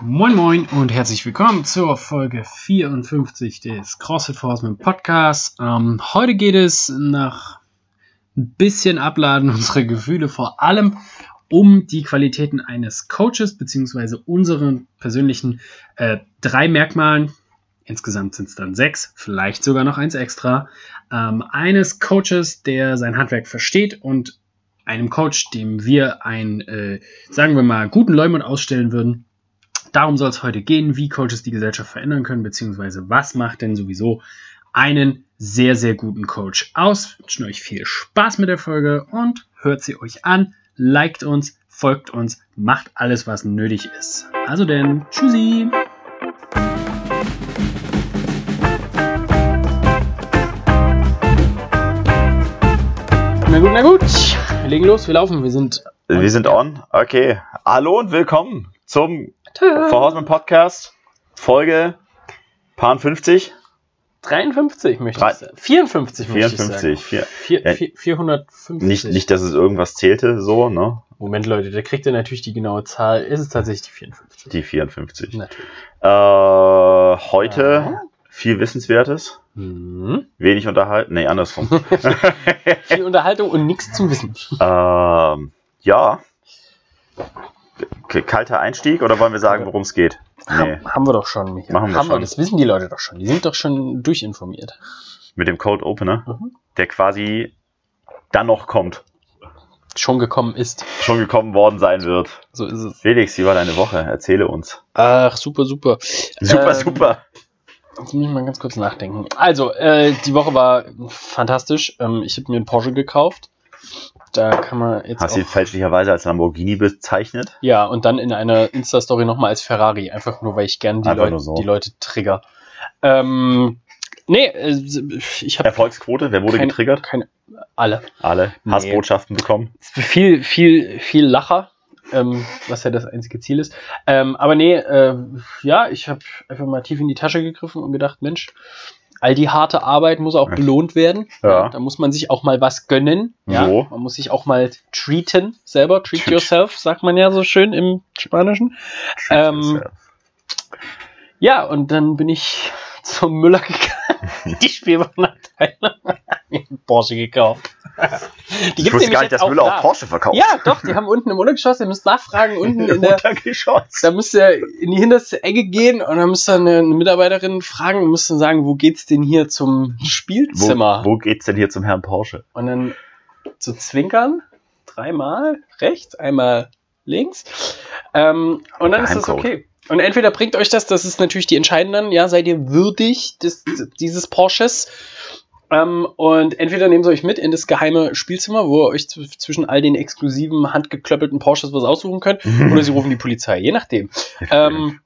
Moin Moin und herzlich willkommen zur Folge 54 des CrossFit for Horsemen Podcasts. Ähm, heute geht es nach ein bisschen Abladen unserer Gefühle vor allem um die Qualitäten eines Coaches beziehungsweise unseren persönlichen äh, drei Merkmalen. Insgesamt sind es dann sechs, vielleicht sogar noch eins extra. Ähm, eines Coaches, der sein Handwerk versteht und einem Coach, dem wir einen, äh, sagen wir mal, guten Leumund ausstellen würden. Darum soll es heute gehen, wie Coaches die Gesellschaft verändern können, beziehungsweise was macht denn sowieso einen sehr, sehr guten Coach aus. Ich wünsche euch viel Spaß mit der Folge und hört sie euch an, liked uns, folgt uns, macht alles, was nötig ist. Also denn, tschüssi! Na gut, na gut. Wir legen los, wir laufen, wir sind. Wir sind on. Okay. Hallo und willkommen zum Horseman Podcast, Folge Paar 50. 53 möchte ich sagen. 54 möchte ich 54. Sagen. Vier, Ja. vier, 450. nicht, nicht, dass es irgendwas zählte, so, ne? Moment, Leute, da kriegt ihr natürlich die genaue Zahl. Ist es tatsächlich die 54? Die 54. Natürlich. Äh, heute Ja. viel Wissenswertes, Mhm. wenig unterhalten. Nee, andersrum. Viel Unterhaltung und nichts zum Wissen. ähm, ja. Kalter Einstieg oder wollen wir sagen, worum es geht? Nee, Haben, wir doch schon. Michael. Machen wir haben schon. wir, das wissen die Leute doch schon. Die sind doch schon durchinformiert. mit dem Code Opener, Mhm. der quasi dann noch kommt, Schon gekommen ist. schon gekommen worden sein wird. So ist es. Felix, wie war deine Woche? Erzähle uns. Ach, super, super. Super, Ähm, super. Jetzt muss ich mal ganz kurz nachdenken. Also, äh, die Woche war fantastisch. Ähm, ich habe mir einen Porsche gekauft. Da kann man jetzt. Hast du ihn fälschlicherweise als Lamborghini bezeichnet? ja, und dann in einer Insta-Story nochmal als Ferrari. Einfach nur, weil ich gern die, nur so. die Leute trigger. Ähm, nee, äh, ich habe Erfolgsquote, wer wurde Kein- getriggert? keine. Alle. Alle Nee. Hassbotschaften bekommen. Viel, viel, viel Lacher. Ähm, was ja das einzige Ziel ist. Ähm, aber nee, äh, ja, ich habe einfach mal tief in die Tasche gegriffen und gedacht, Mensch, all die harte Arbeit muss auch belohnt werden. Ja. Da muss man sich auch mal was gönnen. Ja. So. Man muss sich auch mal treaten selber. Treat Treat. yourself, sagt man ja so schön im Spanischen. Ähm, Ja, und dann bin ich zum Müller gegangen. die Spielwarenabteilung. Porsche gekauft. Die ich wusste gar nicht, dass Müller da. auch Porsche verkauft. Ja, doch, die haben unten im Untergeschoss, ihr müsst nachfragen, unten in der, Untergeschoss. da müsst ihr in die hinterste Ecke gehen und dann müsst ihr eine, eine Mitarbeiterin fragen und müsst dann sagen, wo geht's denn hier zum Spielzimmer? Wo, wo geht's denn hier zum Herrn Porsche? Und dann zu zwinkern, dreimal rechts, einmal links. Ähm, und dann ist das okay. Und entweder bringt euch das, das ist natürlich die entscheidenden, ja, seid ihr würdig des, dieses Porsches. Ähm, und entweder nehmt ihr euch mit in das geheime Spielzimmer, wo ihr euch zw- zwischen all den exklusiven, handgeklöppelten Porsches was aussuchen könnt, oder sie rufen die Polizei, je nachdem. Ähm,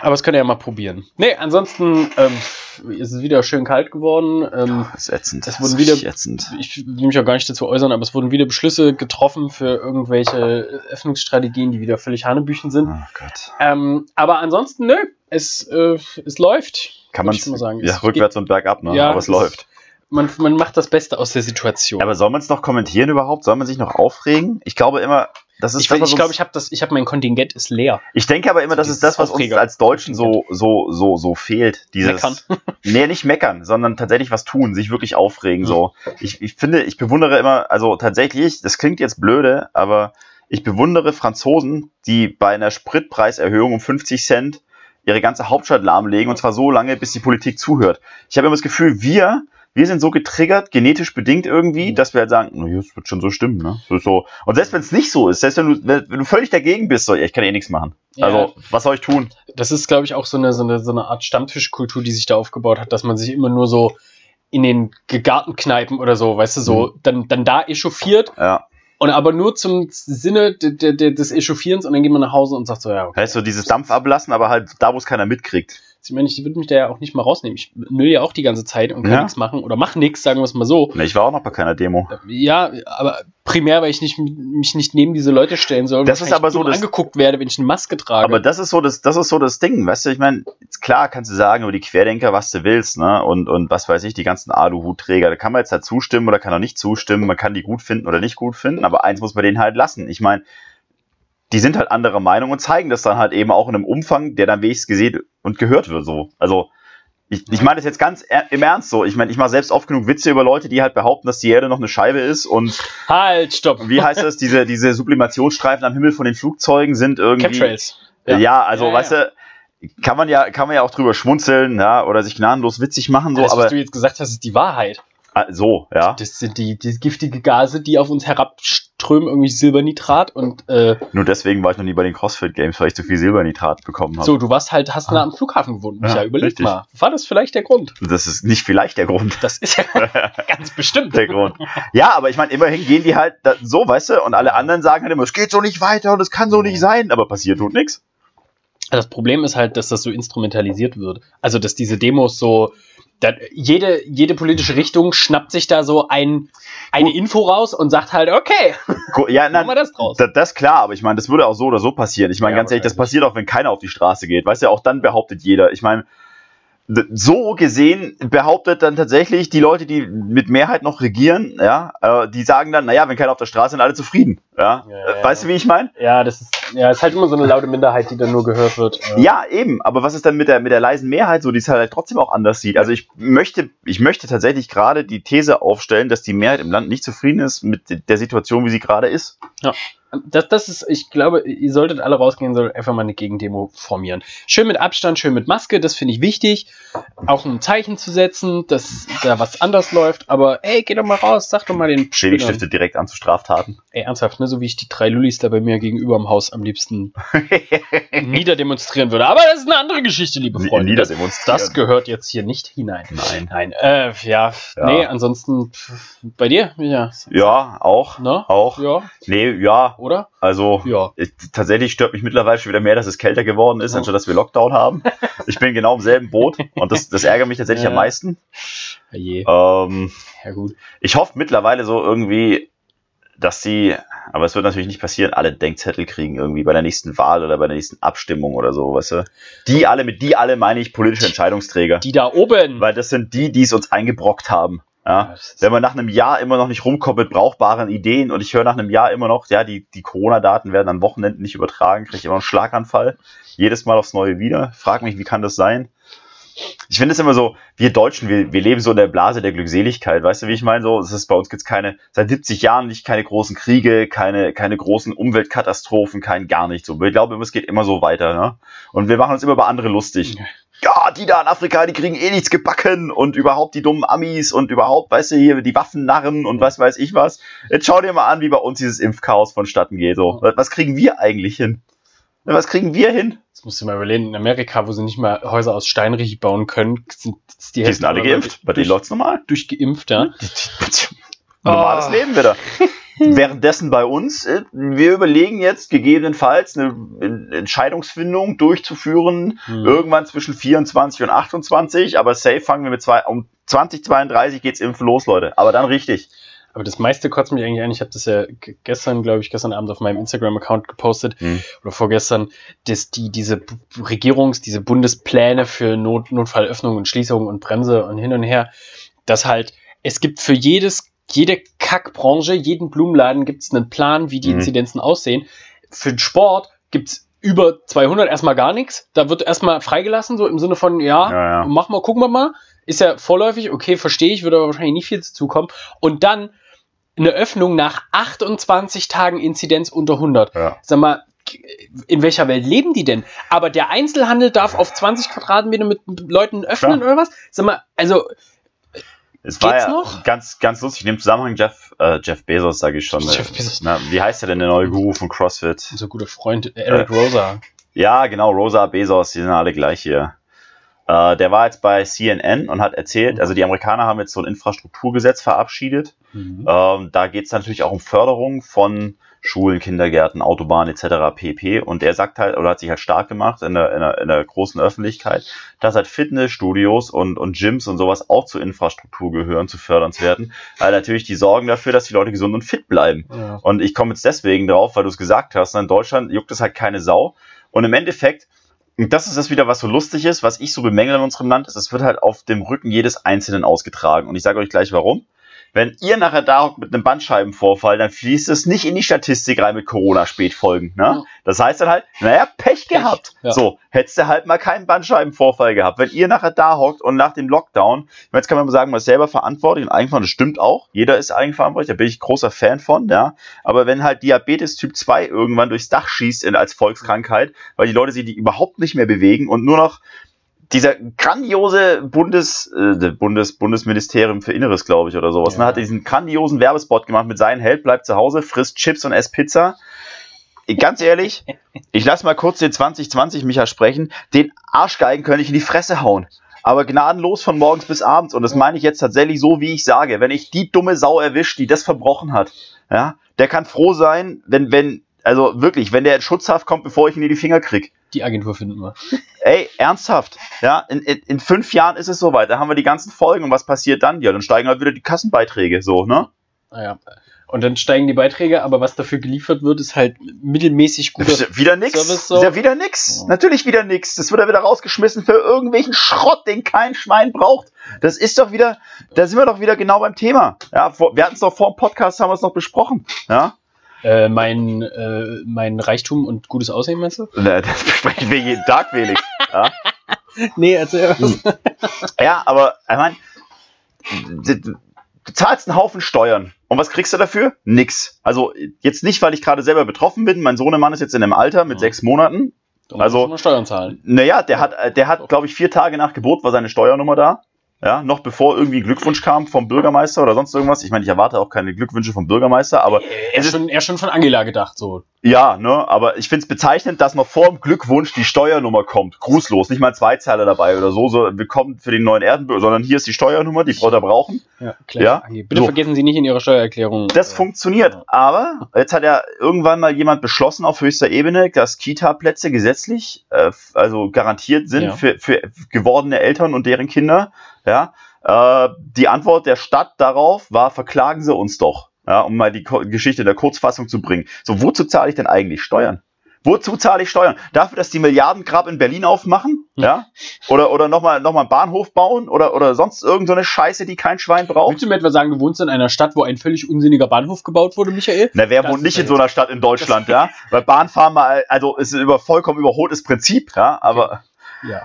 aber das könnt ihr ja mal probieren. Nee, ansonsten ähm, ist es wieder schön kalt geworden. Ähm, das ist ätzend. es Das wurden ist wieder- ätzend. ich will mich auch gar nicht dazu äußern, aber es wurden wieder Beschlüsse getroffen für irgendwelche Öffnungsstrategien, die wieder völlig Hanebüchen sind. Oh Gott. Ähm, aber ansonsten, nö, es, äh, es läuft. Kann man sagen. ja, Es rückwärts und bergab, ne? Ja, Aber es es- läuft. Man, man macht das Beste aus der Situation. Aber soll man es noch kommentieren überhaupt? Soll man sich noch aufregen? Ich glaube immer, das ist ich das, ich was glaube, uns- ich habe das, ich habe mein Kontingent ist leer. Ich denke aber immer, das ist das, was uns als Deutschen so, so, so, so fehlt. Dieses, Meckern. Nee, nicht meckern, sondern tatsächlich was tun, sich wirklich aufregen, Mhm. so. Ich, ich finde, ich bewundere immer, also tatsächlich, das klingt jetzt blöde, aber ich bewundere Franzosen, die bei einer Spritpreiserhöhung um 50 Cent ihre ganze Hauptstadt lahmlegen und zwar so lange, bis die Politik zuhört. Ich habe immer das Gefühl, wir, wir sind so getriggert, genetisch bedingt irgendwie, Mhm. dass wir halt sagen, na ja, es wird schon so stimmen, ne? So. Und selbst wenn es nicht so ist, selbst wenn du, wenn du völlig dagegen bist, so, ich kann eh nichts machen. Ja. Also, was soll ich tun? Das ist, glaube ich, auch so eine, so, eine, so eine Art Stammtischkultur, die sich da aufgebaut hat, dass man sich immer nur so in den Gartenkneipen oder so, weißt du, so, Mhm. dann, dann da echauffiert Ja. und aber nur zum Sinne de, de, de, des Echauffierens und dann geht man nach Hause und sagt so, ja, okay. Heißt so dieses Dampf ablassen, aber halt da, wo es keiner mitkriegt. Ich meine, ich würde mich da ja auch nicht mal rausnehmen. Ich nö ja auch die ganze Zeit und kann Ja. nichts machen oder mach nichts, sagen wir es mal so. Ne, ich war auch noch bei keiner Demo. Ja, aber primär, weil ich nicht, mich nicht neben diese Leute stellen soll. Das ist aber so, dass- angeguckt werde, wenn ich eine Maske trage. Aber das ist so das, das ist so das Ding, weißt du, ich meine, klar kannst du sagen über die Querdenker, was du willst, ne? Und, und was weiß ich, die ganzen Aluhutträger, da kann man jetzt halt zustimmen oder kann auch nicht zustimmen, man kann die gut finden oder nicht gut finden, aber eins muss man denen halt lassen. Ich meine, die sind halt anderer Meinung und zeigen das dann halt eben auch in einem Umfang, der dann wenigstens gesehen und gehört wird. So. Also ich, ich meine das jetzt ganz im Ernst so. Ich meine, ich mache selbst oft genug Witze über Leute, die halt behaupten, dass die Erde noch eine Scheibe ist und Halt, stopp. wie heißt das? Diese, diese Sublimationsstreifen am Himmel von den Flugzeugen sind irgendwie. Chemtrails. Ja, also Ja, weißt du, kann man ja, kann man ja auch drüber schmunzeln, ja, oder sich gnadenlos witzig machen, so, das, aber was du jetzt gesagt hast, ist die Wahrheit. ah, so, ja. Das sind die, die giftige Gase, die auf uns herabströmen, irgendwie Silbernitrat und äh, Nur deswegen war ich noch nie bei den CrossFit Games, weil ich zu viel Silbernitrat bekommen habe. so, du warst halt, hast nah am Flughafen gewohnt. Ja, Ja, überleg richtig. mal. War das vielleicht der Grund? Das ist nicht vielleicht der Grund. Das ist ja ganz bestimmt. der Grund. Ja, aber ich meine, immerhin gehen die halt da, so, weißt du, und alle anderen sagen halt immer, es geht so nicht weiter und es kann so nicht sein, aber passiert tut nichts. Das Problem ist halt, dass das so instrumentalisiert wird. Also, dass diese Demos so, da, jede, jede politische Richtung schnappt sich da so ein, eine Info raus und sagt halt, okay, Ja, machen wir das draus. Das, das klar, aber ich meine, das würde auch so oder so passieren. Ich meine, Ja, ganz ehrlich, das passiert auch, wenn keiner auf die Straße geht. Weißt du, auch dann behauptet jeder. Ich meine, so gesehen behauptet dann tatsächlich die Leute, die mit Mehrheit noch regieren, ja, äh, die sagen dann, naja, wenn keiner auf der Straße ist, sind alle zufrieden. Ja, Ja, ja, weißt ja. du, wie ich meine? Ja, das ist, ja, ist halt immer so eine laute Minderheit, die dann nur gehört wird. Ja, eben. Aber was ist dann mit der, mit der leisen Mehrheit so, die es halt trotzdem auch anders sieht? Also ich möchte, ich möchte tatsächlich gerade die These aufstellen, dass die Mehrheit im Land nicht zufrieden ist mit der Situation, wie sie gerade ist. Das, das ist, ich glaube, ihr solltet alle rausgehen, solltet einfach mal eine Gegendemo formieren. Schön mit Abstand, schön mit Maske, das finde ich wichtig. Auch ein Zeichen zu setzen, dass da was anders läuft. Aber ey, geh doch mal raus, sag doch mal den Schädigstifte direkt an zu Straftaten. Ey, ernsthaft, ne? So wie ich die drei Lullis da bei mir gegenüber am Haus am liebsten niederdemonstrieren würde. Aber das ist eine andere Geschichte, liebe Freunde. Niederdemonstrieren. das gehört jetzt hier nicht hinein. Nein. Nein, äh, ja, Ja. nee, ansonsten pff, bei dir, ja, Ja, auch. Ne? Auch. ja, Nee, ja. oder? Also Ja. ich, tatsächlich stört mich mittlerweile schon wieder mehr, dass es kälter geworden ist, Oh. anstatt dass wir Lockdown haben. Ich bin genau im selben Boot und das, das ärgert mich tatsächlich Ja. am meisten. Ja, je. Ähm, Ja, gut. ich hoffe mittlerweile so irgendwie, dass sie, aber es wird natürlich nicht passieren, alle Denkzettel kriegen irgendwie bei der nächsten Wahl oder bei der nächsten Abstimmung oder so, weißt du? Die alle, mit die alle meine ich politische Entscheidungsträger. Die da oben. Weil das sind die, die es uns eingebrockt haben. Ja? Wenn man nach einem Jahr immer noch nicht rumkommt mit brauchbaren Ideen und ich höre nach einem Jahr immer noch, ja, die, die Corona-Daten werden an Wochenenden nicht übertragen, kriege ich immer einen Schlaganfall. Jedes Mal aufs Neue wieder. Frag mich, wie kann das sein? Ich finde es immer so, wir Deutschen, wir, wir leben so in der Blase der Glückseligkeit. Weißt du, wie ich meine? So, es ist bei uns gibt's keine, seit 70 Jahren nicht keine großen Kriege, keine, keine großen Umweltkatastrophen, kein gar nichts. So, ich glaube, es geht immer so weiter. Ne? Und wir machen uns immer über andere lustig. Ja, die da in Afrika, die kriegen eh nichts gebacken und überhaupt die dummen Amis und überhaupt, weißt du, hier die Waffennarren und was weiß ich was. Jetzt schau dir mal an, wie bei uns dieses Impfchaos vonstatten geht. So. Was kriegen wir eigentlich hin? Was kriegen wir hin? Das musst du mal überlegen, in Amerika, wo sie nicht mal Häuser aus Steinrich bauen können, sind die, Die sind alle geimpft. Bei denen läuft's normal. durchgeimpft, ja. Normales Oh. Leben wieder. Währenddessen bei uns, äh, wir überlegen jetzt gegebenenfalls eine En- Entscheidungsfindung durchzuführen, Hm. irgendwann zwischen 24 und 28, aber safe fangen wir mit zwei, um 2032 geht's impfen los, Leute. Aber dann richtig. Aber das meiste kotzt mich eigentlich an. Ich habe das ja gestern, glaube ich, gestern Abend auf meinem Instagram-Account gepostet Hm. oder vorgestern, dass die diese Regierungs-, diese Bundespläne für Not Notfallöffnung und Schließung und Bremse und hin und her, dass halt, es gibt für jedes, jede Kackbranche, jeden Blumenladen gibt es einen Plan, wie die Mhm. Inzidenzen aussehen. Für den Sport gibt's über 200 erstmal gar nichts. Da wird erstmal freigelassen, so im Sinne von, ja, Ja, ja. mach mal, gucken wir mal. Ist ja vorläufig, okay, verstehe ich, würde aber wahrscheinlich nicht viel dazu kommen. Und dann eine Öffnung nach 28 Tagen Inzidenz unter 100. Ja. Sag mal, in welcher Welt leben die denn? Aber der Einzelhandel darf auf 20 Quadratmeter mit Leuten öffnen Klar. oder was? Sag mal, also, Es war Geht's ja noch? ganz, ganz lustig. In dem Zusammenhang Jeff, äh, Jeff Bezos, sage ich schon. Jeff äh, Bezos. Na, wie heißt der denn, der neue Guru von CrossFit? unser guter Freund äh, Eric Rosa. Ja, genau, Rosa Bezos, die sind alle gleich hier. Äh, der war jetzt bei CNN und hat erzählt, also die Amerikaner haben jetzt so ein Infrastrukturgesetz verabschiedet. Mhm. Ähm, da geht es natürlich auch um Förderung von Schulen, Kindergärten, Autobahnen etc. pp. Und er sagt halt, oder hat sich halt stark gemacht in der, in der, in der großen Öffentlichkeit, dass halt Fitnessstudios und, und Gyms und sowas auch zur Infrastruktur gehören, zu fördern zu werden. Weil natürlich die sorgen dafür, dass die Leute gesund und fit bleiben. Ja. Und ich komme jetzt deswegen drauf, weil du es gesagt hast, in Deutschland juckt es halt keine Sau. Und im Endeffekt, und das ist das wieder, was so lustig ist, was ich so bemängel in unserem Land, ist, es wird halt auf dem Rücken jedes Einzelnen ausgetragen. Und ich sage euch gleich warum. Wenn ihr nachher da hockt mit einem Bandscheibenvorfall, dann fließt es nicht in die Statistik rein mit Corona-Spätfolgen. Ne? Ja. Das heißt dann halt, naja, Pech gehabt. ja. So, hättest du halt mal keinen Bandscheibenvorfall gehabt. Wenn ihr nachher da hockt und nach dem Lockdown, ich meine, jetzt kann man mal sagen, man ist selber verantwortlich und eigenverantwortlich, das stimmt auch. Jeder ist eigenverantwortlich, da bin ich großer Fan von, ja. Aber wenn halt Diabetes Typ 2 irgendwann durchs Dach schießt in, als Volkskrankheit, weil die Leute sich die überhaupt nicht mehr bewegen und nur noch dieser grandiose Bundes, äh, Bundes, Bundesministerium für Inneres, glaube ich, oder sowas, Ja. ne, hat diesen grandiosen Werbespot gemacht mit seinem Held, bleibt zu Hause, frisst Chips und esst Pizza. Ganz ehrlich, ich lasse mal kurz den 2020 Micha sprechen, den Arschgeigen könnte ich in die Fresse hauen. Aber gnadenlos von morgens bis abends. Und das meine ich jetzt tatsächlich so, wie ich sage. Wenn ich die dumme Sau erwischt, die das verbrochen hat, ja, der kann froh sein, wenn, wenn, also wirklich, wenn der in Schutzhaft kommt, bevor ich ihn in die Finger krieg. Die Agentur finden wir. Ey, ernsthaft. Ja, in, in, in fünf Jahren ist es soweit. Da haben wir die ganzen Folgen. Und was passiert dann? Ja, dann steigen halt wieder die Kassenbeiträge, so, ne? Naja. Und dann steigen die Beiträge, aber was dafür geliefert wird, ist halt mittelmäßig guter. wieder nix. Service so. ist ja wieder nix. Ja. Natürlich wieder nix. Das wird ja wieder rausgeschmissen für irgendwelchen Schrott, den kein Schwein braucht. Das ist doch wieder, da sind wir doch wieder genau beim Thema. Ja, wir hatten es doch vor dem Podcast, haben wir es noch besprochen. Ja, Äh, mein, äh, mein Reichtum und gutes Aussehen, meinst du? Na, das besprechen wir jeden Tag, Felix. Ja, Nee, erzähl was. ja aber, ich meine, du, du zahlst einen Haufen Steuern. Und was kriegst du dafür? Nix. Also, jetzt nicht, weil ich gerade selber betroffen bin. Mein Sohnemann ist jetzt in einem Alter mit Mhm. sechs Monaten. Da musst Also- Steuern zahlen. Naja, der hat, der hat, glaube ich, vier Tage nach Geburt war seine Steuernummer da. Ja, noch bevor irgendwie Glückwunsch kam vom Bürgermeister oder sonst irgendwas. Ich meine, ich erwarte auch keine Glückwünsche vom Bürgermeister, aber Er ist, schon, er ist schon von Angela gedacht, so. Ja, ne, aber ich finde es bezeichnend, dass noch vor dem Glückwunsch die Steuernummer kommt. Grußlos, nicht mal ein Zweizeiler dabei oder so, so willkommen für den neuen Erdenbürger, sondern hier ist die Steuernummer, die Frau da brauchen. Ja, klar. Ja, Bitte so. vergessen Sie nicht in Ihrer Steuererklärung. Das äh, funktioniert. ja. Aber jetzt hat ja irgendwann mal jemand beschlossen auf höchster Ebene, dass Kita-Plätze gesetzlich, äh, also garantiert sind Ja. für, für gewordene Eltern und deren Kinder. Ja. Äh, die Antwort der Stadt darauf war, verklagen Sie uns doch. Ja, um mal die Ko Geschichte der Kurzfassung zu bringen. So, wozu zahle ich denn eigentlich Steuern? Wozu zahle ich Steuern? Dafür, dass die Milliardengrab in Berlin aufmachen? Ja? Oder, oder nochmal noch mal einen Bahnhof bauen? Oder, oder sonst irgendeine so eine Scheiße, die kein Schwein braucht? Willst du mir etwa sagen, du wohnst in einer Stadt, wo ein völlig unsinniger Bahnhof gebaut wurde, Michael? Na, wer Das wohnt nicht in so einer Stadt in Deutschland, ja? Weil Bahnfahren mal, also ist über vollkommen überholtes Prinzip, ja? Aber Ja.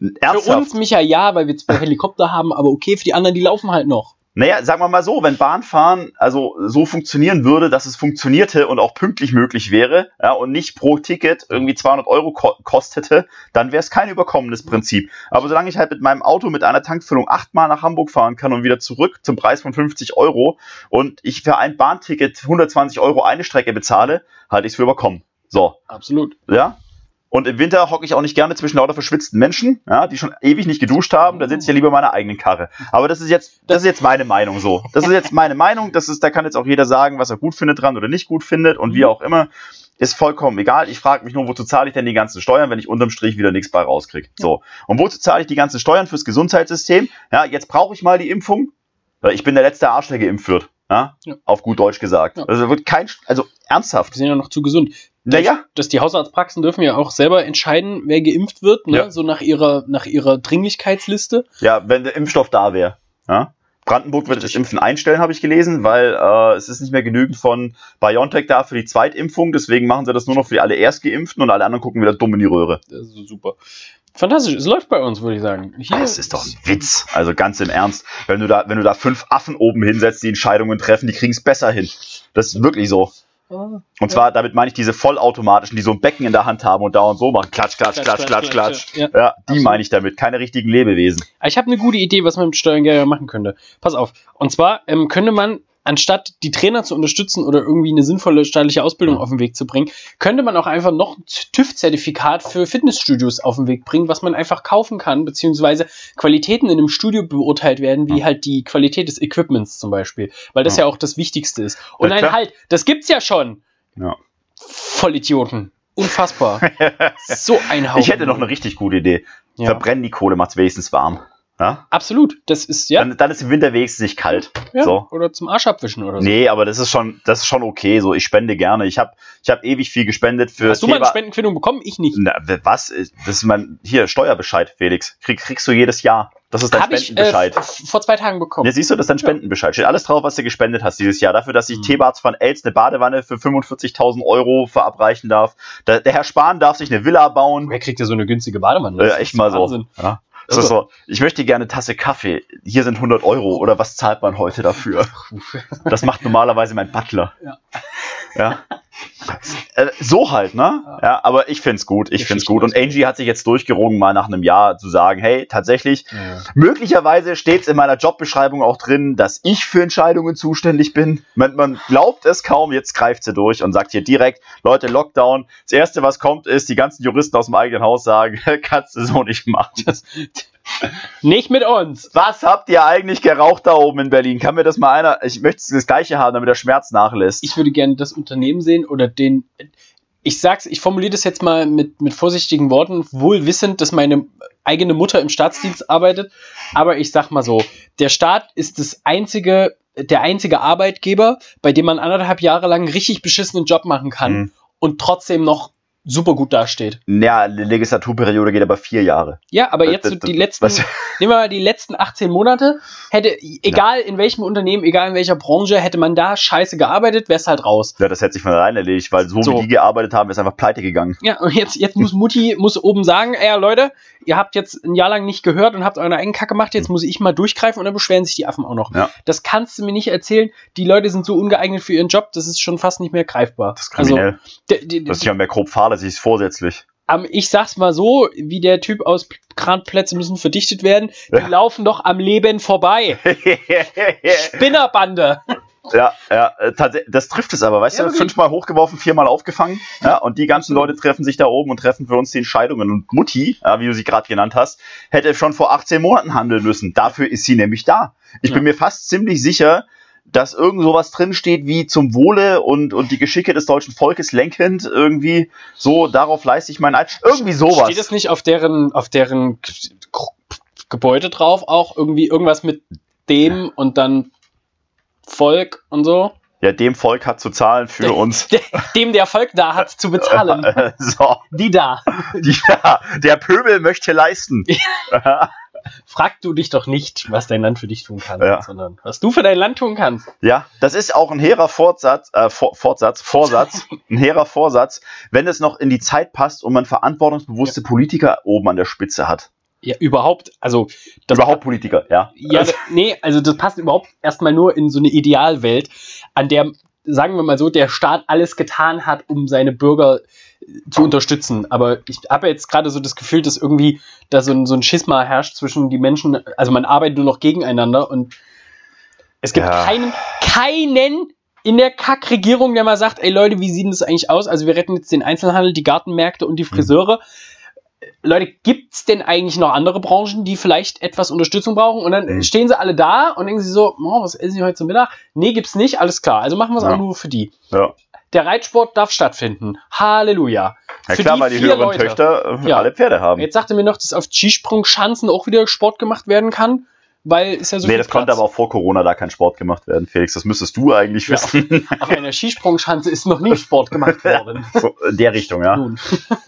Für ernsthaft. uns, Micha, ja, weil wir zwei Helikopter haben, aber okay, für die anderen, die laufen halt noch. Naja, sagen wir mal so, wenn Bahnfahren also so funktionieren würde, dass es funktionierte und auch pünktlich möglich wäre, ja, und nicht pro Ticket irgendwie 200 Euro ko kostete, dann wäre es kein überkommenes Prinzip. Aber solange ich halt mit meinem Auto mit einer Tankfüllung achtmal nach Hamburg fahren kann und wieder zurück zum Preis von 50 Euro und ich für ein Bahnticket 120 Euro eine Strecke bezahle, halte ich es für überkommen. So. Absolut. Ja. Und im Winter hocke ich auch nicht gerne zwischen lauter verschwitzten Menschen, ja, die schon ewig nicht geduscht haben. Da sitze ich ja lieber in meiner eigenen Karre. Aber das ist jetzt, das ist jetzt meine Meinung so. Das ist jetzt meine Meinung. Das ist, da kann jetzt auch jeder sagen, was er gut findet dran oder nicht gut findet und wie auch immer. Ist vollkommen egal. Ich frage mich nur, wozu zahle ich denn die ganzen Steuern, wenn ich unterm Strich wieder nichts bei rauskriege? So. Und wozu zahle ich die ganzen Steuern fürs Gesundheitssystem? Ja, jetzt brauche ich mal die Impfung. Ich bin der letzte Arsch, der geimpft wird. Ja? Ja. Auf gut Deutsch gesagt. Ja. Also wird kein, also ernsthaft. Wir sind ja noch zu gesund. Naja, Dass die Hausarztpraxen dürfen ja auch selber entscheiden, wer geimpft wird, ne? Ja. so nach ihrer, nach ihrer Dringlichkeitsliste. Ja, wenn der Impfstoff da wäre. Ja? Brandenburg wird das Impfen einstellen, habe ich gelesen, weil äh, es ist nicht mehr genügend von BioNTech da für die Zweitimpfung. Deswegen machen sie das nur noch für alle Erstgeimpften und alle anderen gucken wieder dumm in die Röhre. Das ist super. Fantastisch, es läuft bei uns, würde ich sagen. Hier, Das ist doch ein Witz. Also ganz im Ernst. Wenn du da, wenn du da fünf Affen oben hinsetzt, die Entscheidungen treffen, die kriegen es besser hin. Das ist wirklich so. Ah, Und zwar, damit meine ich diese vollautomatischen, die so ein Becken in der Hand haben und dauernd so machen. Klatsch, klatsch, klatsch, klatsch, klatsch. Ja. Die meine ich damit. Keine richtigen Lebewesen. Ich habe eine gute Idee, was man mit Steuergelder machen könnte. Pass auf. Und zwar ähm, könnte man, anstatt die Trainer zu unterstützen oder irgendwie eine sinnvolle staatliche Ausbildung auf den Weg zu bringen, könnte man auch einfach noch ein TÜV-Zertifikat für Fitnessstudios auf den Weg bringen, was man einfach kaufen kann, beziehungsweise Qualitäten in einem Studio beurteilt werden, wie halt die Qualität des Equipments zum Beispiel, weil das ja, Ja. auch das Wichtigste ist. Und Ja, nein, halt, das gibt's ja schon. Ja. Vollidioten. Unfassbar. so ein Haufen. Ich hätte noch eine richtig gute Idee. ja. Verbrennen die Kohle, macht's wenigstens warm. Ja? Absolut. Das ist, ja. Dann, dann ist im Winter wenigstens nicht kalt. ja. So. Oder zum Arsch abwischen oder so. Nee, aber das ist schon, das ist schon okay. So, ich spende gerne. Ich habe ich hab ewig viel gespendet für Hast du mal eine Spendenquittung bekommen? Ich nicht. Na, was? Das ist mein, hier, Steuerbescheid, Felix. Krieg, kriegst du jedes Jahr. Das ist dein Habe ich äh, Spendenbescheid. vor zwei Tagen bekommen. Ja, siehst du, das ist dein Spendenbescheid. Steht alles drauf, was du gespendet hast dieses Jahr. Dafür, dass ich Mhm. T-Barts von Els eine Badewanne für 45.000 Euro verabreichen darf. Der, der Herr Spahn darf sich eine Villa bauen. Wer kriegt ja so eine günstige Badewanne? Äh, Das echt ist mal so. Wahnsinn. Ja. Das ist so, ich möchte gerne eine Tasse Kaffee. Hier sind 100 Euro. Oder was zahlt man heute dafür? Das macht normalerweise mein Butler. Ja. Ja. Äh, so halt, ne? Ja, aber ich find's gut. Ich find's gut. Und Angie hat sich jetzt durchgerungen, mal nach einem Jahr zu sagen, hey, tatsächlich, Ja. möglicherweise steht's in meiner Jobbeschreibung auch drin, dass ich für Entscheidungen zuständig bin. Man, man glaubt es kaum, jetzt greift sie durch und sagt hier direkt, Leute, Lockdown. Das erste, was kommt, ist, die ganzen Juristen aus dem eigenen Haus sagen, kannst du so nicht machen. Nicht mit uns. Was habt ihr eigentlich geraucht da oben in Berlin? Kann mir das mal einer, ich möchte das gleiche haben, damit der Schmerz nachlässt. Ich würde gerne das Unternehmen sehen oder den. Ich sag's, ich formuliere das jetzt mal mit, mit vorsichtigen Worten, wohl wissend, dass meine eigene Mutter im Staatsdienst arbeitet. Aber ich sag mal so, der Staat ist das einzige, der einzige Arbeitgeber, bei dem man anderthalb Jahre lang einen richtig beschissenen Job machen kann Mhm. und trotzdem noch super gut dasteht. ja, die Legislaturperiode geht aber vier Jahre. Ja, aber jetzt so d- die letzten, was- nehmen wir mal die letzten 18 Monate, hätte, egal in welchem Unternehmen, egal in welcher Branche, hätte man da scheiße gearbeitet, wär's halt raus. Ja, das hätte sich von alleine erledigt, weil so, So. wie die gearbeitet haben, ist einfach pleite gegangen. Ja, und jetzt, jetzt muss Mutti, muss oben sagen, ey Leute, ihr habt jetzt ein Jahr lang nicht gehört und habt eure eigenen Kacke gemacht, jetzt muss ich mal durchgreifen und dann beschweren sich die Affen auch noch. Ja. Das kannst du mir nicht erzählen, die Leute sind so ungeeignet für ihren Job, das ist schon fast nicht mehr greifbar. Das ist kriminell. Also, das ist ja mehr grob fahrlässig, ist vorsätzlich. Am, ich sag's mal so, wie der Typ aus Kranplätze müssen verdichtet werden, die Ja. laufen doch am Leben vorbei. Spinnerbande. Ja, ja, äh, das trifft es aber, weißt Ja, du, wirklich. fünfmal hochgeworfen, viermal aufgefangen, ja, und die ganzen Leute treffen sich da oben und treffen für uns die Entscheidungen. Und Mutti, ja, wie du sie gerade genannt hast, hätte schon vor 18 Monaten handeln müssen. Dafür ist sie nämlich da. Ich bin mir fast ziemlich sicher, dass irgend sowas drinsteht wie zum Wohle und, und die Geschicke des deutschen Volkes lenkend, irgendwie so, darauf leiste ich meinen Eid. Irgendwie sowas. Steht es nicht auf deren, auf deren Gebäude drauf auch irgendwie irgendwas mit dem und dann Volk und so? Ja, dem Volk hat zu zahlen für uns. Dem der Volk da hat zu bezahlen. so, Die da. ja, der Pöbel möchte leisten. Frag du dich doch nicht, was dein Land für dich tun kann, Ja. sondern was du für dein Land tun kannst. Ja, das ist auch ein hehrer Fortsatz, äh, For Fortsatz, Vorsatz, ein hehrer Vorsatz, wenn es noch in die Zeit passt und man verantwortungsbewusste Politiker oben an der Spitze hat. Ja, überhaupt, also das Überhaupt Politiker, ja. Ja, d- nee, also das passt überhaupt erstmal nur in so eine Idealwelt, an der, sagen wir mal so, der Staat alles getan hat, um seine Bürger äh, zu unterstützen. Aber ich habe jetzt gerade so das Gefühl, dass irgendwie da so ein, so ein Schisma herrscht zwischen die Menschen, also man arbeitet nur noch gegeneinander und es gibt Ja. keinen, keinen in der Kackregierung, der mal sagt, ey Leute, wie sieht das eigentlich aus? Also wir retten jetzt den Einzelhandel, die Gartenmärkte und die Friseure. Leute, gibt's denn eigentlich noch andere Branchen, die vielleicht etwas Unterstützung brauchen? Und dann Mhm. stehen sie alle da und denken sie so, oh, was essen sie heute zum Mittag? Nee, gibt's nicht, alles klar. Also machen wir es Ja. auch nur für die. Ja, Der Reitsport darf stattfinden. Halleluja. ja Für klar, die weil die vier höheren Leute. Töchter äh, Ja. alle Pferde haben. Jetzt sagte mir noch, dass auf Skisprung-Schanzen auch wieder Sport gemacht werden kann, weil ist ja so nee, das konnte Platz. aber auch vor Corona da kein Sport gemacht werden, Felix. Das müsstest du eigentlich Ja. wissen. Auf einer Skisprungschanze ist noch nie Sport gemacht worden. so, in der Richtung, ja. Nun.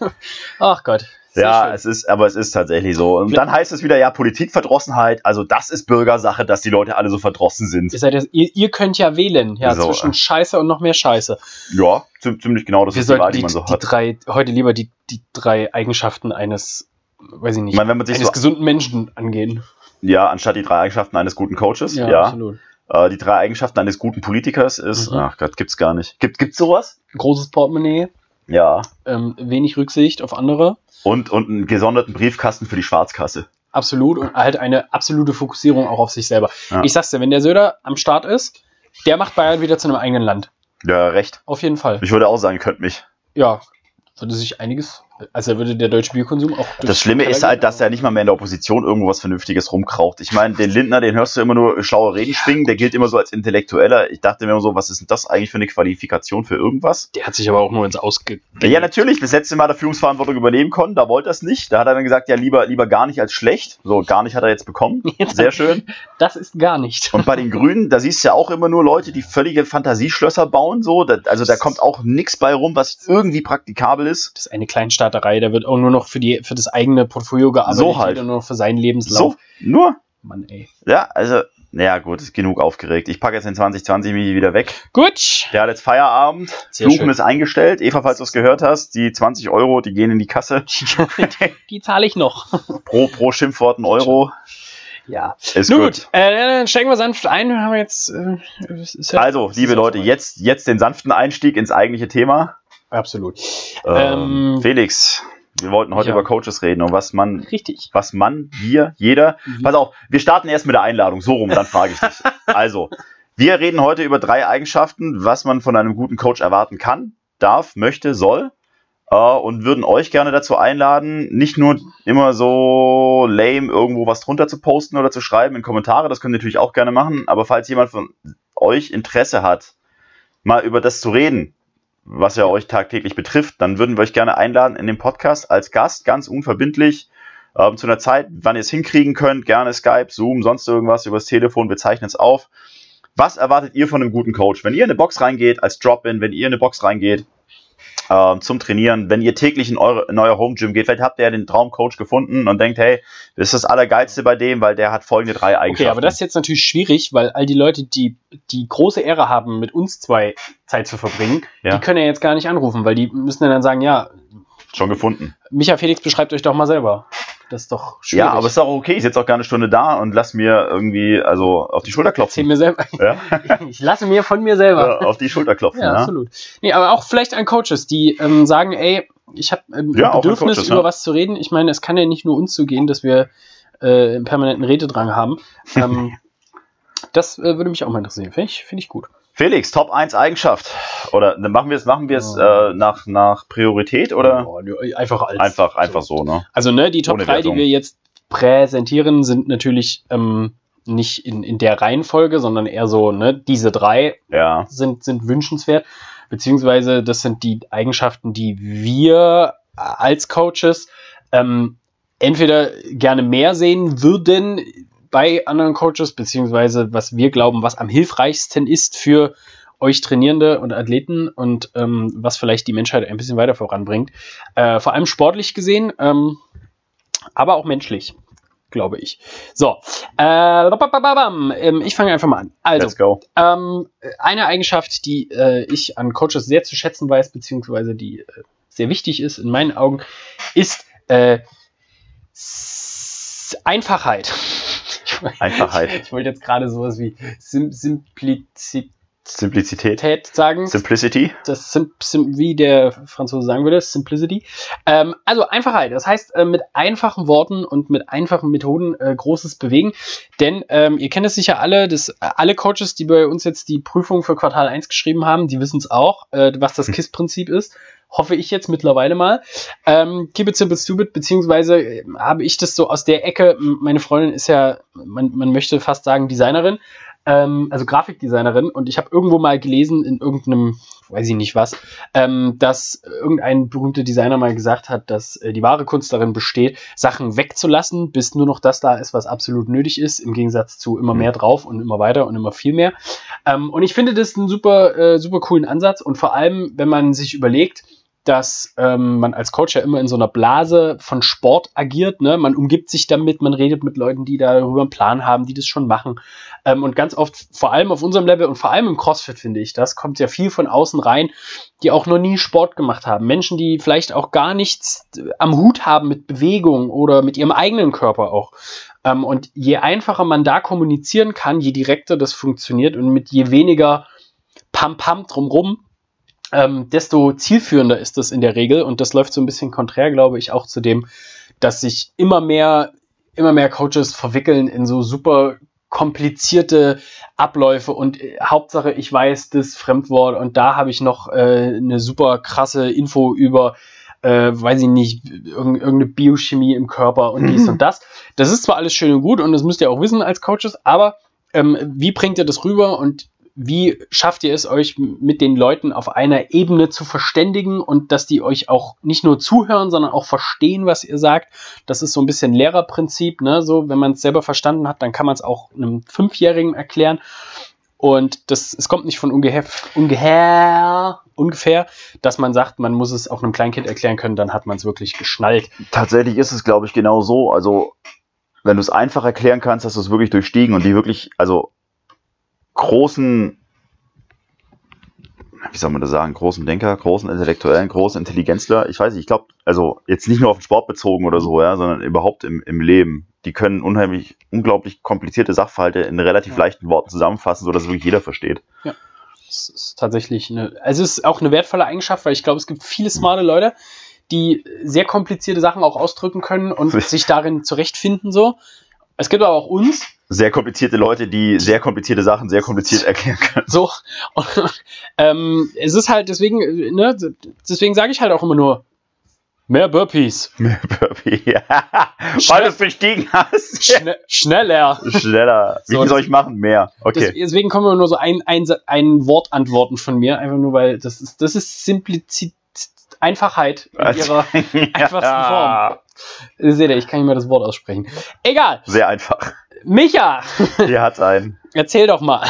Ach Gott. Ja, schön. es ist, aber es ist tatsächlich so. Und dann heißt es wieder, ja, Politikverdrossenheit, also das ist Bürgersache, dass die Leute alle so verdrossen sind. Ihr, seid ja, ihr, ihr könnt ja wählen, ja, So, zwischen äh. Scheiße und noch mehr Scheiße. Ja, zi- ziemlich genau, das Wir ist die Wahl, die die, man so die hat. drei, heute lieber die, die drei Eigenschaften eines, weiß ich nicht, Ich meine, wenn man sich eines so, gesunden Menschen angehen. ja, anstatt die drei Eigenschaften eines guten Coaches, ja, absolut. Äh, die drei Eigenschaften eines guten Politikers ist, Mhm. ach Gott, gibt's gar nicht. Gibt, gibt's sowas? Großes Portemonnaie, Ja. ähm, wenig Rücksicht auf andere. Und, und einen gesonderten Briefkasten für die Schwarzkasse. Absolut und halt eine absolute Fokussierung auch auf sich selber. Ja. Ich sag's dir, wenn der Söder am Start ist, der macht Bayern wieder zu einem eigenen Land. Ja, recht. Auf jeden Fall. Ich würde auch sagen, könnt mich. Ja, würde sich einiges, also würde der deutsche Bierkonsum auch. Das Schlimme ist halt, dass er nicht mal mehr in der Opposition irgendwo was Vernünftiges rumkraucht. Ich meine, den Lindner, den hörst du immer nur schlaue Reden schwingen, der gilt immer so als Intellektueller. Ich dachte mir immer so, was ist denn das eigentlich für eine Qualifikation für irgendwas? Der hat sich aber auch nur ins Ausge. Ja, natürlich, das letzte Mal der Führungsverantwortung übernehmen konnten, da wollte er es nicht. Da hat er dann gesagt, ja, lieber, lieber gar nicht als schlecht. So, gar nicht hat er jetzt bekommen. Sehr schön. Das ist gar nicht. Und bei den Grünen, da siehst du ja auch immer nur Leute, die völlige Fantasieschlösser bauen, so. Da, also da kommt auch nichts bei rum, was irgendwie praktikabel ist. Das ist eine kleinstaatliche Staaterei. Der wird auch nur noch für, die, für das eigene Portfolio gearbeitet. So halt. Nur noch für seinen Lebenslauf. So, nur? Mann, ey. Ja, also, naja, gut, genug aufgeregt. Ich packe jetzt den 2020 mich wieder weg. Gut. Der hat jetzt Feierabend. Fluchen ist eingestellt. Eva, falls du es gehört hast, die 20 Euro, die gehen in die Kasse. Die zahle ich noch. Pro, pro Schimpfwort ein Euro. Ja. Ist Nun gut. gut, äh, dann steigen wir sanft ein. Wir haben jetzt. Äh, Also, liebe Leute, jetzt, jetzt den sanften Einstieg ins eigentliche Thema. Absolut. Ähm, Ähm, Felix, wir wollten heute ja. über Coaches reden und was man, Richtig. was man, wir, jeder. Mhm. Pass auf, wir starten erst mit der Einladung, so rum, dann frage ich dich. Also, wir reden heute über drei Eigenschaften, was man von einem guten Coach erwarten kann, darf, möchte, soll. Äh, und würden euch gerne dazu einladen, nicht nur immer so lame irgendwo was drunter zu posten oder zu schreiben in Kommentare, das könnt ihr natürlich auch gerne machen, aber falls jemand von euch Interesse hat, mal über das zu reden, was ja euch tagtäglich betrifft, dann würden wir euch gerne einladen in den Podcast als Gast, ganz unverbindlich, ähm, zu einer Zeit, wann ihr es hinkriegen könnt, gerne Skype, Zoom, sonst irgendwas, übers Telefon, wir zeichnen es auf. Was erwartet ihr von einem guten Coach? Wenn ihr in eine Box reingeht, als Drop-In, wenn ihr in eine Box reingeht, ähm, zum Trainieren, wenn ihr täglich in, eure, in euer Home Gym geht, vielleicht habt ihr ja den Traumcoach gefunden und denkt, hey, das ist das Allergeilste bei dem, weil der hat folgende drei Eigenschaften. Okay, aber das ist jetzt natürlich schwierig, weil all die Leute, die die große Ehre haben, mit uns zwei Zeit zu verbringen, Ja. die können ja jetzt gar nicht anrufen, weil die müssen ja dann sagen, ja, schon gefunden. Micha Felix beschreibt euch doch mal selber. Das ist doch schwierig. Ja, aber es ist auch okay. Ich sitze auch gerne eine Stunde da und lass mir irgendwie also auf die Schulter klopfen. mir selber. Ja? Ich lasse mir von mir selber. Ja, auf die Schulter klopfen. Ja, Ja, absolut. Nee, aber auch vielleicht an Coaches, die ähm, sagen, ey, ich habe ähm, Ja, an Bedürfnis, Coaches, über was zu reden. Ich meine, es kann ja nicht nur uns so gehen, dass wir äh, einen permanenten Rededrang haben. Ähm, das äh, würde mich auch mal interessieren. Finde ich, find ich gut. Felix, Top 1 Eigenschaft. Oder machen wir es machen wir es Oh. äh, nach, nach Priorität oder nö, einfach als. einfach, einfach so, ne? Also, ne, die Top Ohne 3, die wir jetzt präsentieren, sind natürlich ähm, nicht in, in der Reihenfolge, sondern eher so, ne, diese drei Ja. sind, sind wünschenswert, beziehungsweise das sind die Eigenschaften, die wir als Coaches ähm, entweder gerne mehr sehen würden bei anderen Coaches, beziehungsweise was wir glauben, was am hilfreichsten ist für euch Trainierende und Athleten und ähm, was vielleicht die Menschheit ein bisschen weiter voranbringt. Äh, vor allem sportlich gesehen, ähm, aber auch menschlich, glaube ich. So, äh. Ähm, ich fange einfach mal an. Also, ähm, eine Eigenschaft, die äh, ich an Coaches sehr zu schätzen weiß, beziehungsweise die äh, sehr wichtig ist in meinen Augen, ist äh, Einfachheit. Einfachheit. Ich wollte jetzt gerade sowas wie Sim Simplizität Simplizität. sagen. Simplicity. das sim, sim, wie der Franzose sagen würde, Simplicity. Ähm, also Einfachheit, das heißt äh, mit einfachen Worten und mit einfachen Methoden äh, Großes bewegen. Denn ähm, ihr kennt es sicher alle, das, äh, alle Coaches, die bei uns jetzt die Prüfung für Quartal 1 geschrieben haben, die wissen es auch, äh, was das KISS-Prinzip ist. Hoffe ich jetzt mittlerweile mal. Ähm, keep it simple stupid, beziehungsweise äh, habe ich das so aus der Ecke, meine Freundin ist ja, man, man möchte fast sagen, Designerin, ähm, also Grafikdesignerin. Und ich habe irgendwo mal gelesen in irgendeinem, weiß ich nicht was, ähm, dass irgendein berühmter Designer mal gesagt hat, dass äh, die wahre Kunst darin besteht, Sachen wegzulassen, bis nur noch das da ist, was absolut nötig ist, im Gegensatz zu immer mehr drauf und immer weiter und immer viel mehr. Ähm, und ich finde das einen super, äh, super coolen Ansatz. Und vor allem, wenn man sich überlegt, dass ähm, man als Coach ja immer in so einer Blase von Sport agiert. Ne? Man umgibt sich damit, man redet mit Leuten, die darüber einen Plan haben, die das schon machen. Ähm, und ganz oft, vor allem auf unserem Level und vor allem im CrossFit finde ich, das kommt ja viel von außen rein, die auch noch nie Sport gemacht haben. Menschen, die vielleicht auch gar nichts äh, am Hut haben mit Bewegung oder mit ihrem eigenen Körper auch. Ähm, und je einfacher man da kommunizieren kann, je direkter das funktioniert und mit je weniger Pam-Pam drumrum, ähm, desto zielführender ist das in der Regel. Und das läuft so ein bisschen konträr, glaube ich, auch zu dem, dass sich immer mehr, immer mehr Coaches verwickeln in so super komplizierte Abläufe und äh, Hauptsache ich weiß das Fremdwort und da habe ich noch äh, eine super krasse Info über äh, weiß ich nicht, irg irgendeine Biochemie im Körper und dies und das. Das ist zwar alles schön und gut und das müsst ihr auch wissen als Coaches, aber ähm, wie bringt ihr das rüber und wie schafft ihr es euch mit den Leuten auf einer Ebene zu verständigen und dass die euch auch nicht nur zuhören, sondern auch verstehen, was ihr sagt? Das ist so ein bisschen Lehrerprinzip, ne? So, wenn man es selber verstanden hat, dann kann man es auch einem Fünfjährigen erklären. Und das, es kommt nicht von ungefähr, ungefähr, ungefähr, dass man sagt, man muss es auch einem Kleinkind erklären können, dann hat man es wirklich geschnallt. Tatsächlich ist es, glaube ich, genau so. Also, wenn du es einfach erklären kannst, hast du es wirklich durchstiegen und die wirklich, also großen, wie soll man das sagen, großen Denker, großen Intellektuellen, großen Intelligenzler, ich weiß nicht, ich glaube, also jetzt nicht nur auf den Sport bezogen oder so, ja, sondern überhaupt im, im Leben. Die können unheimlich, unglaublich komplizierte Sachverhalte in relativ Ja. leichten Worten zusammenfassen, sodass es wirklich jeder versteht. Es ist tatsächlich eine, also es ist auch eine wertvolle Eigenschaft, weil ich glaube, es gibt viele smarte Leute, die sehr komplizierte Sachen auch ausdrücken können und sich darin zurechtfinden, so. Es gibt aber auch uns, Sehr komplizierte Leute, die sehr komplizierte Sachen sehr kompliziert erklären können. so. Und, ähm, es ist halt deswegen, ne, deswegen sage ich halt auch immer nur, mehr Burpees. Mehr Burpee. Ja. Weil du es durchstiegen hast. Schne schneller. Schneller. Wie So, soll ich machen? Mehr. Okay. deswegen kommen immer nur so ein, ein, ein Wort antworten von mir, einfach nur weil das ist, das ist Simplizität, Einfachheit in ihrer einfachsten Form. Seht ihr, ich kann nicht mehr das Wort aussprechen. Egal. Sehr einfach. Micha, Hier hat einen. erzähl doch mal.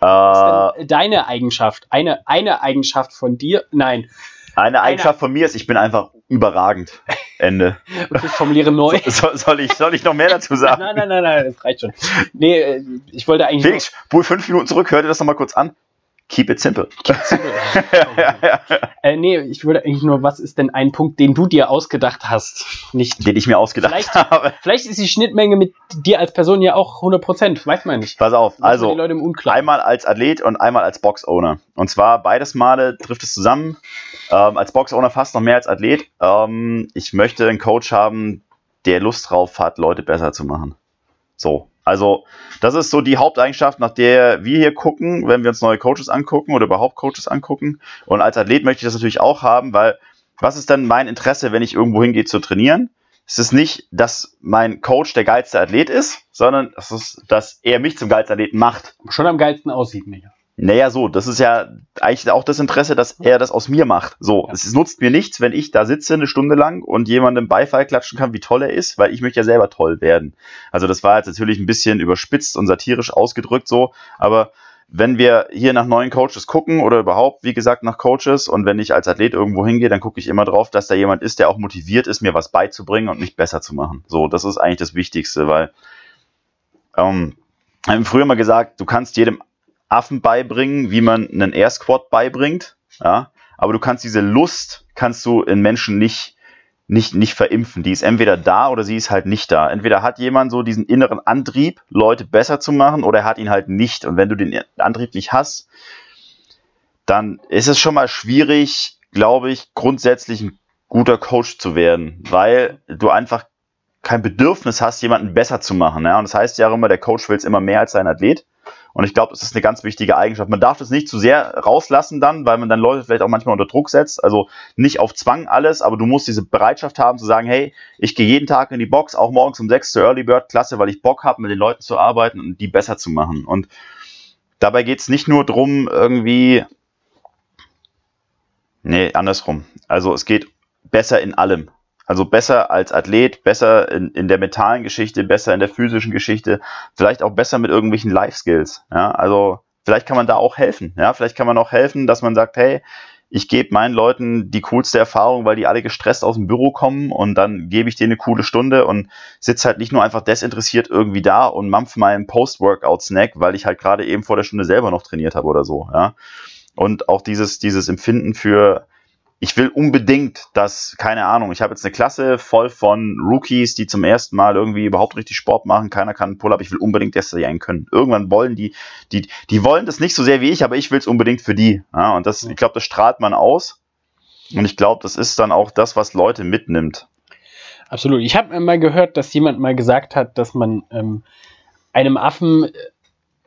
Äh, Was ist denn deine Eigenschaft? Eine, eine Eigenschaft von dir? Nein. eine Eigenschaft von mir ist, ich bin einfach überragend. Ende. Okay, ich formuliere neu. So, soll, ich, soll ich noch mehr dazu sagen? Nein, nein, nein, nein, das reicht schon. Nee, äh, ich wollte eigentlich. Felix, spul fünf Minuten zurück, hör dir das nochmal kurz an. Keep it simple. äh, nee, ich wollte eigentlich nur, was ist denn ein Punkt, den du dir ausgedacht hast? Nicht. Den ich mir ausgedacht Vielleicht- habe. Vielleicht ist die Schnittmenge mit dir als Person ja auch 100%, weiß man nicht. Pass auf, also die Leute im Unklaren. einmal als Athlet und einmal als Box-Owner. Und zwar beides Male trifft es zusammen. Ähm, als Box-Owner fast noch mehr als Athlet. Ähm, ich möchte einen Coach haben, der Lust drauf hat, Leute besser zu machen. So. Also, das ist so die Haupteigenschaft, nach der wir hier gucken, wenn wir uns neue Coaches angucken oder überhaupt Coaches angucken. Und als Athlet möchte ich das natürlich auch haben, weil was ist denn mein Interesse, wenn ich irgendwo hingehe zu trainieren? Es ist nicht, dass mein Coach der geilste Athlet ist, sondern es ist, dass er mich zum geilsten Athleten macht. Schon am geilsten aussieht, Micha. Naja, so, das ist ja eigentlich auch das Interesse, dass er das aus mir macht. So, Ja. es nutzt mir nichts, wenn ich da sitze eine Stunde lang und jemandem Beifall klatschen kann, wie toll er ist, weil ich möchte ja selber toll werden. Also das war jetzt natürlich ein bisschen überspitzt und satirisch ausgedrückt so, aber wenn wir hier nach neuen Coaches gucken oder überhaupt, wie gesagt, nach Coaches und wenn ich als Athlet irgendwo hingehe, dann gucke ich immer drauf, dass da jemand ist, der auch motiviert ist, mir was beizubringen und mich besser zu machen. So, das ist eigentlich das Wichtigste, weil ähm, wir haben früher mal gesagt, du kannst jedem Affen beibringen, wie man einen Air Squat beibringt, ja, aber du kannst diese Lust, kannst du in Menschen nicht, nicht, nicht verimpfen. Die ist entweder da oder sie ist halt nicht da. Entweder hat jemand so diesen inneren Antrieb, Leute besser zu machen, oder er hat ihn halt nicht. Und wenn du den Antrieb nicht hast, dann ist es schon mal schwierig, glaube ich, grundsätzlich ein guter Coach zu werden, weil du einfach kein Bedürfnis hast, jemanden besser zu machen. Ja? Und das heißt ja auch immer, der Coach will es immer mehr als sein Athlet. Und ich glaube, das ist eine ganz wichtige Eigenschaft. Man darf das nicht zu sehr rauslassen dann, weil man dann Leute vielleicht auch manchmal unter Druck setzt. Also nicht auf Zwang alles, aber du musst diese Bereitschaft haben zu sagen, hey, ich gehe jeden Tag in die Box, auch morgens um sechs zur Early Bird Klasse, weil ich Bock habe, mit den Leuten zu arbeiten und die besser zu machen. Und dabei geht es nicht nur drum, irgendwie. Nee, andersrum. Also es geht besser in allem. Also besser als Athlet, besser in, in der mentalen Geschichte, besser in der physischen Geschichte, vielleicht auch besser mit irgendwelchen Life-Skills. Ja, also vielleicht kann man da auch helfen. Ja, vielleicht kann man auch helfen, dass man sagt, hey, ich gebe meinen Leuten die coolste Erfahrung, weil die alle gestresst aus dem Büro kommen und dann gebe ich denen eine coole Stunde und sitze halt nicht nur einfach desinteressiert irgendwie da und mampf meinen Post-Workout-Snack, weil ich halt gerade eben vor der Stunde selber noch trainiert habe oder so. Ja, und auch dieses, dieses Empfinden für, ich will unbedingt, dass, keine Ahnung, ich habe jetzt eine Klasse voll von Rookies, die zum ersten Mal irgendwie überhaupt richtig Sport machen, keiner kann Pull-up, ich will unbedingt, dass sie einen können. Irgendwann wollen die, die, die wollen das nicht so sehr wie ich, aber ich will es unbedingt für die. Ja, und das, ich glaube, das strahlt man aus. Und ich glaube, das ist dann auch das, was Leute mitnimmt. Absolut. Ich habe mal gehört, dass jemand mal gesagt hat, dass man ähm, einem Affen äh,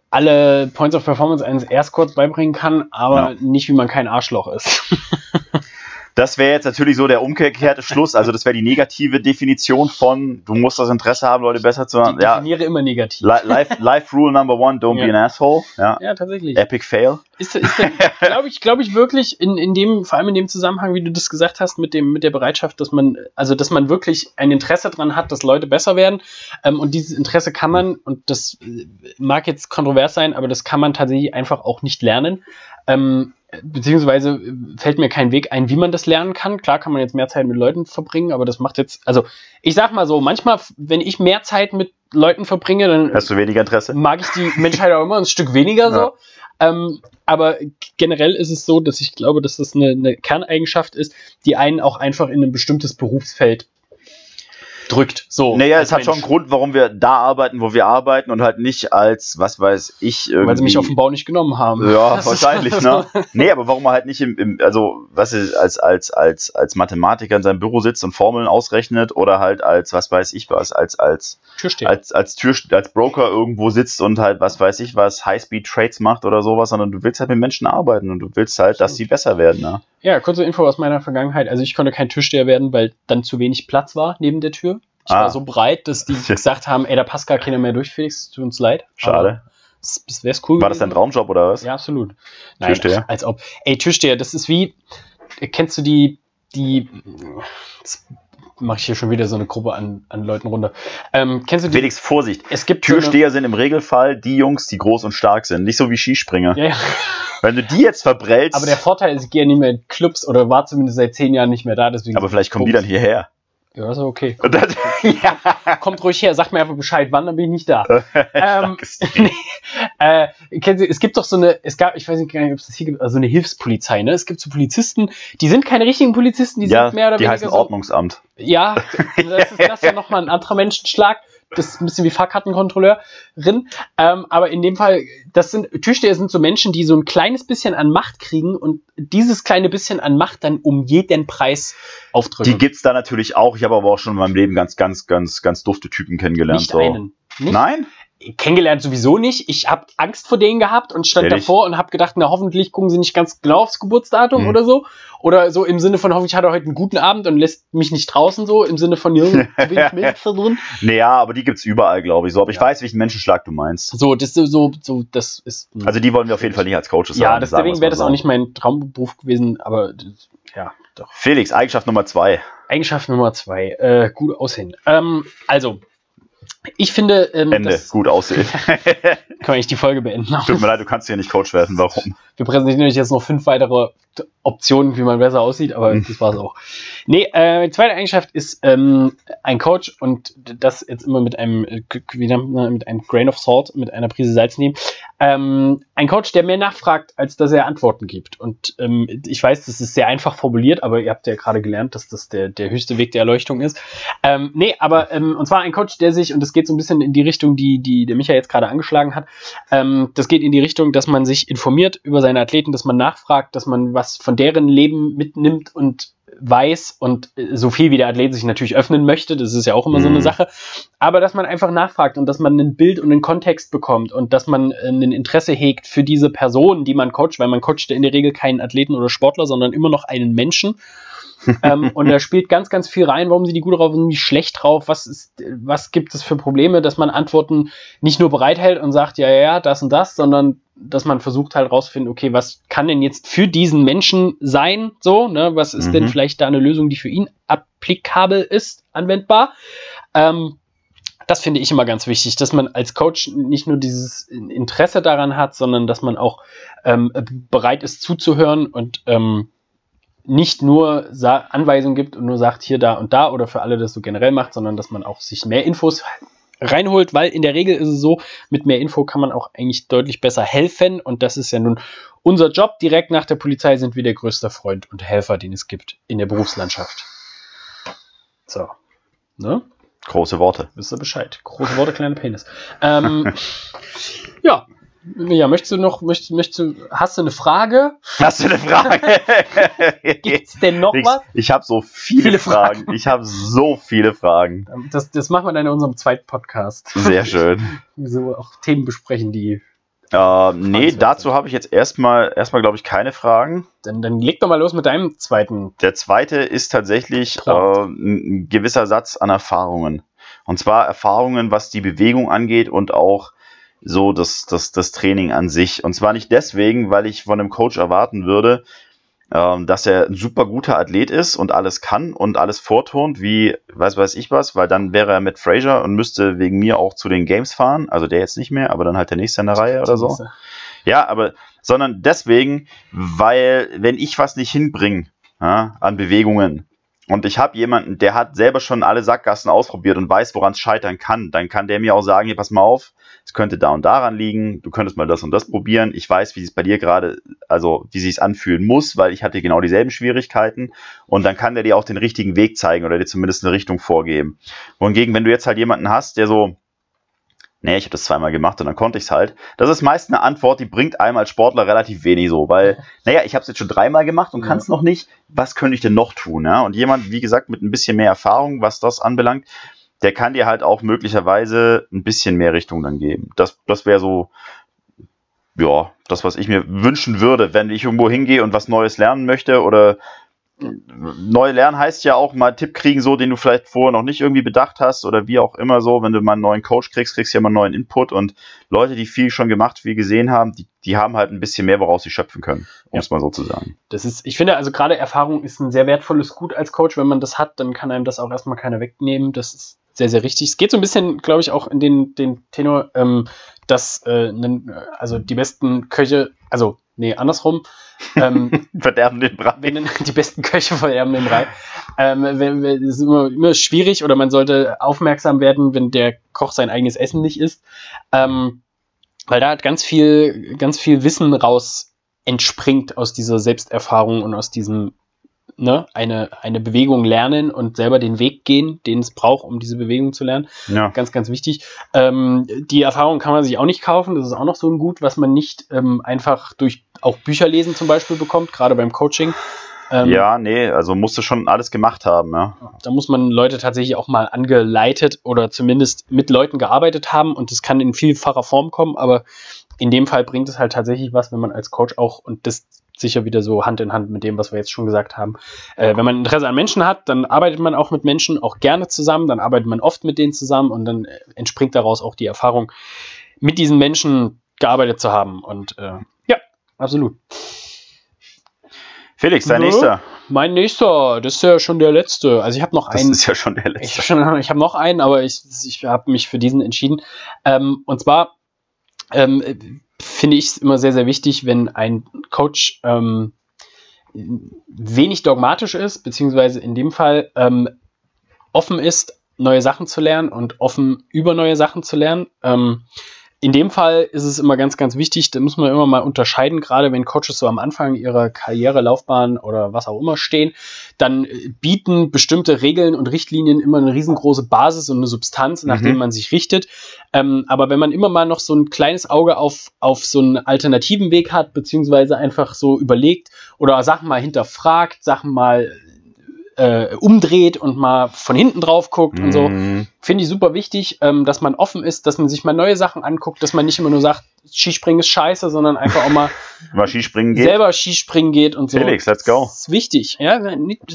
alle Points of Performance eines Air Squats beibringen kann, aber Ja. nicht, wie man kein Arschloch ist. Das wäre jetzt natürlich so der umgekehrte Schluss. Also das wäre die negative Definition von, du musst das Interesse haben, Leute besser zu machen. Ich Ja, definiere immer negativ. Li- life, life Rule Number One, don't be Ja. an asshole. Ja. Ja, tatsächlich. Epic Fail. Ist, ist glaube ich, glaube ich wirklich in, in dem, vor allem in dem Zusammenhang, wie du das gesagt hast, mit dem, mit der Bereitschaft, dass man, also dass man wirklich ein Interesse dran hat, dass Leute besser werden. Ähm, und dieses Interesse kann man, und das äh, mag jetzt kontrovers sein, aber das kann man tatsächlich einfach auch nicht lernen. Ähm, beziehungsweise äh, fällt mir kein Weg ein, wie man das lernen kann. Klar kann man jetzt mehr Zeit mit Leuten verbringen, aber das macht jetzt, also ich sag mal so, manchmal, wenn ich mehr Zeit mit Leuten verbringe, dann Hast du weniger Interesse? mag ich die Menschheit auch immer ein Stück weniger so. Ähm, aber generell ist es so, dass ich glaube, dass das eine, eine Kerneigenschaft ist, die einen auch einfach in ein bestimmtes Berufsfeld drückt. So. Naja, es hat schon einen. Grund, warum wir da arbeiten, wo wir arbeiten und halt nicht als, was weiß ich, irgendwie. Weil sie mich auf dem Bau nicht genommen haben. Ja, Das wahrscheinlich, ne? Nee, aber warum er halt nicht im, im also, was ist, als, als, als, als Mathematiker in seinem Büro sitzt und Formeln ausrechnet oder halt als, was weiß ich was, als, als, Türsteher. als, als Tür, als Broker irgendwo sitzt und halt, was weiß ich was, High-Speed-Trades macht oder sowas, sondern du willst halt mit Menschen arbeiten und du willst halt, dass sie besser werden, ne? Ja, kurze Info aus meiner Vergangenheit. Also ich konnte kein Türsteher werden, weil dann zu wenig Platz war neben der Tür. Ich Ah. war so breit, dass die gesagt haben, ey, da passt gar keiner mehr durch, Felix, tut uns leid. Schade. Das, das wäre cool War das dein. Traumjob oder was? Ja, absolut. Nein, Türsteher? als ob. Ey, Türsteher, das ist wie, kennst du die, die, jetzt mache ich hier schon wieder so eine Gruppe an, an Leuten runter. Ähm, kennst du die, Felix, Vorsicht. es gibt so eine- Türsteher sind im Regelfall die Jungs, die groß und stark sind, nicht so wie Skispringer. Ja, ja. Wenn du die jetzt verbrellst, Aber der Vorteil ist, ich gehe ja nicht mehr in Clubs oder war zumindest seit zehn Jahren nicht mehr da, deswegen. aber vielleicht kommen die dann hierher. Ja, ist okay. Und dann, ja. Kommt ruhig her, sagt mir einfach Bescheid, wann, dann bin ich nicht da. ähm, nee, äh, kennen Sie, es gibt doch so eine, es gab, ich weiß nicht, gar nicht, ob es das hier gibt, also eine Hilfspolizei, ne? Es gibt so Polizisten, die sind keine richtigen Polizisten, die ja, sind mehr oder die weniger heißen so, Ordnungsamt. Ja, das ist, das ja nochmal ein anderer Menschenschlag. Das ist ein bisschen wie Fahrkartenkontrolleurin. Ähm, aber in dem Fall, das sind, Türsteher sind so Menschen, die so ein kleines bisschen an Macht kriegen und dieses kleine bisschen an Macht dann um jeden Preis aufdrücken. Die gibt's da natürlich auch. Ich habe aber auch schon in meinem Leben ganz, ganz, ganz, ganz dufte Typen kennengelernt. Nicht so. einen. Nicht Nein? Kennengelernt sowieso nicht. Ich habe Angst vor denen gehabt und stand Ehrlich? davor und habe gedacht, na hoffentlich gucken sie nicht ganz genau aufs Geburtsdatum Mhm. oder so. Oder so im Sinne von, hoffentlich hat er heute einen guten Abend und lässt mich nicht draußen so, im Sinne von, Junge, wenig Milch da drin. Naja, aber die gibt's überall, glaube ich. So, aber ich Ja. weiß, welchen Menschenschlag du meinst. So, das ist so, so, das ist. Also die wollen wir auf jeden Fall nicht als Coaches ja, haben. sagen deswegen wäre das auch nicht mein Traumberuf gewesen, aber ja, doch. Felix, Eigenschaft Nummer zwei. Eigenschaft Nummer zwei, äh, gut aussehen. Ähm, also, ich finde, ähm, Ende. das Gut aussehen. kann ich die Folge beenden. Tut mir leid, du kannst hier nicht Coach werden. Warum? Wir präsentieren euch jetzt noch fünf weitere Optionen, wie man besser aussieht, aber Mhm. das war's auch. Nee, äh, die zweite Eigenschaft ist ähm, ein Coach und das jetzt immer mit einem, äh, wie nennt man, mit einem Grain of Salt, mit einer Prise Salz nehmen. Ähm, ein Coach, der mehr nachfragt, als dass er Antworten gibt. Und ähm, ich weiß, das ist sehr einfach formuliert, aber ihr habt ja gerade gelernt, dass das der, der höchste Weg der Erleuchtung ist. Ähm, nee, aber ähm, und zwar ein Coach, der sich, und das geht so ein bisschen in die Richtung, die, die der Micha jetzt gerade angeschlagen hat, ähm, das geht in die Richtung, dass man sich informiert über seine Athleten, dass man nachfragt, dass man was von deren Leben mitnimmt und weiß und äh, so viel wie der Athlet sich natürlich öffnen möchte, das ist ja auch immer so eine Mhm. Sache, aber dass man einfach nachfragt und dass man ein Bild und einen Kontext bekommt und dass man äh, ein Interesse hegt für diese Person, die man coacht, weil man coacht ja in der Regel keinen Athleten oder Sportler, sondern immer noch einen Menschen. ähm, und da spielt ganz, ganz viel rein, warum sind die gut drauf, sind die schlecht drauf, was ist, was gibt es für Probleme, dass man Antworten nicht nur bereithält und sagt, ja, ja, ja, das und das, sondern dass man versucht halt rauszufinden, okay, was kann denn jetzt für diesen Menschen sein, so, ne, was ist denn Mhm. vielleicht da eine Lösung, die für ihn applikabel ist, anwendbar. Ähm, das finde ich immer ganz wichtig, dass man als Coach nicht nur dieses Interesse daran hat, sondern dass man auch ähm, bereit ist zuzuhören und ähm, nicht nur Anweisungen gibt und nur sagt, hier, da und da oder für alle das so generell macht, sondern dass man auch sich mehr Infos reinholt, weil in der Regel ist es so, mit mehr Info kann man auch eigentlich deutlich besser helfen und das ist ja nun unser Job. Direkt nach der Polizei sind wir der größte Freund und Helfer, den es gibt in der Berufslandschaft. So. Ne? Große Worte. Wisst ihr Bescheid. Große Worte, kleiner Penis. Ähm, ja. Ja, möchtest du noch, möchtest, möchtest du, hast du eine Frage? Hast du eine Frage? Gibt's denn noch ich was? ich habe so viele, Viele Fragen. Ich habe so viele Fragen. Das, das machen wir dann in unserem zweiten Podcast. Sehr schön. so auch Themen besprechen, die Äh, nee, dazu habe ich jetzt erstmal, erstmal glaube ich, keine Fragen. Dann, dann leg doch mal los mit deinem zweiten. Der zweite ist tatsächlich äh, ein gewisser Satz an Erfahrungen. Und zwar Erfahrungen, was die Bewegung angeht und auch so das, das, das Training an sich. Und zwar nicht deswegen, weil ich von einem Coach erwarten würde, ähm, dass er ein super guter Athlet ist und alles kann und alles vorturnt, wie weiß weiß ich was, weil dann wäre er mit Fraser und müsste wegen mir auch zu den Games fahren. Also der jetzt nicht mehr, aber dann halt der nächste in der Reihe oder so. Ja, aber sondern deswegen, weil wenn ich was nicht hinbringe ja, an Bewegungen, und ich habe jemanden, der hat selber schon alle Sackgassen ausprobiert und weiß, woran es scheitern kann. Dann kann der mir auch sagen, hier, pass mal auf, es könnte da und daran liegen, du könntest mal das und das probieren. Ich weiß, wie es bei dir gerade, also wie sich anfühlen muss, weil ich hatte genau dieselben Schwierigkeiten. Und dann kann der dir auch den richtigen Weg zeigen oder dir zumindest eine Richtung vorgeben. Wohingegen, wenn du jetzt halt jemanden hast, der so, nee, ich habe das zweimal gemacht und dann konnte ich es halt. Das ist meist eine Antwort, die bringt einem als Sportler relativ wenig so, weil, naja, ich habe es jetzt schon dreimal gemacht und kann es noch nicht. Was könnte ich denn noch tun? Ja? Und jemand, wie gesagt, mit ein bisschen mehr Erfahrung, was das anbelangt, der kann dir halt auch möglicherweise ein bisschen mehr Richtung dann geben. Das, das wäre so, ja, das, was ich mir wünschen würde, wenn ich irgendwo hingehe und was Neues lernen möchte oder neu lernen heißt ja auch mal Tipp kriegen, so den du vielleicht vorher noch nicht irgendwie bedacht hast oder wie auch immer so. Wenn du mal einen neuen Coach kriegst, kriegst du ja mal einen neuen Input und Leute, die viel schon gemacht, viel gesehen haben, die, die haben halt ein bisschen mehr, woraus sie schöpfen können, um es mal so zu sagen. Das ist, ich finde, also gerade Erfahrung ist ein sehr wertvolles Gut als Coach. Wenn man das hat, dann kann einem das auch erstmal keiner wegnehmen. Das ist sehr, sehr richtig. Es geht so ein bisschen, glaube ich, auch in den, den Tenor, ähm, dass äh, also die besten Köche, also nee, andersrum, ähm, verderben den Brei. Wenn, die besten Köche verderben den Brei. Ähm, wenn, wenn, ist immer, immer schwierig oder man sollte aufmerksam werden, wenn der Koch sein eigenes Essen nicht isst. Ähm, weil da hat ganz viel, ganz viel Wissen raus entspringt aus dieser Selbsterfahrung und aus diesem ne, eine, eine Bewegung lernen und selber den Weg gehen, den es braucht, um diese Bewegung zu lernen. Ja. Ganz, ganz wichtig. Ähm, die Erfahrung kann man sich auch nicht kaufen. Das ist auch noch so ein Gut, was man nicht ähm, einfach durch auch Bücher lesen zum Beispiel bekommt, gerade beim Coaching. Ähm, ja, nee, also musst du schon alles gemacht haben, ja. Da muss man Leute tatsächlich auch mal angeleitet oder zumindest mit Leuten gearbeitet haben und das kann in vielfacher Form kommen, aber in dem Fall bringt es halt tatsächlich was, wenn man als Coach auch, und das sicher wieder so Hand in Hand mit dem, was wir jetzt schon gesagt haben. Äh, wenn man Interesse an Menschen hat, dann arbeitet man auch mit Menschen auch gerne zusammen, dann arbeitet man oft mit denen zusammen und dann äh, entspringt daraus auch die Erfahrung, mit diesen Menschen gearbeitet zu haben. Und äh, ja, absolut. Felix, dein ja, nächster. Mein nächster, das ist ja schon der letzte. Also ich habe noch das einen. Das ist ja schon der letzte. Ich, ich habe noch einen, aber ich, ich habe mich für diesen entschieden. Ähm, und zwar ähm, finde ich es immer sehr, sehr wichtig, wenn ein Coach ähm, wenig dogmatisch ist, beziehungsweise in dem Fall ähm, offen ist, neue Sachen zu lernen und offen über neue Sachen zu lernen. Ähm, in dem Fall ist es immer ganz, ganz wichtig, da muss man immer mal unterscheiden, gerade wenn Coaches so am Anfang ihrer Karriere, Laufbahn oder was auch immer stehen, dann äh, bieten bestimmte Regeln und Richtlinien immer eine riesengroße Basis und eine Substanz, nach mhm. dem man sich richtet. Ähm, aber wenn man immer mal noch so ein kleines Auge auf, auf so einen alternativen Weg hat, beziehungsweise einfach so überlegt oder Sachen mal hinterfragt, Sachen mal äh, umdreht und mal von hinten drauf guckt mhm. und so. Mhm. Finde ich super wichtig, ähm, dass man offen ist, dass man sich mal neue Sachen anguckt, dass man nicht immer nur sagt, Skispringen ist scheiße, sondern einfach auch mal, mal Skispringen geht. selber Skispringen geht und so. Felix, let's go. Das ist wichtig. Ja,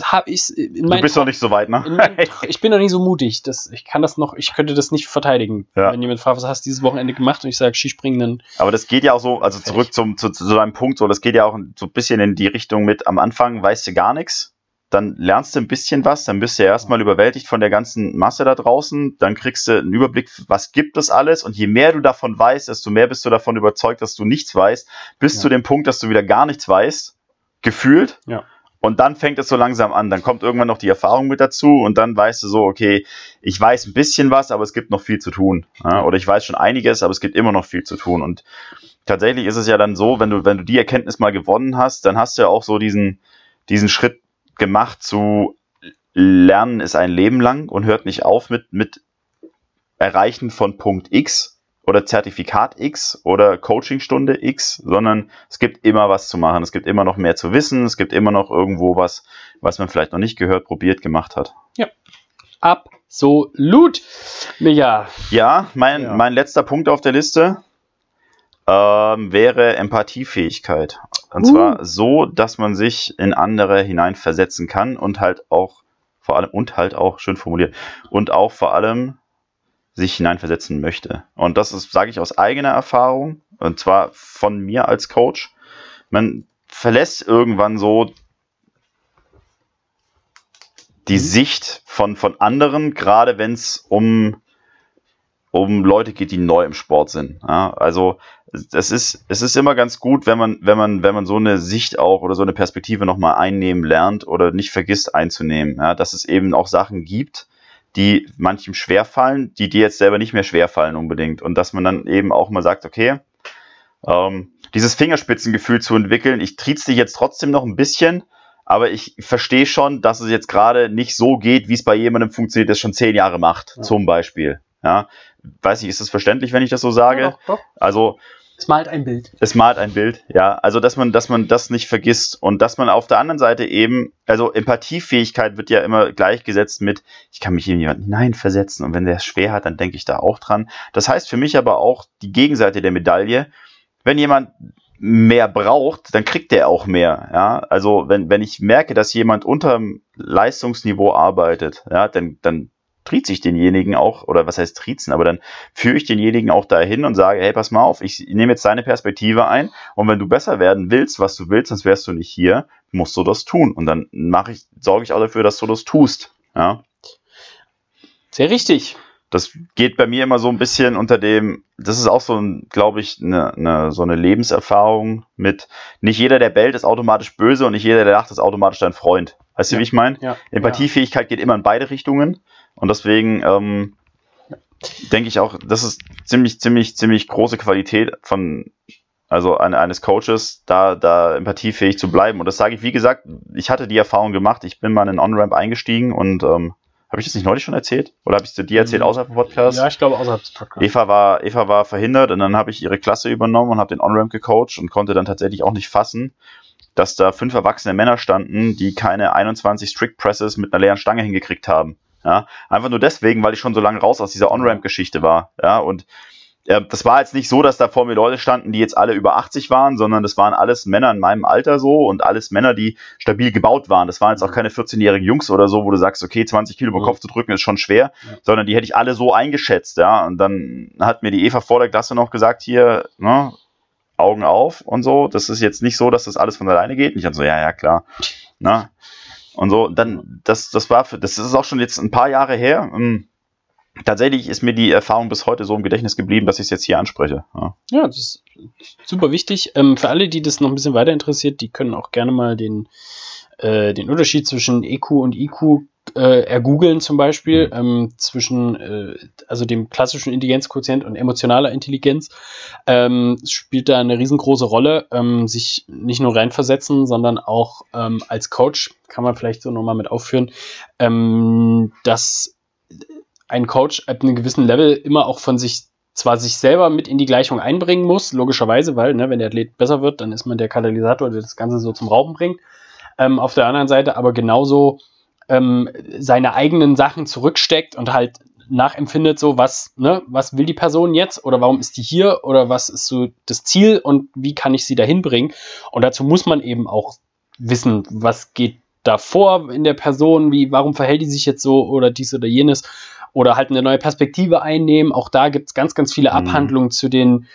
hab ich du bist doch nicht so weit, ne? Ich bin noch nicht so mutig. Das, ich kann das noch, ich könnte das nicht verteidigen. Ja. Wenn jemand fragt, was hast du dieses Wochenende gemacht und ich sage Skispringen, dann. Aber das geht ja auch so, also zurück zum, zu, zu deinem Punkt, so, das geht ja auch so ein bisschen in die Richtung mit, am Anfang weißt du gar nichts dann lernst du ein bisschen was, dann bist du ja erstmal überwältigt von der ganzen Masse da draußen, dann kriegst du einen Überblick, was gibt es alles und je mehr du davon weißt, desto mehr bist du davon überzeugt, dass du nichts weißt, bis ja. zu dem Punkt, dass du wieder gar nichts weißt, gefühlt. Ja. Und dann fängt es so langsam an, dann kommt irgendwann noch die Erfahrung mit dazu und dann weißt du so, okay, ich weiß ein bisschen was, aber es gibt noch viel zu tun. Ja? Oder ich weiß schon einiges, aber es gibt immer noch viel zu tun. Und tatsächlich ist es ja dann so, wenn du, wenn du die Erkenntnis mal gewonnen hast, dann hast du ja auch so diesen, diesen Schritt gemacht zu Lernen ist ein Leben lang und hört nicht auf mit, mit Erreichen von Punkt X oder Zertifikat X oder Coachingstunde X, sondern es gibt immer was zu machen. Es gibt immer noch mehr zu wissen. Es gibt immer noch irgendwo was, was man vielleicht noch nicht gehört, probiert, gemacht hat. Ja. Absolut. Ja. Ja, mein, ja. mein letzter Punkt auf der Liste. Ähm, wäre Empathiefähigkeit. Und Uh. zwar so, dass man sich in andere hineinversetzen kann und halt auch vor allem und halt auch schön formuliert und auch vor allem sich hineinversetzen möchte. Und das ist, sage ich aus eigener Erfahrung und zwar von mir als Coach. Man verlässt irgendwann so die Sicht von, von anderen, gerade wenn es um, um Leute geht, die neu im Sport sind. Ja, also es ist, es ist immer ganz gut, wenn man, wenn man, wenn man so eine Sicht auch oder so eine Perspektive nochmal einnehmen lernt oder nicht vergisst einzunehmen, ja, dass es eben auch Sachen gibt, die manchem schwerfallen, die dir jetzt selber nicht mehr schwerfallen unbedingt. Und dass man dann eben auch mal sagt, okay, ähm, dieses Fingerspitzengefühl zu entwickeln, ich triez dich jetzt trotzdem noch ein bisschen, aber ich verstehe schon, dass es jetzt gerade nicht so geht, wie es bei jemandem funktioniert, der es schon zehn Jahre macht, Ja. zum Beispiel. Ja, weiß ich, ist das verständlich, wenn ich das so sage? Ja, doch, doch. Also Es malt ein Bild. es malt ein Bild, ja. Also, dass man, dass man das nicht vergisst und dass man auf der anderen Seite eben, also Empathiefähigkeit wird ja immer gleichgesetzt mit, ich kann mich in jemanden hineinversetzen und wenn der es schwer hat, dann denke ich da auch dran. Das heißt für mich aber auch die Gegenseite der Medaille. Wenn jemand mehr braucht, dann kriegt der auch mehr, ja. Also, wenn, wenn ich merke, dass jemand unterm Leistungsniveau arbeitet, ja, dann, dann trieze ich denjenigen auch, oder was heißt triezen, aber dann führe ich denjenigen auch dahin und sage, hey, pass mal auf, ich nehme jetzt deine Perspektive ein und wenn du besser werden willst, was du willst, sonst wärst du nicht hier, musst du das tun. Und dann mache ich, sorge ich auch dafür, dass du das tust. Ja. Sehr richtig. Das geht bei mir immer so ein bisschen unter dem, das ist auch so ein, glaube ich, eine, eine, so eine Lebenserfahrung mit, nicht jeder, der bellt, ist automatisch böse und nicht jeder, der lacht, ist automatisch dein Freund. Weißt du, Ja. wie ich meine? Ja. Empathiefähigkeit geht immer in beide Richtungen und deswegen ähm, denke ich auch, das ist ziemlich, ziemlich, ziemlich große Qualität von also eine, eines Coaches, da, da empathiefähig zu bleiben. Und das sage ich, wie gesagt, ich hatte die Erfahrung gemacht, ich bin mal in einen On-Ramp eingestiegen und ähm, habe ich das nicht neulich schon erzählt? Oder habe ich es dir erzählt außerhalb dem Podcast? Ja, ich glaube außerhalb des Podcasts. Eva war, Eva war verhindert und dann habe ich ihre Klasse übernommen und habe den On-Ramp gecoacht und konnte dann tatsächlich auch nicht fassen, dass da fünf erwachsene Männer standen, die keine 21 Strict Presses mit einer leeren Stange hingekriegt haben. Ja, einfach nur deswegen, weil ich schon so lange raus aus dieser On-Ramp-Geschichte war. Ja, und äh, das war jetzt nicht so, dass da vor mir Leute standen, die jetzt alle über 80 waren, sondern das waren alles Männer in meinem Alter so und alles Männer, die stabil gebaut waren. Das waren jetzt auch keine 14-jährigen Jungs oder so, wo du sagst, okay, 20 Kilo über den. Kopf zu drücken ist schon schwer, Ja. sondern die hätte ich alle so eingeschätzt, ja. Und dann hat mir die Eva vor der Klasse noch gesagt, hier, ne, Augen auf und so. Das ist jetzt nicht so, dass das alles von alleine geht. Und ich dann so, ja, ja, klar. Na? Und so, dann, das, das war für, das ist auch schon jetzt ein paar Jahre her. Ähm, Tatsächlich ist mir die Erfahrung bis heute so im Gedächtnis geblieben, dass ich es jetzt hier anspreche. Ja. Ja, das ist super wichtig. Ähm, für alle, die das noch ein bisschen weiter interessiert, die können auch gerne mal den, äh, den Unterschied zwischen EQ und IQ äh, ergoogeln zum Beispiel, ähm, zwischen äh, also dem klassischen Intelligenzquotient und emotionaler Intelligenz. Ähm, spielt da eine riesengroße Rolle, ähm, sich nicht nur reinversetzen, sondern auch ähm, als Coach, kann man vielleicht so nochmal mit aufführen, ähm, dass ein Coach ab einem gewissen Level immer auch von sich zwar sich selber mit in die Gleichung einbringen muss, logischerweise, weil, ne, wenn der Athlet besser wird, dann ist man der Katalysator, der das Ganze so zum Rauben bringt. Ähm, auf der anderen Seite aber genauso ähm, seine eigenen Sachen zurücksteckt und halt nachempfindet, so was, ne, was will die Person jetzt oder warum ist die hier oder was ist so das Ziel und wie kann ich sie dahin bringen. Und dazu muss man eben auch wissen, was geht da vor in der Person, wie, warum verhält die sich jetzt so oder dies oder jenes oder halt eine neue Perspektive einnehmen. Auch da gibt es ganz, ganz viele Mhm. Abhandlungen zu den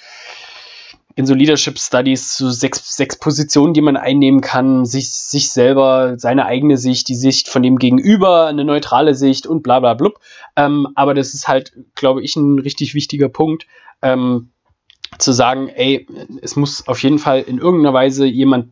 in so Leadership Studies zu sechs, sechs Positionen, die man einnehmen kann, sich, sich selber, seine eigene Sicht, die Sicht von dem Gegenüber, eine neutrale Sicht und bla bla blub. Ähm, aber das ist halt, glaube ich, ein richtig wichtiger Punkt, ähm, zu sagen, ey, es muss auf jeden Fall in irgendeiner Weise jemand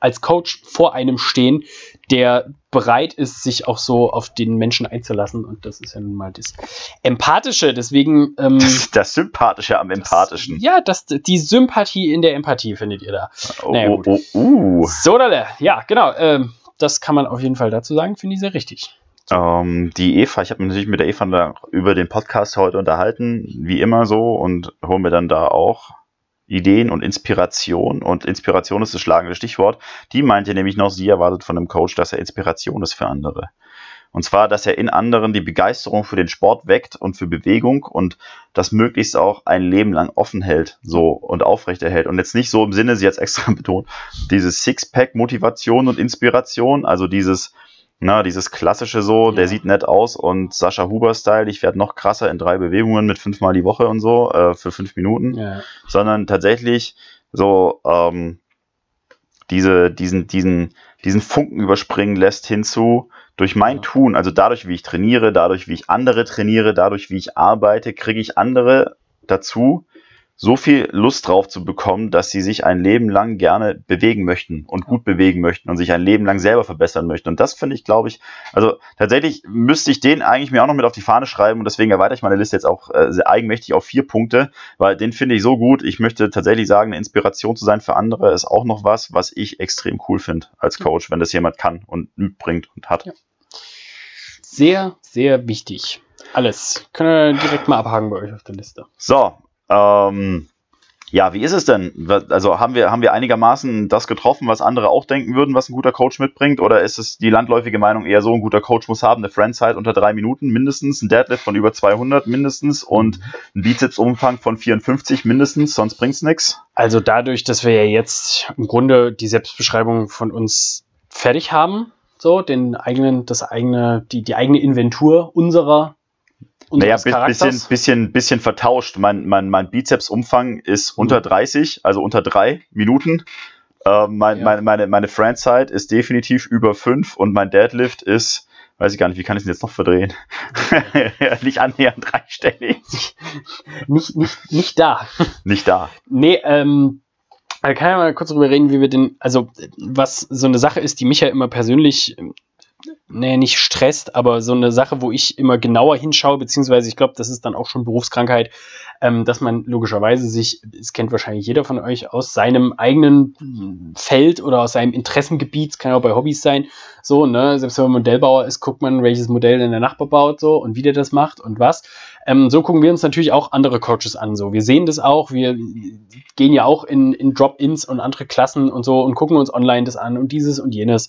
als Coach vor einem stehen, der bereit ist, sich auch so auf den Menschen einzulassen. Und das ist ja nun mal das Empathische. Deswegen. Ähm, Das ist das Sympathische am Empathischen. ja, das, die Sympathie in der Empathie findet ihr da. Oh, naja, oh, gut. oh, uh. So, ja, genau. Ähm, das kann man auf jeden Fall dazu sagen, finde ich sehr richtig. Ähm, die Eva, ich habe mich natürlich mit der Eva da über den Podcast heute unterhalten, wie immer so, und hole mir dann da auch Ideen und Inspiration. Und Inspiration ist das schlagende Stichwort. Die meinte nämlich noch, sie erwartet von einem Coach, dass er Inspiration ist für andere. Und zwar, dass er in anderen die Begeisterung für den Sport weckt und für Bewegung und das möglichst auch ein Leben lang offen hält, so und aufrechterhält. Und jetzt nicht so im Sinne, sie es extra betont, dieses Sixpack Motivation und Inspiration, also dieses, na, dieses klassische so, der sieht nett aus und Sascha Huber-Style, ich werde noch krasser in drei Bewegungen mit fünfmal die Woche und so, äh, für fünf Minuten, Ja. sondern tatsächlich so, ähm, diese, diesen, diesen, diesen Funken überspringen lässt hinzu, durch mein Ja. Tun, also dadurch, wie ich trainiere, dadurch, wie ich andere trainiere, dadurch, wie ich arbeite, kriege ich andere dazu, so viel Lust drauf zu bekommen, dass sie sich ein Leben lang gerne bewegen möchten und gut bewegen möchten und sich ein Leben lang selber verbessern möchten. Und das finde ich, glaube ich, also tatsächlich müsste ich den eigentlich mir auch noch mit auf die Fahne schreiben und deswegen erweitere ich meine Liste jetzt auch äh, sehr eigenmächtig auf vier Punkte, weil den finde ich so gut. Ich möchte tatsächlich sagen, eine Inspiration zu sein für andere ist auch noch was, was ich extrem cool finde als Coach, wenn das jemand kann und mitbringt und hat. Ja. Sehr, sehr wichtig. Alles. Können wir direkt mal abhaken bei euch auf der Liste. So, ähm, ja, wie ist es denn? Also haben wir, haben wir einigermaßen das getroffen, was andere auch denken würden, was ein guter Coach mitbringt? Oder ist es die landläufige Meinung eher so, ein guter Coach muss haben, eine Friendzeit unter drei Minuten mindestens, ein Deadlift von über 200 mindestens und ein Bizepsumfang von 54 mindestens, sonst bringt's nix? Also dadurch, dass wir ja jetzt im Grunde die Selbstbeschreibung von uns fertig haben, so den eigenen, das eigene, die, die eigene Inventur unserer Naja, bisschen, bisschen, bisschen vertauscht. Mein, mein, mein Bizepsumfang ist unter 30, also unter drei Minuten. Äh, mein, Ja. meine, meine, meine Friendzeit ist definitiv über fünf und mein Deadlift ist, weiß ich gar nicht, wie kann ich es jetzt noch verdrehen? nicht annähernd dreistellig. Nicht, nicht, nicht da. Nicht da. Nee, ähm, kann ich mal kurz drüber reden, wie wir den, also was so eine Sache ist, die mich ja immer persönlich, ähm, nee, nicht stresst, aber so eine Sache, wo ich immer genauer hinschaue, beziehungsweise ich glaube, das ist dann auch schon Berufskrankheit, ähm, dass man logischerweise sich, es kennt wahrscheinlich jeder von euch, aus seinem eigenen Feld oder aus seinem Interessengebiet, es kann auch bei Hobbys sein, so, ne, selbst wenn man Modellbauer ist, guckt man, welches Modell denn der Nachbar baut, so, und wie der das macht und was. Ähm, so gucken wir uns natürlich auch andere Coaches an. So, wir sehen das auch, wir gehen ja auch in, in Drop-ins und andere Klassen und so und gucken uns online das an und dieses und jenes.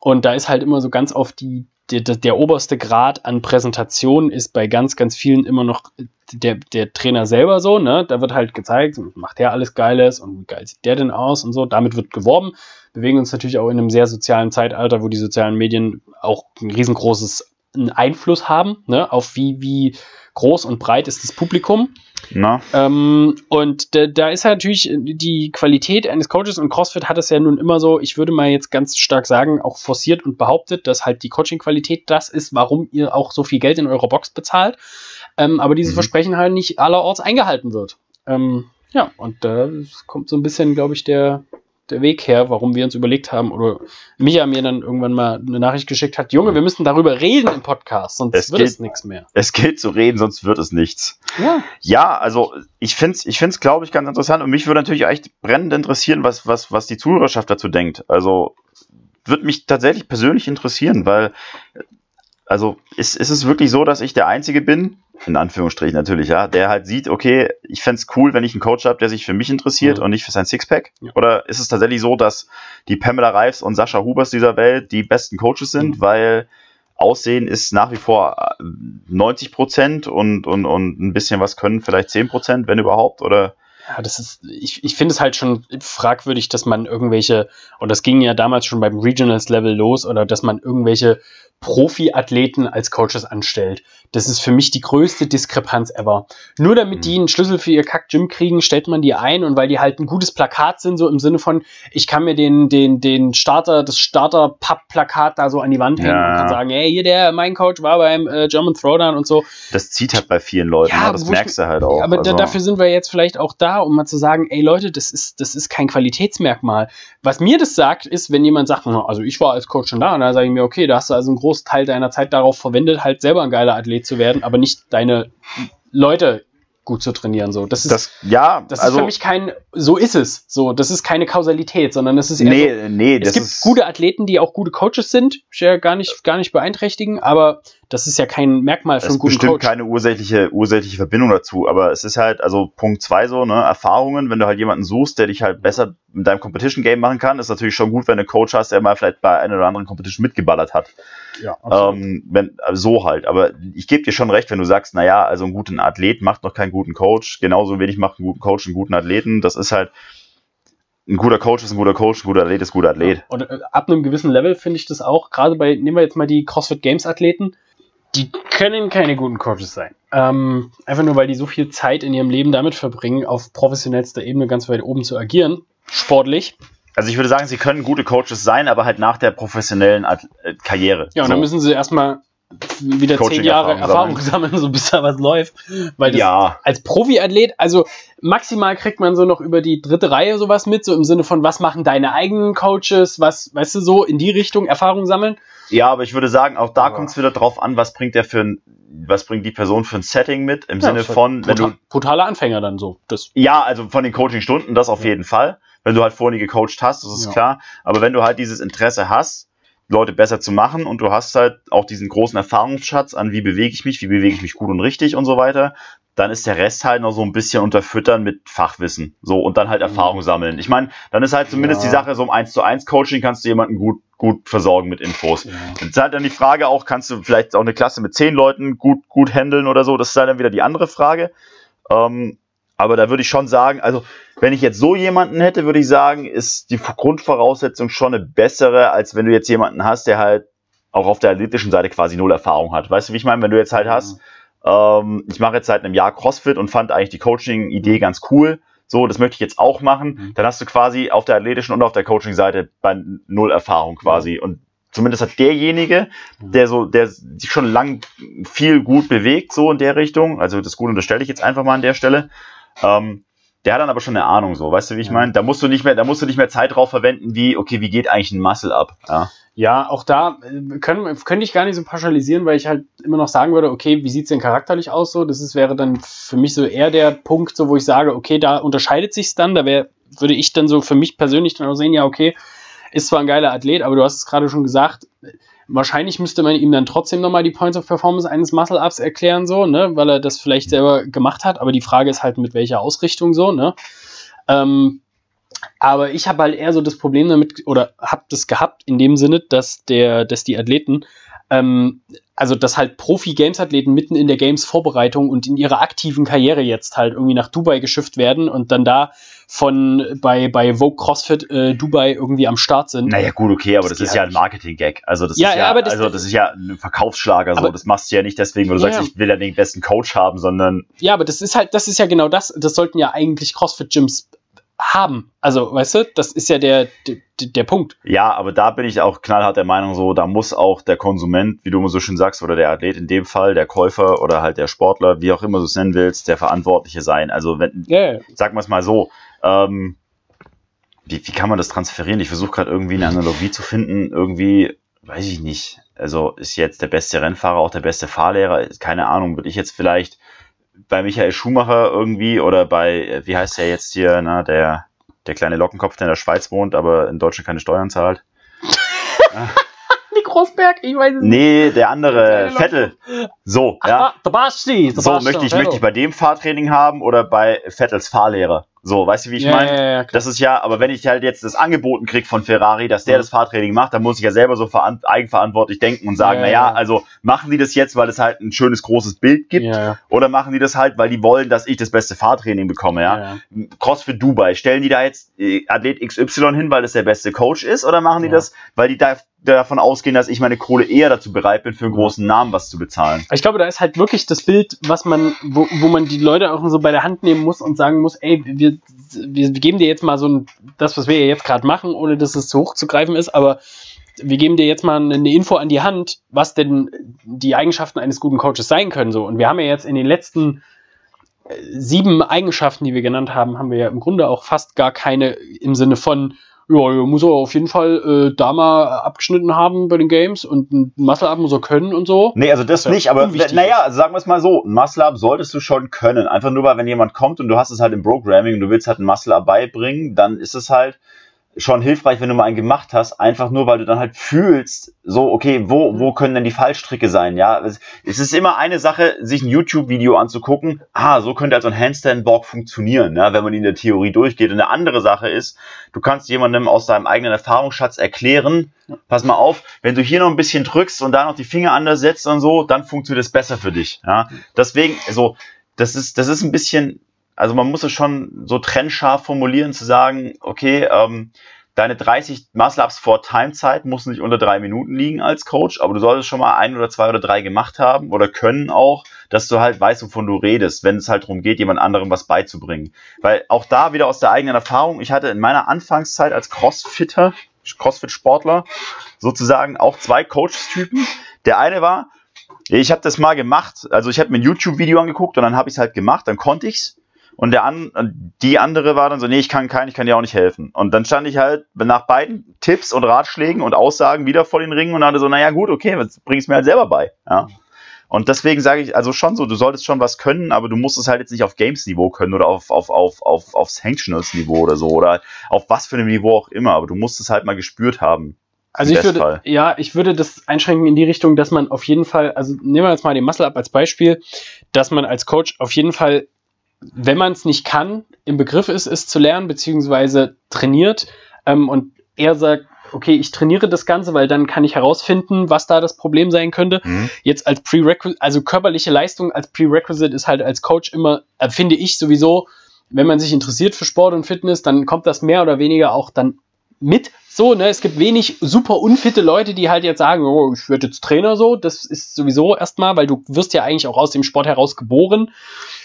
Und da ist halt immer so ganz auf die, der, der, oberste Grad an Präsentation ist bei ganz, ganz vielen immer noch der, der Trainer selber so, ne? Da wird halt gezeigt, macht der alles Geiles und wie geil sieht der denn aus und so. Damit wird geworben. Bewegen uns natürlich auch in einem sehr sozialen Zeitalter, wo die sozialen Medien auch ein riesengroßes Einfluss haben, ne? Auf wie, wie groß und breit ist das Publikum. Na? Ähm, und da, da ist halt natürlich die Qualität eines Coaches und CrossFit hat es ja nun immer so, ich würde mal jetzt ganz stark sagen, auch forciert und behauptet, dass halt die Coaching-Qualität das ist, warum ihr auch so viel Geld in eurer Box bezahlt. Ähm, aber dieses Mhm. Versprechen halt nicht allerorts eingehalten wird. Ähm, ja, und da kommt so ein bisschen, glaube ich, der, der Weg her, warum wir uns überlegt haben, oder Micha mir dann irgendwann mal eine Nachricht geschickt hat, Junge, wir müssen darüber reden im Podcast, sonst Es wird geht- es nichts mehr. Es gilt zu reden, sonst wird es nichts. Ja. Ja, also ich finde es, ich find's, glaube ich, ganz interessant und mich würde natürlich echt brennend interessieren, was, was, was die Zuhörerschaft dazu denkt. Also würde mich tatsächlich persönlich interessieren, weil also ist, ist es wirklich so, dass ich der Einzige bin, in Anführungsstrichen natürlich, ja, der halt sieht, okay, ich fänd's cool, wenn ich einen Coach habe, der sich für mich interessiert Mhm. und nicht für sein Sixpack? Ja. Oder ist es tatsächlich so, dass die Pamela Reifs und Sascha Hubers dieser Welt die besten Coaches sind, Mhm. weil Aussehen ist nach wie vor äh, 90 Prozent und, und, und ein bisschen was können vielleicht 10 Prozent, wenn überhaupt, oder? Ja, das ist, ich, ich finde es halt schon fragwürdig, dass man irgendwelche, und das ging ja damals schon beim Regionals-Level los, oder dass man irgendwelche Profi-Athleten als Coaches anstellt. Das ist für mich die größte Diskrepanz ever. Nur damit Mhm. die einen Schlüssel für ihr Kack-Gym kriegen, stellt man die ein und weil die halt ein gutes Plakat sind, so im Sinne von, ich kann mir den, den, den Starter, das Starter-Papp-Plakat da so an die Wand hängen Ja. und kann sagen, hey, hier der, mein Coach war beim äh, German Throwdown und so. Das zieht halt bei vielen Leuten, Ja, ja, das wo ich- merkst du halt auch. Aber also. dafür sind wir jetzt vielleicht auch da, um mal zu sagen, ey Leute, das ist, das ist kein Qualitätsmerkmal. Was mir das sagt, ist, wenn jemand sagt, "Na, also ich war als Coach schon da, und da sage ich mir, okay, da hast du also einen Großteil deiner Zeit darauf verwendet, halt selber ein geiler Athlet zu werden, aber nicht deine Leute gut zu trainieren. So, das ist, das, das, ja, ist also, für mich kein, so ist es. So, das ist keine Kausalität, sondern das ist eher so, nee, nee, es das gibt ist, gute Athleten, die auch gute Coaches sind, ich ja gar nicht, gar nicht beeinträchtigen, aber das ist ja kein Merkmal für es einen guten bestimmt Coach. keine ursächliche, ursächliche Verbindung dazu, aber es ist halt, also Punkt zwei so, ne, Erfahrungen, wenn du halt jemanden suchst, der dich halt besser mit deinem Competition-Game machen kann. Ist natürlich schon gut, wenn du einen Coach hast, der mal vielleicht bei einer oder anderen Competition mitgeballert hat. Ja, Ähm, wenn, also so halt. Aber ich gebe dir schon recht, wenn du sagst, naja, also einen guten Athlet macht noch keinen guten Coach. Genauso wenig macht einen guten Coach einen guten Athleten. Das ist halt, ein guter Coach ist ein guter Coach, ein guter Athlet ist ein guter Athlet. Und äh, ab einem gewissen Level finde ich das auch, gerade bei, nehmen wir jetzt mal die CrossFit Games Athleten, die können keine guten Coaches sein. Ähm, einfach nur, weil die so viel Zeit in ihrem Leben damit verbringen, auf professionellster Ebene ganz weit oben zu agieren, sportlich. Also ich würde sagen, sie können gute Coaches sein, aber halt nach der professionellen At äh, Karriere. Ja, und so. dann müssen sie erstmal wieder zehn Jahre Coaching-Erfahrung Erfahrung sammeln, so bis da was läuft. Weil das ja, als Profi-Athlet, also maximal kriegt man so noch über die dritte Reihe sowas mit, so im Sinne von, was machen deine eigenen Coaches, was, weißt du, so in die Richtung Erfahrung sammeln. ja, aber ich würde sagen, auch da Aber- kommt es wieder drauf an, was bringt der für ein, was bringt die Person für ein Setting mit, im Ja, Sinne von, wenn du, brutaler Anfänger dann so. Das, ja, also von den Coaching-Stunden, das auf Ja. jeden Fall. Wenn du halt vorher nie gecoacht hast, das ist Ja. klar. Aber wenn du halt dieses Interesse hast, Leute besser zu machen und du hast halt auch diesen großen Erfahrungsschatz an, wie bewege ich mich, wie bewege ich mich gut und richtig und so weiter, dann ist der Rest halt noch so ein bisschen unterfüttern mit Fachwissen. So und dann halt Erfahrung sammeln. Ich meine, dann ist halt zumindest Ja. die Sache, so im 1 zu 1 Coaching kannst du jemanden gut, gut versorgen mit Infos. Jetzt ist halt dann die Frage auch, kannst du vielleicht auch eine Klasse mit zehn Leuten gut, gut handeln oder so? Das ist halt dann wieder die andere Frage. Ähm, aber da würde ich schon sagen, also wenn ich jetzt so jemanden hätte, würde ich sagen, ist die Grundvoraussetzung schon eine bessere, als wenn du jetzt jemanden hast, der halt auch auf der athletischen Seite quasi null Erfahrung hat. Weißt du, wie ich meine? Wenn du jetzt halt hast, ähm, ich mache jetzt seit einem Jahr CrossFit und fand eigentlich die Coaching-Idee ganz cool. So, das möchte ich jetzt auch machen. Mhm. Dann hast du quasi auf der athletischen und auf der Coaching-Seite bei null Erfahrung quasi. Und zumindest hat derjenige, der so, der sich schon lang viel gut bewegt, so in der Richtung, also das Gute unterstelle ich jetzt einfach mal an der Stelle, ähm, der hat dann aber schon eine Ahnung, so, weißt du, wie ich meine? Da musst du nicht mehr, da musst du nicht mehr Zeit drauf verwenden, wie, okay, wie geht eigentlich ein Muscle ab? Ja. Ja, auch da äh, können, könnte ich gar nicht so pauschalisieren, weil ich halt immer noch sagen würde, okay, wie sieht's denn charakterlich aus so? Das ist, wäre dann für mich so eher der Punkt, so wo ich sage, okay, da unterscheidet sich's dann. Da wäre, würde ich dann so für mich persönlich dann auch sehen, ja, okay, ist zwar ein geiler Athlet, aber du hast es gerade schon gesagt, wahrscheinlich müsste man ihm dann trotzdem nochmal die Points of Performance eines Muscle-Ups erklären, so, ne, weil er das vielleicht selber gemacht hat, aber die Frage ist halt, mit welcher Ausrichtung so, ne? Ähm, aber ich habe halt eher so das Problem damit, oder habe das gehabt, in dem Sinne, dass der, dass die Athleten, ähm, also dass halt Profi-Games-Athleten mitten in der Games-Vorbereitung und in ihrer aktiven Karriere jetzt halt irgendwie nach Dubai geschifft werden und dann da von bei, bei Vogue CrossFit äh, Dubai irgendwie am Start sind. Naja, gut, okay, aber Das das, ist ja halt ein Marketing-Gag. Also das Ja, ist ja, das- also das ist ja ein Verkaufsschlager, so. Das machst du ja nicht deswegen, weil du Ja, sagst, ich will ja den besten Coach haben, sondern Ja, aber das ist halt, das ist ja genau das. Das sollten ja eigentlich CrossFit-Gyms haben. Also, weißt du, das ist ja der, der, der Punkt. Ja, aber da bin ich auch knallhart der Meinung, so, da muss auch der Konsument, wie du immer so schön sagst, oder der Athlet in dem Fall, der Käufer oder halt der Sportler, wie auch immer du es nennen willst, der Verantwortliche sein. Also, wenn, ja. sagen wir es mal so, ähm, wie, wie kann man das transferieren? Ich versuche gerade irgendwie eine Analogie zu finden. Irgendwie, weiß ich nicht. Also ist jetzt der beste Rennfahrer auch der beste Fahrlehrer? Keine Ahnung, würde ich jetzt vielleicht bei Michael Schumacher irgendwie oder bei, äh, wie heißt der jetzt hier, na, der, der kleine Lockenkopf, der in der Schweiz wohnt, aber in Deutschland keine Steuern zahlt. Rosberg, ich weiß es nicht. Nee, der andere, Vettel. So, Ach, ja. ah, der Basti. der So, Basti, möchte ich, Vettel. möchte ich bei dem Fahrtraining haben oder bei Vettels Fahrlehrer? So, weißt du, wie ich ja, meine? Ja, ja. Das ist ja, aber wenn ich halt jetzt das angeboten krieg von Ferrari, dass der Mhm. das Fahrtraining macht, dann muss ich ja selber so veran- eigenverantwortlich denken und sagen, Ja, naja, ja. also machen die das jetzt, weil es halt ein schönes großes Bild gibt, oder machen die das halt, weil die wollen, dass ich das beste Fahrtraining bekomme, ja? ja. CrossFit Dubai, stellen die da jetzt äh, Athlet XY hin, weil das der beste Coach ist, oder machen die das, weil die da davon ausgehen, dass ich meine Kohle eher dazu bereit bin, für einen großen Namen was zu bezahlen? Ich glaube, da ist halt wirklich das Bild, was man, wo, wo man die Leute auch so bei der Hand nehmen muss und sagen muss, ey, wir, wir geben dir jetzt mal so ein, das, was wir jetzt gerade machen, ohne dass es zu hoch zu greifen ist, aber wir geben dir jetzt mal eine Info an die Hand, was denn die Eigenschaften eines guten Coaches sein können. So. Und wir haben ja jetzt in den letzten äh, sieben Eigenschaften, die wir genannt haben, haben wir ja im Grunde auch fast gar keine im Sinne von, ja, muss er auf jeden Fall äh, da mal abgeschnitten haben bei den Games und ein Muscle-Up muss er können und so. Nee, also das Ja, nicht, aber naja, also sagen wir es mal so, ein Muscle-Up solltest du schon können. Einfach nur, weil wenn jemand kommt und du hast es halt im Programming und du willst halt ein Muscle-Up beibringen, dann ist es halt, schon hilfreich, wenn du mal einen gemacht hast, einfach nur, weil du dann halt fühlst, so, okay, wo, wo können denn die Fallstricke sein, ja? Es, ist immer eine Sache, sich ein YouTube-Video anzugucken, ah, so könnte also ein Handstand-Walk funktionieren, ja, wenn man in der Theorie durchgeht. Und eine andere Sache ist, du kannst jemandem aus deinem eigenen Erfahrungsschatz erklären, pass mal auf, wenn du hier noch ein bisschen drückst und da noch die Finger anders setzt und so, dann funktioniert es besser für dich, ja? Deswegen, also, das ist, das ist ein bisschen, also man muss es schon so trennscharf formulieren, zu sagen, okay, ähm, deine 30 Muscle-Ups vor Timezeit muss nicht unter drei Minuten liegen als Coach, aber du solltest schon mal ein oder zwei oder drei gemacht haben oder können auch, dass du halt weißt, wovon du redest, wenn es halt darum geht, jemand anderem was beizubringen. Weil auch da wieder aus der eigenen Erfahrung, ich hatte in meiner Anfangszeit als Crossfitter, Crossfit-Sportler, sozusagen auch zwei Coaches-Typen. Der eine war, ich habe das mal gemacht, also ich habe mir ein YouTube-Video angeguckt und dann habe ich es halt gemacht, dann konnte ich's und der an, die andere war dann so, nee, ich kann keinen, ich kann dir auch nicht helfen. Und dann stand ich halt nach beiden Tipps und Ratschlägen und Aussagen wieder vor den Ringen und hatte so, naja, gut, okay, was bringst mir halt selber bei. Ja. Und deswegen sage ich, also schon so, du solltest schon was können, aber du musst es halt jetzt nicht auf Games-Niveau können oder auf, auf, auf, auf, auf Sanctionals-Niveau oder so oder auf was für einem Niveau auch immer, aber du musst es halt mal gespürt haben. Also ich würde, Fall. ja, ich würde das einschränken in die Richtung, dass man auf jeden Fall, also nehmen wir jetzt mal den Muscle Up als Beispiel, dass man als Coach auf jeden Fall wenn man es nicht kann, im Begriff ist, es zu lernen, beziehungsweise trainiert ähm, und er sagt, okay, ich trainiere das Ganze, weil dann kann ich herausfinden, was da das Problem sein könnte. Mhm. Jetzt als Prerequisite, also körperliche Leistung als Prerequisite ist halt als Coach immer, äh, finde ich sowieso, wenn man sich interessiert für Sport und Fitness, dann kommt das mehr oder weniger auch dann mit. So, ne, es gibt wenig super unfitte Leute, die halt jetzt sagen, oh, ich werde jetzt Trainer so. Das ist sowieso erstmal, weil du wirst ja eigentlich auch aus dem Sport heraus geboren.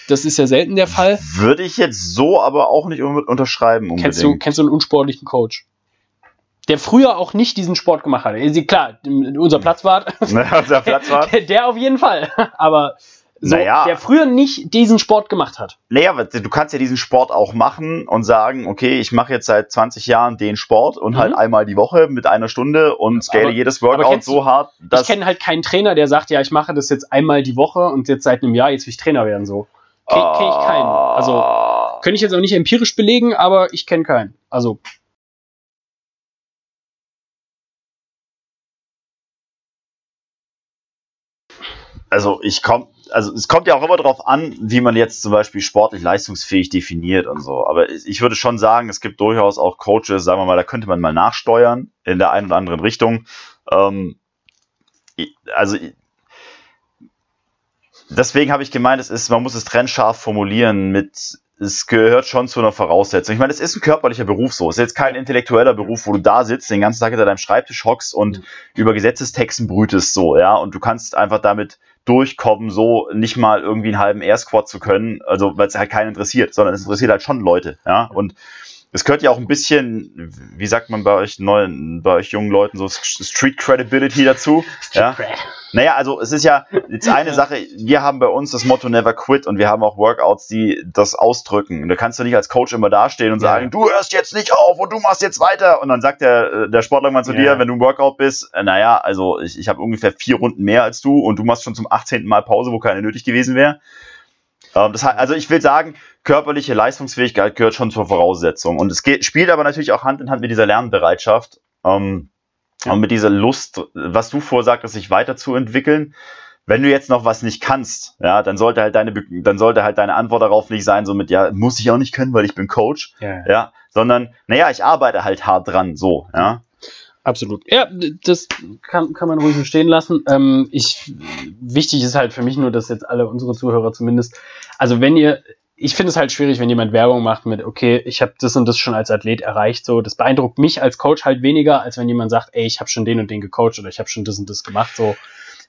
Das ist ja selten der Fall. Würde ich jetzt so aber auch nicht unterschreiben. Unbedingt. Kennst du, kennst du einen unsportlichen Coach? Der früher auch nicht diesen Sport gemacht hat. Klar, unser Platzwart. unser Platzwart. der, der auf jeden Fall. Aber so, naja, der früher nicht diesen Sport gemacht hat. Naja, du kannst ja diesen Sport auch machen und sagen, okay, ich mache jetzt seit 20 Jahren den Sport und halt mhm. halt einmal die Woche mit einer Stunde und scale aber, jedes Workout so hart. Dass ich kenne halt keinen Trainer, der sagt, ja, ich mache das jetzt einmal die Woche und jetzt seit einem Jahr, jetzt will ich Trainer werden so. Kenne kenn ich keinen. Also, könnte ich jetzt auch nicht empirisch belegen, aber ich kenne keinen. Also, also ich komme, also es kommt ja auch immer darauf an, wie man jetzt zum Beispiel sportlich leistungsfähig definiert und so. Aber ich würde schon sagen, es gibt durchaus auch Coaches, sagen wir mal, da könnte man mal nachsteuern in der einen oder anderen Richtung. Ähm, also deswegen habe ich gemeint, es ist, man muss es trennscharf formulieren mit es gehört schon zu einer Voraussetzung. Ich meine, es ist ein körperlicher Beruf so. Es ist jetzt kein intellektueller Beruf, wo du da sitzt, den ganzen Tag hinter deinem Schreibtisch hockst und mhm. über Gesetzestexten brütest so, ja. Und du kannst einfach damit durchkommen, so nicht mal irgendwie einen halben Air Squat zu können, also weil es halt keinen interessiert, sondern es interessiert halt schon Leute, ja. Und es gehört ja auch ein bisschen, wie sagt man bei euch neuen, bei euch jungen Leuten so Street Credibility dazu. Street ja? Naja, also es ist ja jetzt eine Sache, wir haben bei uns das Motto Never Quit und wir haben auch Workouts, die das ausdrücken. Da kannst du nicht als Coach immer dastehen und ja. sagen, du hörst jetzt nicht auf und du machst jetzt weiter. Und dann sagt der, der Sportler mal zu ja. dir, wenn du im Workout bist, äh, naja, also ich, ich habe ungefähr vier Runden mehr als du und du machst schon zum 18. Mal Pause, wo keine nötig gewesen wäre. Ähm, das, also ich will sagen, körperliche Leistungsfähigkeit gehört schon zur Voraussetzung. Und es geht, spielt aber natürlich auch Hand in Hand mit dieser Lernbereitschaft ähm, und mit dieser Lust, was du vorsagtest, sich weiterzuentwickeln. Wenn du jetzt noch was nicht kannst, ja, dann sollte halt deine, dann sollte halt deine Antwort darauf nicht sein, so mit, ja, muss ich auch nicht können, weil ich bin Coach, ja, ja sondern, naja, ich arbeite halt hart dran, so, ja. Absolut. Ja, das kann, kann man ruhig so stehen lassen. Ähm, ich, wichtig ist halt für mich nur, dass jetzt alle unsere Zuhörer zumindest, also wenn ihr, ich finde es halt schwierig, wenn jemand Werbung macht mit, okay, ich habe das und das schon als Athlet erreicht. So, das beeindruckt mich als Coach halt weniger, als wenn jemand sagt, ey, ich habe schon den und den gecoacht oder ich habe schon das und das gemacht. So,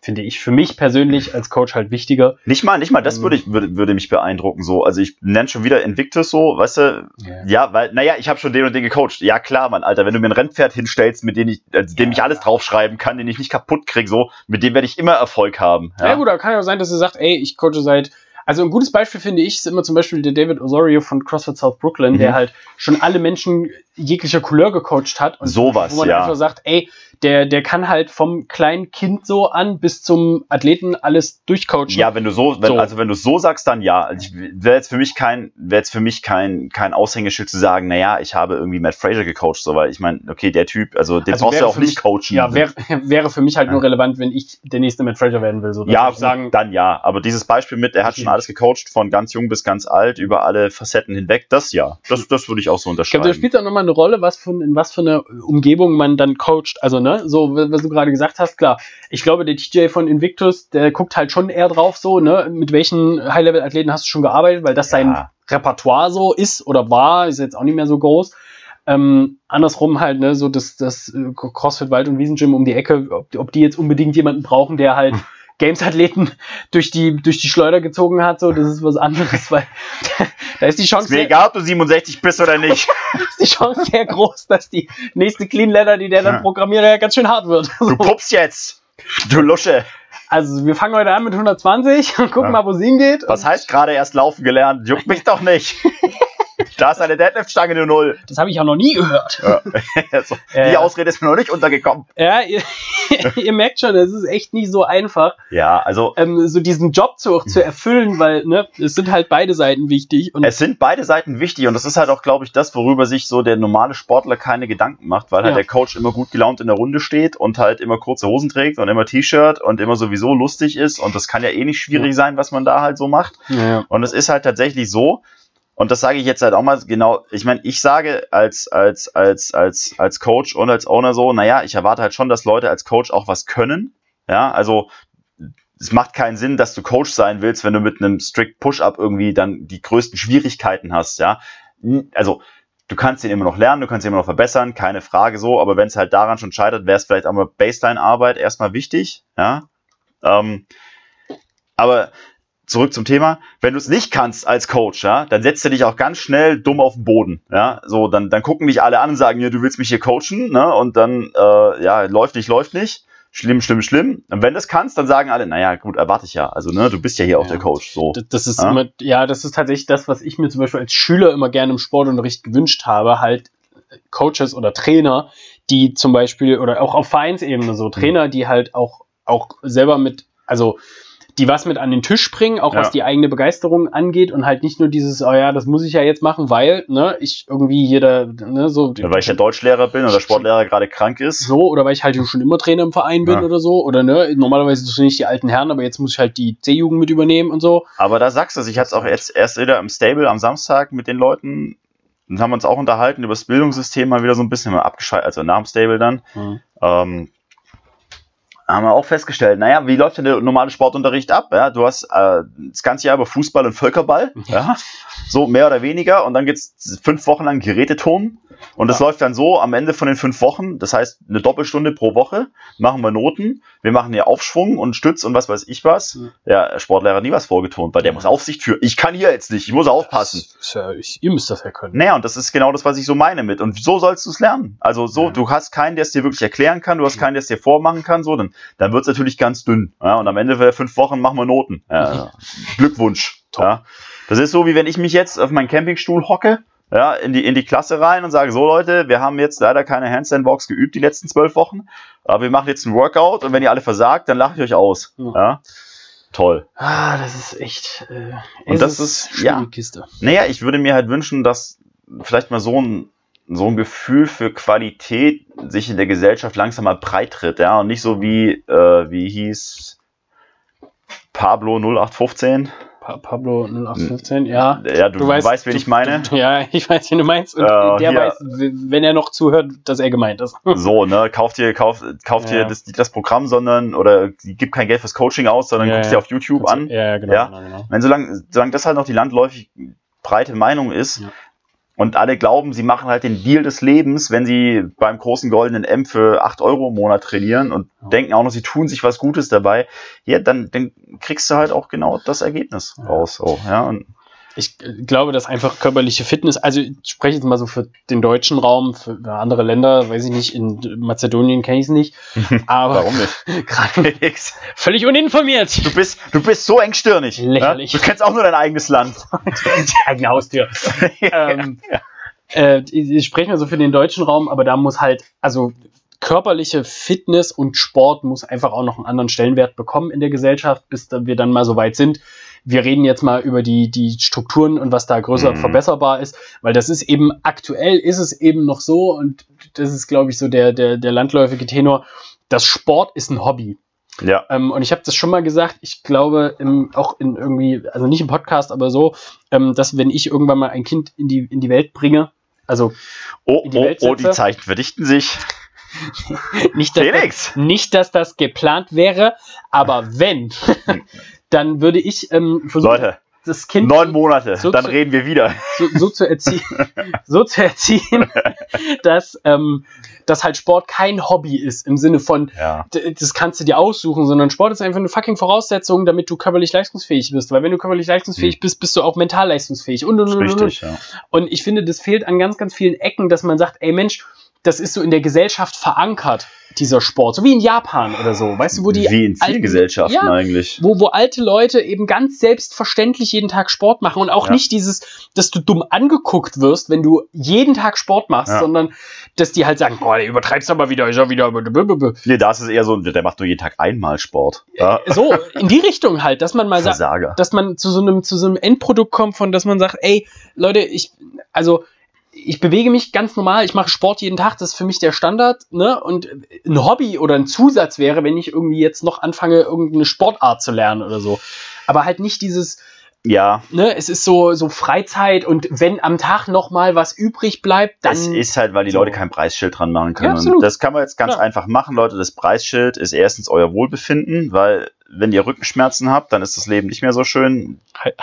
finde ich für mich persönlich als Coach halt wichtiger. Nicht mal, nicht mal, das ähm, würde, ich, würde, würde mich beeindrucken. So, also ich nenne schon wieder Invictus so, weißt du? Yeah. Ja, weil, naja, ich habe schon den und den gecoacht. Ja klar, Mann, Alter, wenn du mir ein Rennpferd hinstellst, mit dem ich, also dem ja, ich alles draufschreiben kann, den ich nicht kaputt kriege, so, mit dem werde ich immer Erfolg haben. Ja, ja gut, da kann ja auch sein, dass er sagt, ey, ich coache seit Also ein gutes Beispiel finde ich ist immer zum Beispiel der David Osorio von CrossFit South Brooklyn, Mhm. der halt schon alle Menschen jeglicher Couleur gecoacht hat und Sowas, wo man ja. einfach sagt, ey, der, der kann halt vom kleinen Kind so an bis zum Athleten alles durchcoachen. Ja, wenn du so, wenn, So. also wenn du so sagst, dann ja. Also wäre jetzt für mich kein, wäre jetzt für mich kein, kein Aushängeschild zu sagen, naja, ich habe irgendwie Matt Fraser gecoacht, so, weil ich meine, okay, der Typ, also den Also brauchst du auch nicht mich- coachen. Ja, wäre wäre für mich halt Ja. nur relevant, wenn ich der nächste Matt Fraser werden will. So, ja, ich sagen, dann ja. Aber dieses Beispiel mit, er hat schon alles gecoacht, von ganz jung bis ganz alt, über alle Facetten hinweg, das ja. Das, das würde ich auch so Ich glaube, unterschreiben. spielt auch nochmal eine Rolle, was von, in was für eine Umgebung man dann coacht. Also, ne, so, was du gerade gesagt hast, klar. Ich glaube, der TJ von Invictus, der guckt halt schon eher drauf, so, ne, mit welchen High-Level-Athleten hast du schon gearbeitet, weil das sein Ja. Repertoire so ist oder war, ist jetzt auch nicht mehr so groß. Ähm, andersrum halt, ne, so das, das äh, CrossFit Wald- und Wiesengym um die Ecke, ob, ob die jetzt unbedingt jemanden brauchen, der halt Games-Athleten durch die, durch die Schleuder gezogen hat, so, das ist was anderes, weil da ist die Chance. Ist mir egal, ob du 67 bist oder nicht. ist die Chance sehr groß, dass die nächste Clean Leather, die der dann programmiert, ja ganz schön hart wird. Du pups jetzt. Du Lusche. Also wir fangen heute an mit 120 und gucken Ja. mal, wo es hingeht. Was heißt gerade erst laufen gelernt? Juckt mich doch nicht. Da ist eine Deadlift-Stange nur null. Das habe ich auch noch nie gehört. Ja. so, Ja, die. Ausrede ist mir noch nicht untergekommen. Ja, ihr, ihr merkt schon, es ist echt nicht so einfach, Ja, also ähm, so diesen Job zu, zu erfüllen, weil ne, es sind halt beide Seiten wichtig. Und es sind beide Seiten wichtig und das ist halt auch, glaube ich, das, worüber sich so der normale Sportler keine Gedanken macht, weil halt Ja. der Coach immer gut gelaunt in der Runde steht und halt immer kurze Hosen trägt und immer T-Shirt und immer sowieso lustig ist und das kann ja eh nicht schwierig sein, was man da halt so macht. ja, Und es ist halt tatsächlich so, und das sage ich jetzt halt auch mal genau, ich meine, ich sage als, als, als, als, als Coach und als Owner so, naja, ich erwarte halt schon, dass Leute als Coach auch was können. Ja, also es macht keinen Sinn, dass du Coach sein willst, wenn du mit einem Strict Push-Up irgendwie dann die größten Schwierigkeiten hast, ja. Also, du kannst ihn immer noch lernen, du kannst ihn immer noch verbessern, keine Frage so, aber wenn es halt daran schon scheitert, wäre es vielleicht auch mal Baseline-Arbeit erstmal wichtig, ja. Ähm, aber zurück zum Thema, wenn du es nicht kannst als Coach, ja, dann setzt du dich auch ganz schnell dumm auf den Boden, ja, so, dann, dann gucken dich alle an und sagen, ja, du willst mich hier coachen, ne, und dann, äh, ja, läuft nicht, läuft nicht, schlimm, schlimm, schlimm, und wenn du es kannst, dann sagen alle, naja, gut, erwarte ich ja, also, ne, du bist ja hier auch Ja. der Coach, so. das, das ist Ja. immer, ja, das ist tatsächlich das, was ich mir zum Beispiel als Schüler immer gerne im Sportunterricht gewünscht habe, halt Coaches oder Trainer, die zum Beispiel, oder auch auf Vereinsebene so, Trainer, die halt auch, auch selber mit, also die was mit an den Tisch bringen, auch was Ja. die eigene Begeisterung angeht und halt nicht nur dieses, oh ja, das muss ich ja jetzt machen, weil, ne, ich irgendwie jeder, ne, so, Ja, weil ich ja Deutschlehrer bin und der Sportlehrer gerade krank ist. so, oder weil ich halt schon immer Trainer im Verein bin Ja. oder so, oder ne, normalerweise sind nicht die alten Herren, aber jetzt muss ich halt die C-Jugend mit übernehmen und so. Aber da sagst du es, ich hatte es auch jetzt erst wieder im Stable am Samstag mit den Leuten, und haben uns auch unterhalten über das Bildungssystem, mal wieder so ein bisschen mal abgeschaltet, also nach dem Stable dann. ähm, haben wir auch festgestellt, naja, wie läuft denn der normale Sportunterricht ab? Ja, du hast äh, das ganze Jahr über Fußball und Völkerball, ja, so mehr oder weniger, und dann geht's fünf Wochen lang Geräteturnen. Und das Ja. läuft dann so am Ende von den fünf Wochen, das heißt eine Doppelstunde pro Woche, machen wir Noten, wir machen hier Aufschwung und Stütz und was weiß ich was. Ja, der Sportlehrer hat nie was vorgetont, weil der muss Aufsicht führen. Ich kann hier jetzt nicht, ich muss aufpassen. Ja, ich, ihr müsst das ja können. Naja, und das ist genau das, was ich so meine mit. Und so sollst du es lernen. Also so, Ja. du hast keinen, der es dir wirklich erklären kann, du hast keinen, der es dir vormachen kann, so, dann, dann wird es natürlich ganz dünn. Ja, und am Ende der fünf Wochen machen wir Noten. Ja, Glückwunsch. Top. Ja. Das ist so, wie wenn ich mich jetzt auf meinen Campingstuhl hocke, ja, in die, in die Klasse rein und sage, so Leute, wir haben jetzt leider keine Handstand-Box geübt die letzten zwölf Wochen, aber wir machen jetzt ein Workout und wenn ihr alle versagt, dann lache ich euch aus. Ja. Ja. Toll. Ah, das ist echt. Äh, Und das ist- ja. Kiste. Naja, ich würde mir halt wünschen, dass vielleicht mal so ein, so ein Gefühl für Qualität sich in der Gesellschaft langsam mal breit tritt, ja, und nicht so wie, äh, wie hieß Pablo 0815. Pa Pablo 0815, ja. Ja, du, weißt, wen ich meine. Du, ja, ich weiß, wen du meinst. Und Äh, der hier. weiß, wenn er noch zuhört, dass er gemeint ist. So, ne, kauft dir, kauft, kauft Ja. dir das, das Programm, sondern, oder gib kein Geld fürs Coaching aus, sondern Ja, guckst ja. dir auf YouTube an. Ja, ja, genau. Ja. genau, genau. Wenn solange, solange das halt noch die landläufig breite Meinung ist Ja. Und alle glauben, sie machen halt den Deal des Lebens, wenn sie beim großen goldenen M für 8 Euro im Monat trainieren und Ja. denken auch noch, sie tun sich was Gutes dabei, ja, dann, dann kriegst du halt auch genau das Ergebnis Ja. raus. So, ja, und ich glaube, dass einfach körperliche Fitness, also ich spreche jetzt mal so für den deutschen Raum, für andere Länder, weiß ich nicht, in Mazedonien kenne ich es nicht. Aber Warum nicht? gerade völlig uninformiert. Du bist, du bist so engstirnig. Lächerlich. Ja? Du kennst auch nur dein eigenes Land. Die eigene Haustür. ähm, äh, ich, spreche mal so für den deutschen Raum, aber da muss halt, also körperliche Fitness und Sport muss einfach auch noch einen anderen Stellenwert bekommen in der Gesellschaft, bis wir dann mal so weit sind. Wir reden jetzt mal über die, die Strukturen und was da größer Mhm. verbesserbar ist, weil das ist eben aktuell ist es eben noch so und das ist, glaube ich, so der, der, der landläufige Tenor. Das Sport ist ein Hobby. Ja. Ähm, und ich habe das schon mal gesagt, ich glaube, im, auch in irgendwie, also nicht im Podcast, aber so, ähm, dass wenn ich irgendwann mal ein Kind in die, in die Welt bringe, also Oh, die oh, Welt oh, die setze. Zeichen verdichten sich. nicht, dass Felix! Das, nicht, dass das geplant wäre, aber wenn, dann würde ich ähm, versuchen, Leute, das Kind neun Monate, so dann zu- reden wir wieder. so, so zu erziehen, so zu erziehen, dass, ähm, dass halt Sport kein Hobby ist im Sinne von, Ja. das kannst du dir aussuchen, sondern Sport ist einfach eine fucking Voraussetzung, damit du körperlich leistungsfähig bist. Weil wenn du körperlich leistungsfähig bist, bist du auch mental leistungsfähig. Und, und, und, und, und. Richtig, ja. und ich finde, das fehlt an ganz, ganz vielen Ecken, dass man sagt, ey Mensch, das ist so in der Gesellschaft verankert, dieser Sport. So wie in Japan oder so. Weißt du, wo die Wie in vielen Gesellschaften Ja, eigentlich. wo, wo alte Leute eben ganz selbstverständlich jeden Tag Sport machen und auch Ja. nicht dieses, dass du dumm angeguckt wirst, wenn du jeden Tag Sport machst, Ja. sondern dass die halt sagen, boah, der übertreibst aber wieder, ist ja wieder. Nee, da ist es eher so, der macht nur jeden Tag einmal Sport. Ja. So, in die Richtung halt, dass man mal sagt, dass man zu so einem, zu so einem Endprodukt kommt, von dass man sagt, ey, Leute, ich, also ich bewege mich ganz normal, ich mache Sport jeden Tag, das ist für mich der Standard, ne? Und ein Hobby oder ein Zusatz wäre, wenn ich irgendwie jetzt noch anfange, irgendeine Sportart zu lernen oder so. Aber halt nicht dieses, Ja, ne, es ist so, so Freizeit und wenn am Tag noch mal was übrig bleibt, dann. es ist halt, weil die so. Leute kein Preisschild dran machen Ja, können. absolut. und das kann man jetzt ganz Ja. einfach machen, Leute. Das Preisschild ist erstens euer Wohlbefinden, weil wenn ihr Rückenschmerzen habt, dann ist das Leben nicht mehr so schön.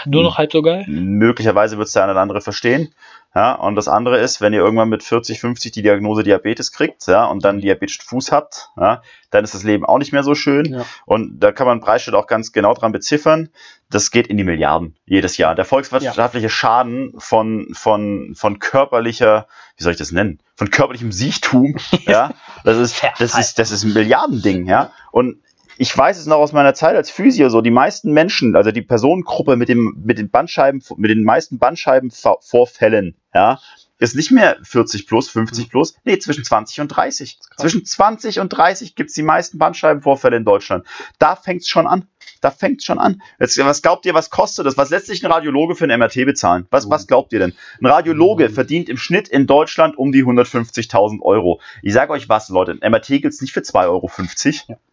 nur noch halb so geil. Möglicherweise wird es der eine oder andere verstehen. Ja, und das andere ist, wenn ihr irgendwann mit 40, 50 die Diagnose Diabetes kriegt, ja, und dann diabetischen Fuß habt, ja, dann ist das Leben auch nicht mehr so schön. Ja. Und da kann man Preisschild auch ganz genau dran beziffern. Das geht in die Milliarden jedes Jahr. Der volkswirtschaftliche Schaden von, von, von körperlicher, wie soll ich das nennen? Von körperlichem Siechtum, ja, das ist, das ist, das ist ein Milliardending, ja. Und ich weiß es noch aus meiner Zeit als Physio so, die meisten Menschen, also die Personengruppe mit dem, mit den Bandscheiben, mit den meisten Bandscheibenvorfällen, ja, ist nicht mehr 40 plus, 50 plus, nee, zwischen 20 und 30. Zwischen 20 und 30 gibt's die meisten Bandscheibenvorfälle in Deutschland. Da fängt's schon an. Da fängt's schon an. Jetzt, was glaubt ihr, was kostet das? Was lässt sich ein Radiologe für ein MRT bezahlen? Was, was glaubt ihr denn? Ein Radiologe Mhm. verdient im Schnitt in Deutschland um die 150.000 Euro. Ich sage euch was, Leute, ein MRT gibt's nicht für 2,50 Euro.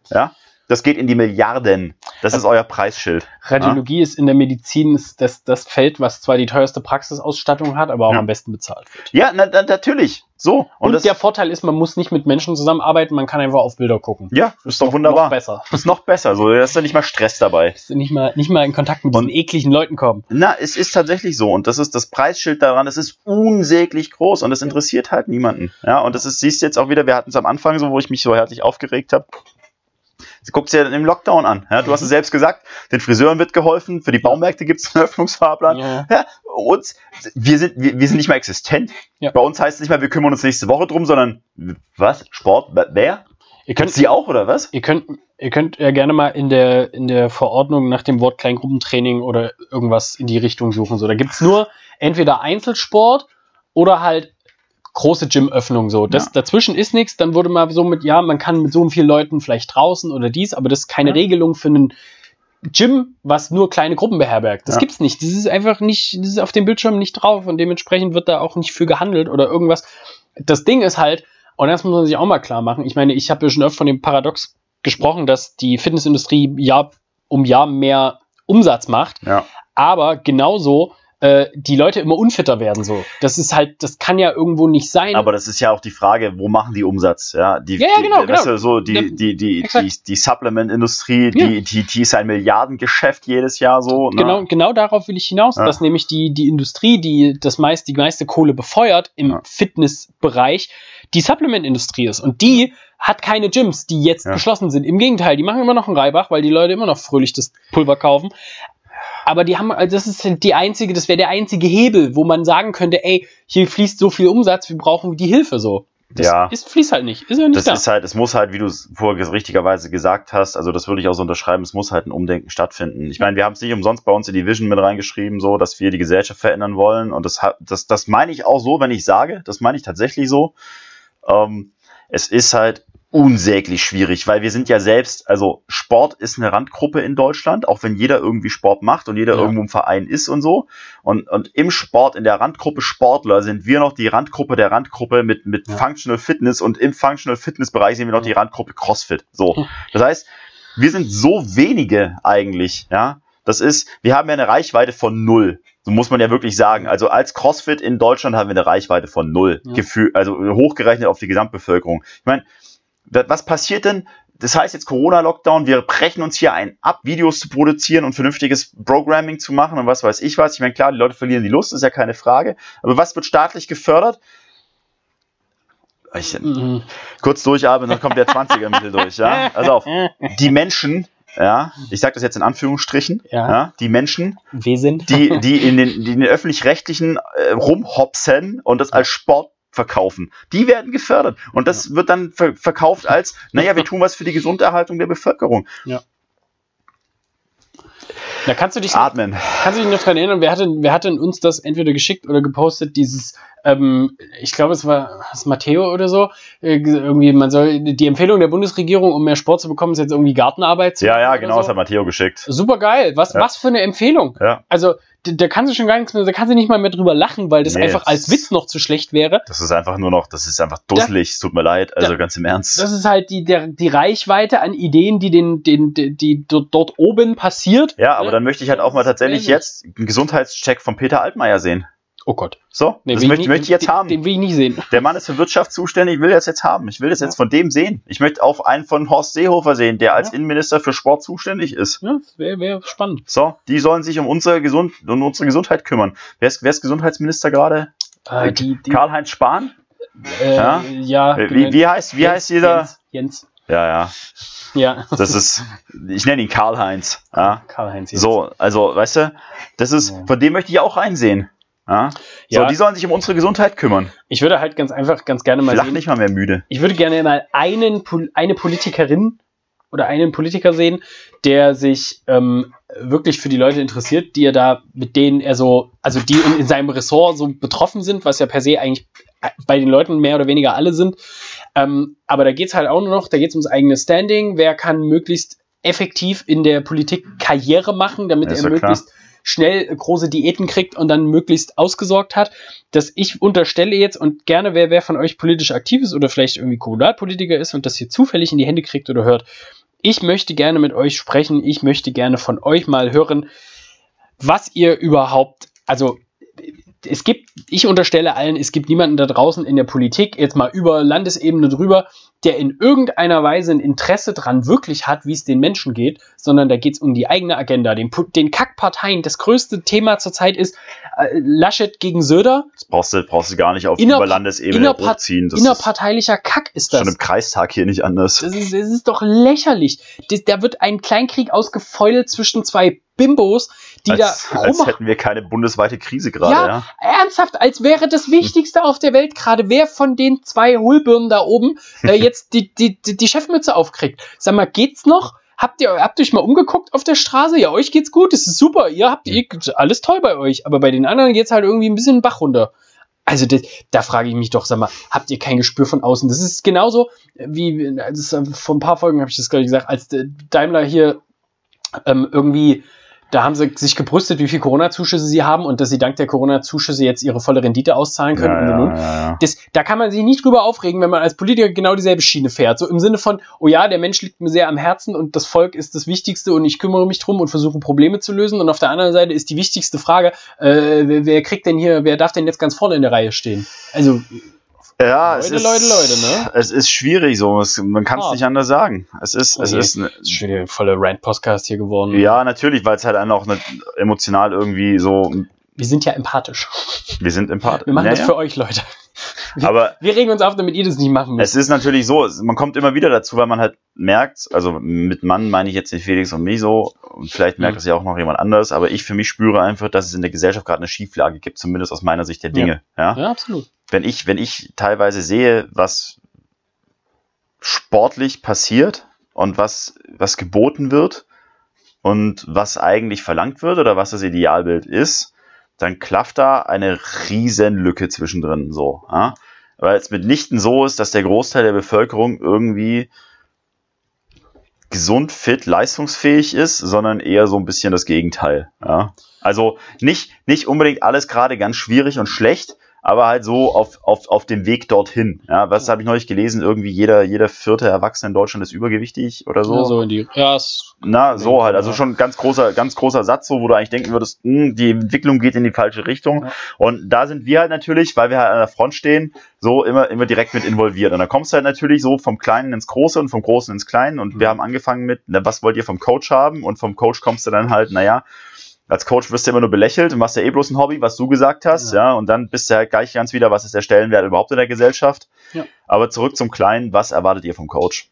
Ja. ja? Das geht in die Milliarden. Das ist euer Preisschild. Radiologie ist in der Medizin ist das, das Feld, was zwar die teuerste Praxisausstattung hat, aber auch Ja. am besten bezahlt wird. Ja, na, na, natürlich. So. Und, das, der Vorteil ist, man muss nicht mit Menschen zusammenarbeiten, man kann einfach auf Bilder gucken. ja, ist doch Noch- wunderbar. Noch besser. ist noch besser. So, da ist ja nicht mal Stress dabei. Du nicht mal, nicht mal in Kontakt mit Und- diesen ekligen Leuten kommen. Na, es ist tatsächlich so. Und das ist das Preisschild daran. Es ist unsäglich groß und das interessiert halt niemanden. Ja, und das ist, siehst du jetzt auch wieder, wir hatten es am Anfang so, wo ich mich so herzlich aufgeregt habe. Guckt dir im Lockdown an. Ja, du hast es selbst gesagt, den Friseuren wird geholfen, für die Baumärkte gibt es einen Öffnungsfahrplan. Ja. Ja, uns, wir sind, wir, wir sind nicht mal existent. Ja. Bei uns heißt es nicht mal, wir kümmern uns nächste Woche drum, sondern was? Sport? Wer? Ihr Könnt sie auch oder was? ihr könnt, ihr könnt ja gerne mal in der, in der Verordnung nach dem Wort Kleingruppentraining oder irgendwas in die Richtung suchen. So, da gibt's nur entweder Einzelsport oder halt große Gymöffnung so. Das Ja. dazwischen ist nichts, dann wurde mal so mit, ja, man kann mit so vielen Leuten vielleicht draußen oder dies, aber das ist keine Ja. Regelung für einen Gym, was nur kleine Gruppen beherbergt. Das Ja. gibt's nicht. Das ist einfach nicht, das ist auf dem Bildschirm nicht drauf und dementsprechend wird da auch nicht für gehandelt oder irgendwas. Das Ding ist halt, und das muss man sich auch mal klar machen. Ich meine, ich habe ja schon öfter von dem Paradox gesprochen, dass die Fitnessindustrie Jahr um Jahr mehr Umsatz macht, Ja. aber genauso äh, die Leute immer unfitter werden so. Das ist halt, das kann ja irgendwo nicht sein. Aber das ist ja auch die Frage, wo machen die Umsatz? Ja, die, Ja, ja, genau, die, weißt genau. du, so die, Ja, die, die, die, die Supplement-Industrie, Ja. die, die, die ist ein Milliardengeschäft jedes Jahr so. Ne? Genau, genau darauf will ich hinaus, Ja. dass nämlich die, die Industrie, die das meist, die meiste Kohle befeuert im Ja. Fitnessbereich, die Supplement-Industrie ist. Und die hat keine Gyms, die jetzt Ja. geschlossen sind. Im Gegenteil, die machen immer noch einen Reibach, weil die Leute immer noch fröhlich das Pulver kaufen. Aber die haben, also das ist halt die einzige, das wäre der einzige Hebel, wo man sagen könnte, ey, hier fließt so viel Umsatz, wir brauchen die Hilfe so. Das Ja. ist, fließt halt nicht. Ist ja nicht Das da. ist halt, es muss halt, wie du es vorher richtigerweise gesagt hast, also das würde ich auch so unterschreiben, es muss halt ein Umdenken stattfinden. Ich meine, wir haben es nicht umsonst bei uns in die Vision mit reingeschrieben, so, dass wir die Gesellschaft verändern wollen. Und das, das, das meine ich auch so, wenn ich sage, das meine ich tatsächlich so. Ähm, es ist halt unsäglich schwierig, weil wir sind ja selbst, also Sport ist eine Randgruppe in Deutschland, auch wenn jeder irgendwie Sport macht und jeder Ja. irgendwo im Verein ist und so. Und, und im Sport, in der Randgruppe Sportler, sind wir noch die Randgruppe der Randgruppe mit, mit Ja. Functional Fitness und im Functional Fitness Bereich sind wir noch die Randgruppe CrossFit. So. Das heißt, wir sind so wenige eigentlich, ja. Das ist, wir haben ja eine Reichweite von null. So muss man ja wirklich sagen. Also als CrossFit in Deutschland haben wir eine Reichweite von null. Ja. Gefühl, also hochgerechnet auf die Gesamtbevölkerung. Ich meine, was passiert denn? Das heißt jetzt Corona-Lockdown, wir brechen uns hier ein ab, Videos zu produzieren und vernünftiges Programming zu machen und was weiß ich was. Ich meine, klar, die Leute verlieren die Lust, ist ja keine Frage. Aber was wird staatlich gefördert? Ich, Mhm. kurz durchatmen, dann kommt der 20er-Mittel durch, ja? Also auf. Die Menschen, ja, ich sage das jetzt in Anführungsstrichen, Ja. ja, die Menschen, die, die in den, die in den öffentlich-rechtlichen äh, rumhopsen und das als Sport verkaufen, die werden gefördert. Und das wird dann ver verkauft als, naja, wir tun was für die Gesunderhaltung der Bevölkerung. Da kannst du dich Atmen. Kannst du dich noch dran erinnern, wer hatte, wer hatte uns das entweder geschickt oder gepostet, dieses, ähm, ich glaube, es war das Matteo oder so, äh, irgendwie, man soll, die Empfehlung der Bundesregierung, um mehr Sport zu bekommen, ist jetzt irgendwie Gartenarbeit zu Ja, machen ja, genau, so. das hat Matteo geschickt. Super geil. Was, Ja. was für eine Empfehlung. Ja, Also, da, kannst du schon gar nichts mehr, da kannst du nicht mal mehr drüber lachen, weil das Nee, einfach als das- Witz noch zu schlecht wäre. das ist einfach nur noch, das ist einfach dusselig, es tut mir leid, also Da- ganz im Ernst. Das ist halt die, der, die Reichweite an Ideen, die den, den, die, die dort, oben passiert. Ja, aber dann möchte ich halt auch mal tatsächlich jetzt einen Gesundheitscheck von Peter Altmaier sehen. Oh Gott. So, Nee, das will möchte, nicht- möchte ich jetzt den, haben. Den will ich nicht sehen. Der Mann ist für Wirtschaft zuständig, ich will das jetzt haben. Ich will das jetzt von dem sehen. Ich möchte auch einen von Horst Seehofer sehen, der als Ja. Innenminister für Sport zuständig ist. Ja, wäre wär spannend. So, die sollen sich um unsere, Gesund um unsere Gesundheit kümmern. Wer ist, wer ist Gesundheitsminister gerade? Die, Karl-Heinz Spahn? äh, ja? ja, Äh, genau. Wie, wie heißt, wie Jens, heißt dieser? Jens, Jens. Ja, ja. Ja. Das ist, ich nenne ihn Karl-Heinz. Ja. Karl-Heinz. So, also, weißt du, das ist, Ja. von dem möchte ich auch einsehen. Ja. So, Ja. die sollen sich um unsere Gesundheit kümmern. Ich würde halt ganz einfach, ganz gerne Ich mal lach sehen. nicht mal mehr müde. Ich würde gerne mal einen, eine Politikerin oder einen Politiker sehen, der sich ähm, wirklich für die Leute interessiert, die er da, mit denen er so, also die in, in seinem Ressort so betroffen sind, was ja per se eigentlich bei den Leuten mehr oder weniger alle sind. Ähm, aber da geht es halt auch nur noch, da geht es ums eigene Standing. Wer kann möglichst effektiv in der Politik Karriere machen, damit Ist er ja klar. Schnell große Diäten kriegt und dann möglichst ausgesorgt hat. Dass ich unterstelle jetzt und gerne, wer, wer von euch politisch aktiv ist oder vielleicht irgendwie Kommunalpolitiker ist und das hier zufällig in die Hände kriegt oder hört, ich möchte gerne mit euch sprechen. Ich möchte gerne von euch mal hören, was ihr überhaupt, also es gibt, ich unterstelle allen, es gibt niemanden da draußen in der Politik, jetzt mal über Landesebene drüber, der in irgendeiner Weise ein Interesse dran wirklich hat, wie es den Menschen geht, sondern da geht es um die eigene Agenda. Den, den Kackparteien, das größte Thema zurzeit ist äh, Laschet gegen Söder. Das brauchst du, brauchst du gar nicht auf Inner- Überlandesebene innerpart- hochziehen. Das ist Innerparteilicher Kack ist das. schon im Kreistag hier nicht anders. Das ist, das ist doch lächerlich. Das, da wird ein Kleinkrieg ausgefeudelt zwischen zwei Bimbos, die als, da als hätten wir keine bundesweite Krise gerade, Ja, ja. ernsthaft, als wäre das Wichtigste auf der Welt gerade, wer von den zwei Hohlbirnen da oben äh, jetzt die, die, die, die Chefmütze aufkriegt. Sag mal, geht's noch? Habt ihr, habt ihr euch mal umgeguckt auf der Straße? Ja, euch geht's gut, es ist super. Ihr habt ihr, alles toll bei euch, aber bei den anderen geht's halt irgendwie ein bisschen den Bach runter. Also das, da frage ich mich doch, sag mal, habt ihr kein Gespür von außen? Das ist genauso wie, das äh, vor ein paar Folgen habe ich das gerade gesagt, als äh, Daimler hier ähm, irgendwie, da haben sie sich gebrüstet, wie viel Corona-Zuschüsse sie haben und dass sie dank der Corona-Zuschüsse jetzt ihre volle Rendite auszahlen können. Ja, und, und, und. ja. Das, da kann man sich nicht drüber aufregen, wenn man als Politiker genau dieselbe Schiene fährt. So im Sinne von, oh ja, der Mensch liegt mir sehr am Herzen und das Volk ist das Wichtigste und ich kümmere mich drum und versuche Probleme zu lösen. Und auf der anderen Seite ist die wichtigste Frage, äh, wer, wer kriegt denn hier, wer darf denn jetzt ganz vorne in der Reihe stehen? Also, Ja, Leute, es ist, Leute, Leute, ne? Es ist schwierig so. Es, man kann es Ah. nicht anders sagen. Es ist, es Oh je. ist, ne, das ist schon voller Rant-Podcast hier geworden. ja, natürlich, weil es halt dann auch ne, emotional irgendwie so, Wir sind ja empathisch. wir sind empathisch. Wir machen ja, das ja. für euch, Leute. Aber Wir regen uns auf, damit ihr das nicht machen müsst. es ist natürlich so, es- man kommt immer wieder dazu, weil man halt merkt, also mit Mann meine ich jetzt den Felix und mich so, und vielleicht merkt Mhm. es ja auch noch jemand anders, aber ich für mich spüre einfach, dass es in der Gesellschaft gerade eine Schieflage gibt, zumindest aus meiner Sicht der Dinge. Ja. Ja, absolut. Wenn ich, wenn ich teilweise sehe, was sportlich passiert und was, was geboten wird und was eigentlich verlangt wird oder was das Idealbild ist, dann klafft da eine riesen Lücke zwischendrin so. Ja? Weil es mitnichten so ist, dass der Großteil der Bevölkerung irgendwie gesund, fit, leistungsfähig ist, sondern eher so ein bisschen das Gegenteil. Ja? Also nicht, nicht unbedingt alles gerade ganz schwierig und schlecht, aber halt so auf, auf, auf dem Weg dorthin. Ja, was habe ich neulich gelesen? Irgendwie jeder, jeder vierte Erwachsene in Deutschland ist übergewichtig oder so. Ja, so in die. Ja, Na, so halt. Also schon ganz großer, ganz großer Satz, so, wo du eigentlich denken würdest, hm, die Entwicklung geht in die falsche Richtung. Ja. Und da sind wir halt natürlich, weil wir halt an der Front stehen, so immer, immer direkt mit involviert. Und da kommst du halt natürlich so vom Kleinen ins Große und vom Großen ins Kleine. Und wir Mhm. haben angefangen mit, na, was wollt ihr vom Coach haben? Und vom Coach kommst du dann halt, naja, als Coach wirst du immer nur belächelt und machst ja eh bloß ein Hobby, was du gesagt hast, ja. Ja. Und dann bist du halt gleich ganz wieder, was ist der Stellenwert überhaupt in der Gesellschaft? Ja. Aber zurück zum Kleinen, was erwartet ihr vom Coach?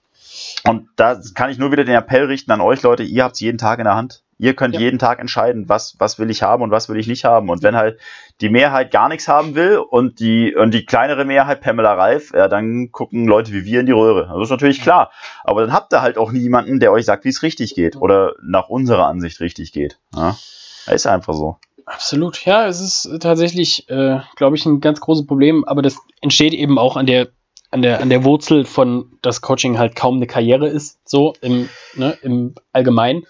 Und da kann ich nur wieder den Appell richten an euch, Leute, ihr habt es jeden Tag in der Hand. Ihr könnt Ja. jeden Tag entscheiden, was, was will ich haben und was will ich nicht haben. Und wenn halt die Mehrheit gar nichts haben will und die, und die kleinere Mehrheit Pamela Reif, ja, dann gucken Leute wie wir in die Röhre. Das ist natürlich klar. Aber dann habt ihr halt auch niemanden, der euch sagt, wie es richtig geht oder nach unserer Ansicht richtig geht. Ja? Ist einfach so. Absolut. Ja, es ist tatsächlich, äh, glaube ich, ein ganz großes Problem, aber das entsteht eben auch an der, an der, an der Wurzel von, dass Coaching halt kaum eine Karriere ist, so im, ne, im Allgemeinen.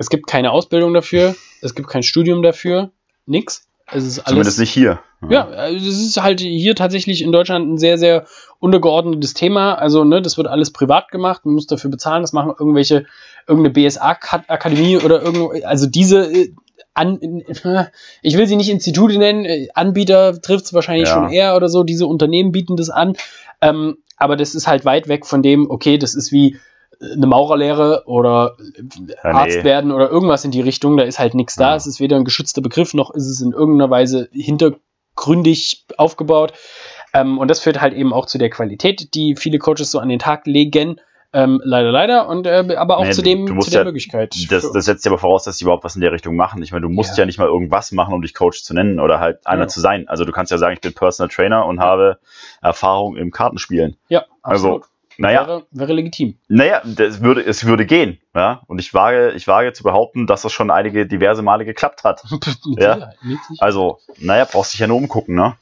Es gibt keine Ausbildung dafür, es gibt kein Studium dafür, nix. Es ist alles. Zumindest nicht hier. Ja, also es ist halt hier tatsächlich in Deutschland ein sehr, sehr untergeordnetes Thema. Also, ne, das wird alles privat gemacht, man muss dafür bezahlen, das machen irgendwelche, irgendeine BSA-Akademie oder irgendwo, also diese äh, an, ich will sie nicht Institute nennen, äh, Anbieter trifft es wahrscheinlich Ja. schon eher oder so, diese Unternehmen bieten das an. Ähm, aber das ist halt weit weg von dem, okay, das ist wie eine Maurerlehre oder Ja, Arzt nee. werden oder irgendwas in die Richtung, da ist halt nichts da. Ja. Es ist weder ein geschützter Begriff, noch ist es in irgendeiner Weise hintergründig aufgebaut. Ähm, und das führt halt eben auch zu der Qualität, die viele Coaches so an den Tag legen. Ähm, leider, leider. Und äh, aber auch Nee, zu dem du musst zu der ja- Möglichkeit. Das, das setzt ja aber voraus, dass die überhaupt was in der Richtung machen. Ich meine, du musst Ja. ja, nicht mal irgendwas machen, um dich Coach zu nennen oder halt einer Ja. zu sein. Also du kannst ja sagen, ich bin Personal Trainer und habe Erfahrung im Kartenspielen. ja, Also, absolut. Naja, Wäre, wäre legitim. naja, das würde, es würde gehen. Ja? Und ich wage, ich wage zu behaupten, dass das schon einige diverse Male geklappt hat. Ja. Also, naja, brauchst dich ja nur umgucken, ne?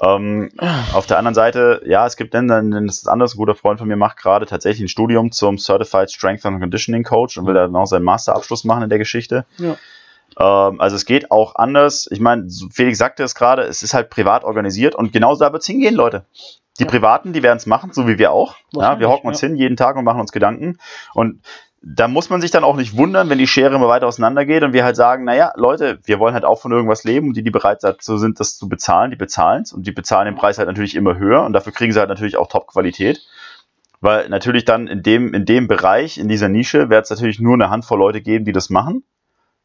Ähm, auf der anderen Seite, ja, es gibt dann, dann das ist anders, ein guter Freund von mir macht gerade tatsächlich ein Studium zum Certified Strength and Conditioning Coach und will da noch seinen Masterabschluss machen in der Geschichte. Ja. Ähm, also es geht auch anders. Ich meine, Felix sagte es gerade, es ist halt privat organisiert und genau da wird es hingehen, Leute. Die Ja. Privaten, die werden es machen, so wie wir auch. Ja, wir hocken uns hin jeden Tag und machen uns Gedanken. Und da muss man sich dann auch nicht wundern, wenn die Schere immer weiter auseinander geht und wir halt sagen, naja, Leute, wir wollen halt auch von irgendwas leben und die, die bereit dazu sind, das zu bezahlen, die bezahlen es und die bezahlen den Preis halt natürlich immer höher und dafür kriegen sie halt natürlich auch Top-Qualität. Weil natürlich dann in dem, in dem Bereich, in dieser Nische, wird es natürlich nur eine Handvoll Leute geben, die das machen.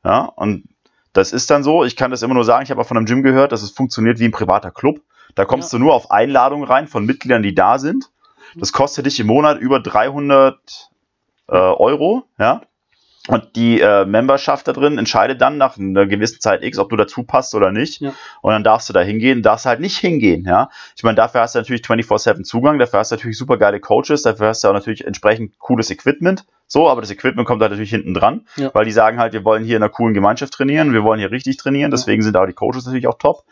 Ja, und das ist dann so, ich kann das immer nur sagen, ich habe auch von einem Gym gehört, dass es funktioniert wie ein privater Club. Da kommst Ja. du nur auf Einladungen rein von Mitgliedern, die da sind. Das kostet dich im Monat über 300 äh, Euro, ja. Und die äh, Memberschaft da drin entscheidet dann nach einer gewissen Zeit X, ob du dazu passt oder nicht. Ja. Und dann darfst du da hingehen, darfst halt nicht hingehen, ja. Ich meine, dafür hast du natürlich 24-7 Zugang, dafür hast du natürlich super geile Coaches, dafür hast du auch natürlich entsprechend cooles Equipment. So, aber das Equipment kommt halt natürlich hinten dran, Ja. weil die sagen halt, wir wollen hier in einer coolen Gemeinschaft trainieren, wir wollen hier richtig trainieren, deswegen sind auch die Coaches natürlich auch top.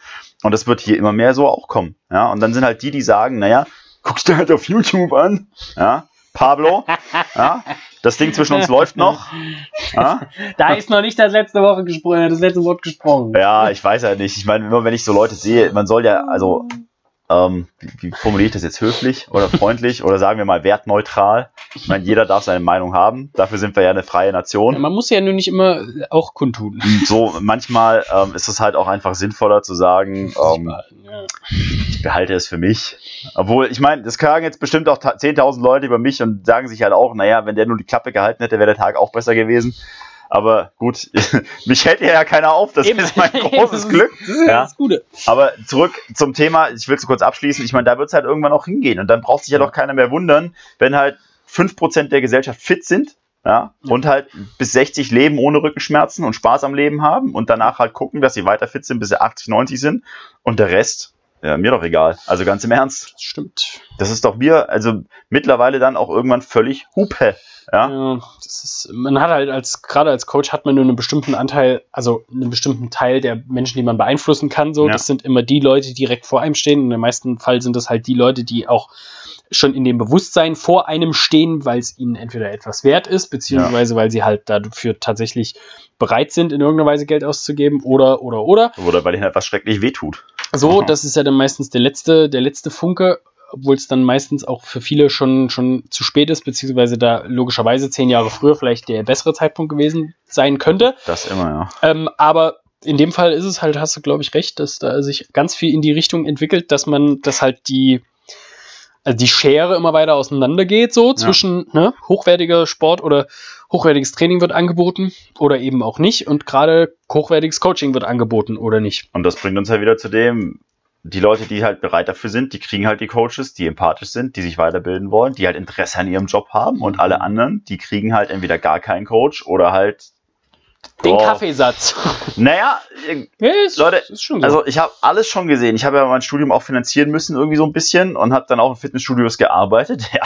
Und das wird hier immer mehr so auch kommen. Ja, und dann sind halt die, die sagen, naja, guckst du halt auf YouTube an, ja, Pablo, ja, das Ding zwischen uns läuft noch, ja, Da ist noch nicht das letzte Woche gesprochen, das letzte Wort gesprochen. ja, ich weiß ja nicht. Ich meine, immer wenn ich so Leute sehe, man soll ja, also, ähm, wie, wie formuliere ich das jetzt höflich oder freundlich oder sagen wir mal wertneutral? Ich meine, jeder darf seine Meinung haben. Dafür sind wir ja eine freie Ja, Nation. man muss ja nur nicht immer auch kundtun. Und so manchmal ähm, ist es halt auch einfach sinnvoller zu sagen, ähm, Ja. ich behalte es für mich. Obwohl, ich meine, das sagen jetzt bestimmt auch ta- 10.000 Leute über mich und sagen sich halt auch, naja, wenn der nur die Klappe gehalten hätte, wäre der Tag auch besser gewesen. Aber gut, mich hält ja keiner auf. Das Eben. ist mein großes Glück. Das ist ja das Gute. Aber zurück zum Thema, ich will es kurz abschließen. Ich meine, da wird es halt irgendwann auch hingehen. Und dann braucht sich ja doch keiner mehr wundern, wenn halt 5% der Gesellschaft fit sind. Ja. und halt bis 60 leben ohne Rückenschmerzen und Spaß am Leben haben und danach halt gucken, dass sie weiter fit sind, bis sie 80, 90 sind. Und der Rest, ja, mir doch egal. Also ganz im Ernst. Das stimmt. Das ist doch mir, also mittlerweile dann auch irgendwann völlig Hupe. Ja, Ja, das ist, man hat halt als, gerade als Coach hat man nur einen bestimmten Anteil, also einen bestimmten Teil der Menschen, die man beeinflussen kann. So, Ja. das sind immer die Leute, die direkt vor einem stehen. In den meisten Fall sind das halt die Leute, die auch schon in dem Bewusstsein vor einem stehen, weil es ihnen entweder etwas wert ist, beziehungsweise weil sie halt dafür tatsächlich bereit sind, in irgendeiner Weise Geld auszugeben oder, oder, oder. oder weil ihnen halt was schrecklich wehtut. So, Aha. das ist ja dann meistens der letzte, der letzte Funke, obwohl es dann meistens auch für viele schon, schon zu spät ist, beziehungsweise da logischerweise zehn Jahre früher vielleicht der bessere Zeitpunkt gewesen sein könnte. Das immer, ja. Ähm, aber in dem Fall ist es halt, hast du, glaube ich, recht, dass da sich ganz viel in die Richtung entwickelt, dass man, dass halt die, also die Schere immer weiter auseinandergeht, so zwischen ne, hochwertiger Sport oder hochwertiges Training wird angeboten oder eben auch nicht und gerade hochwertiges Coaching wird angeboten oder nicht. Und das bringt uns ja wieder zu dem, die Leute, die halt bereit dafür sind, die kriegen halt die Coaches, die empathisch sind, die sich weiterbilden wollen, die halt Interesse an ihrem Job haben und alle anderen, die kriegen halt entweder gar keinen Coach oder halt. Den Oh. Kaffeesatz. Naja, Ja, ist, Leute, ist schon so. also ich habe alles schon gesehen. Ich habe ja mein Studium auch finanzieren müssen, irgendwie so ein bisschen und habe dann auch in Fitnessstudios gearbeitet.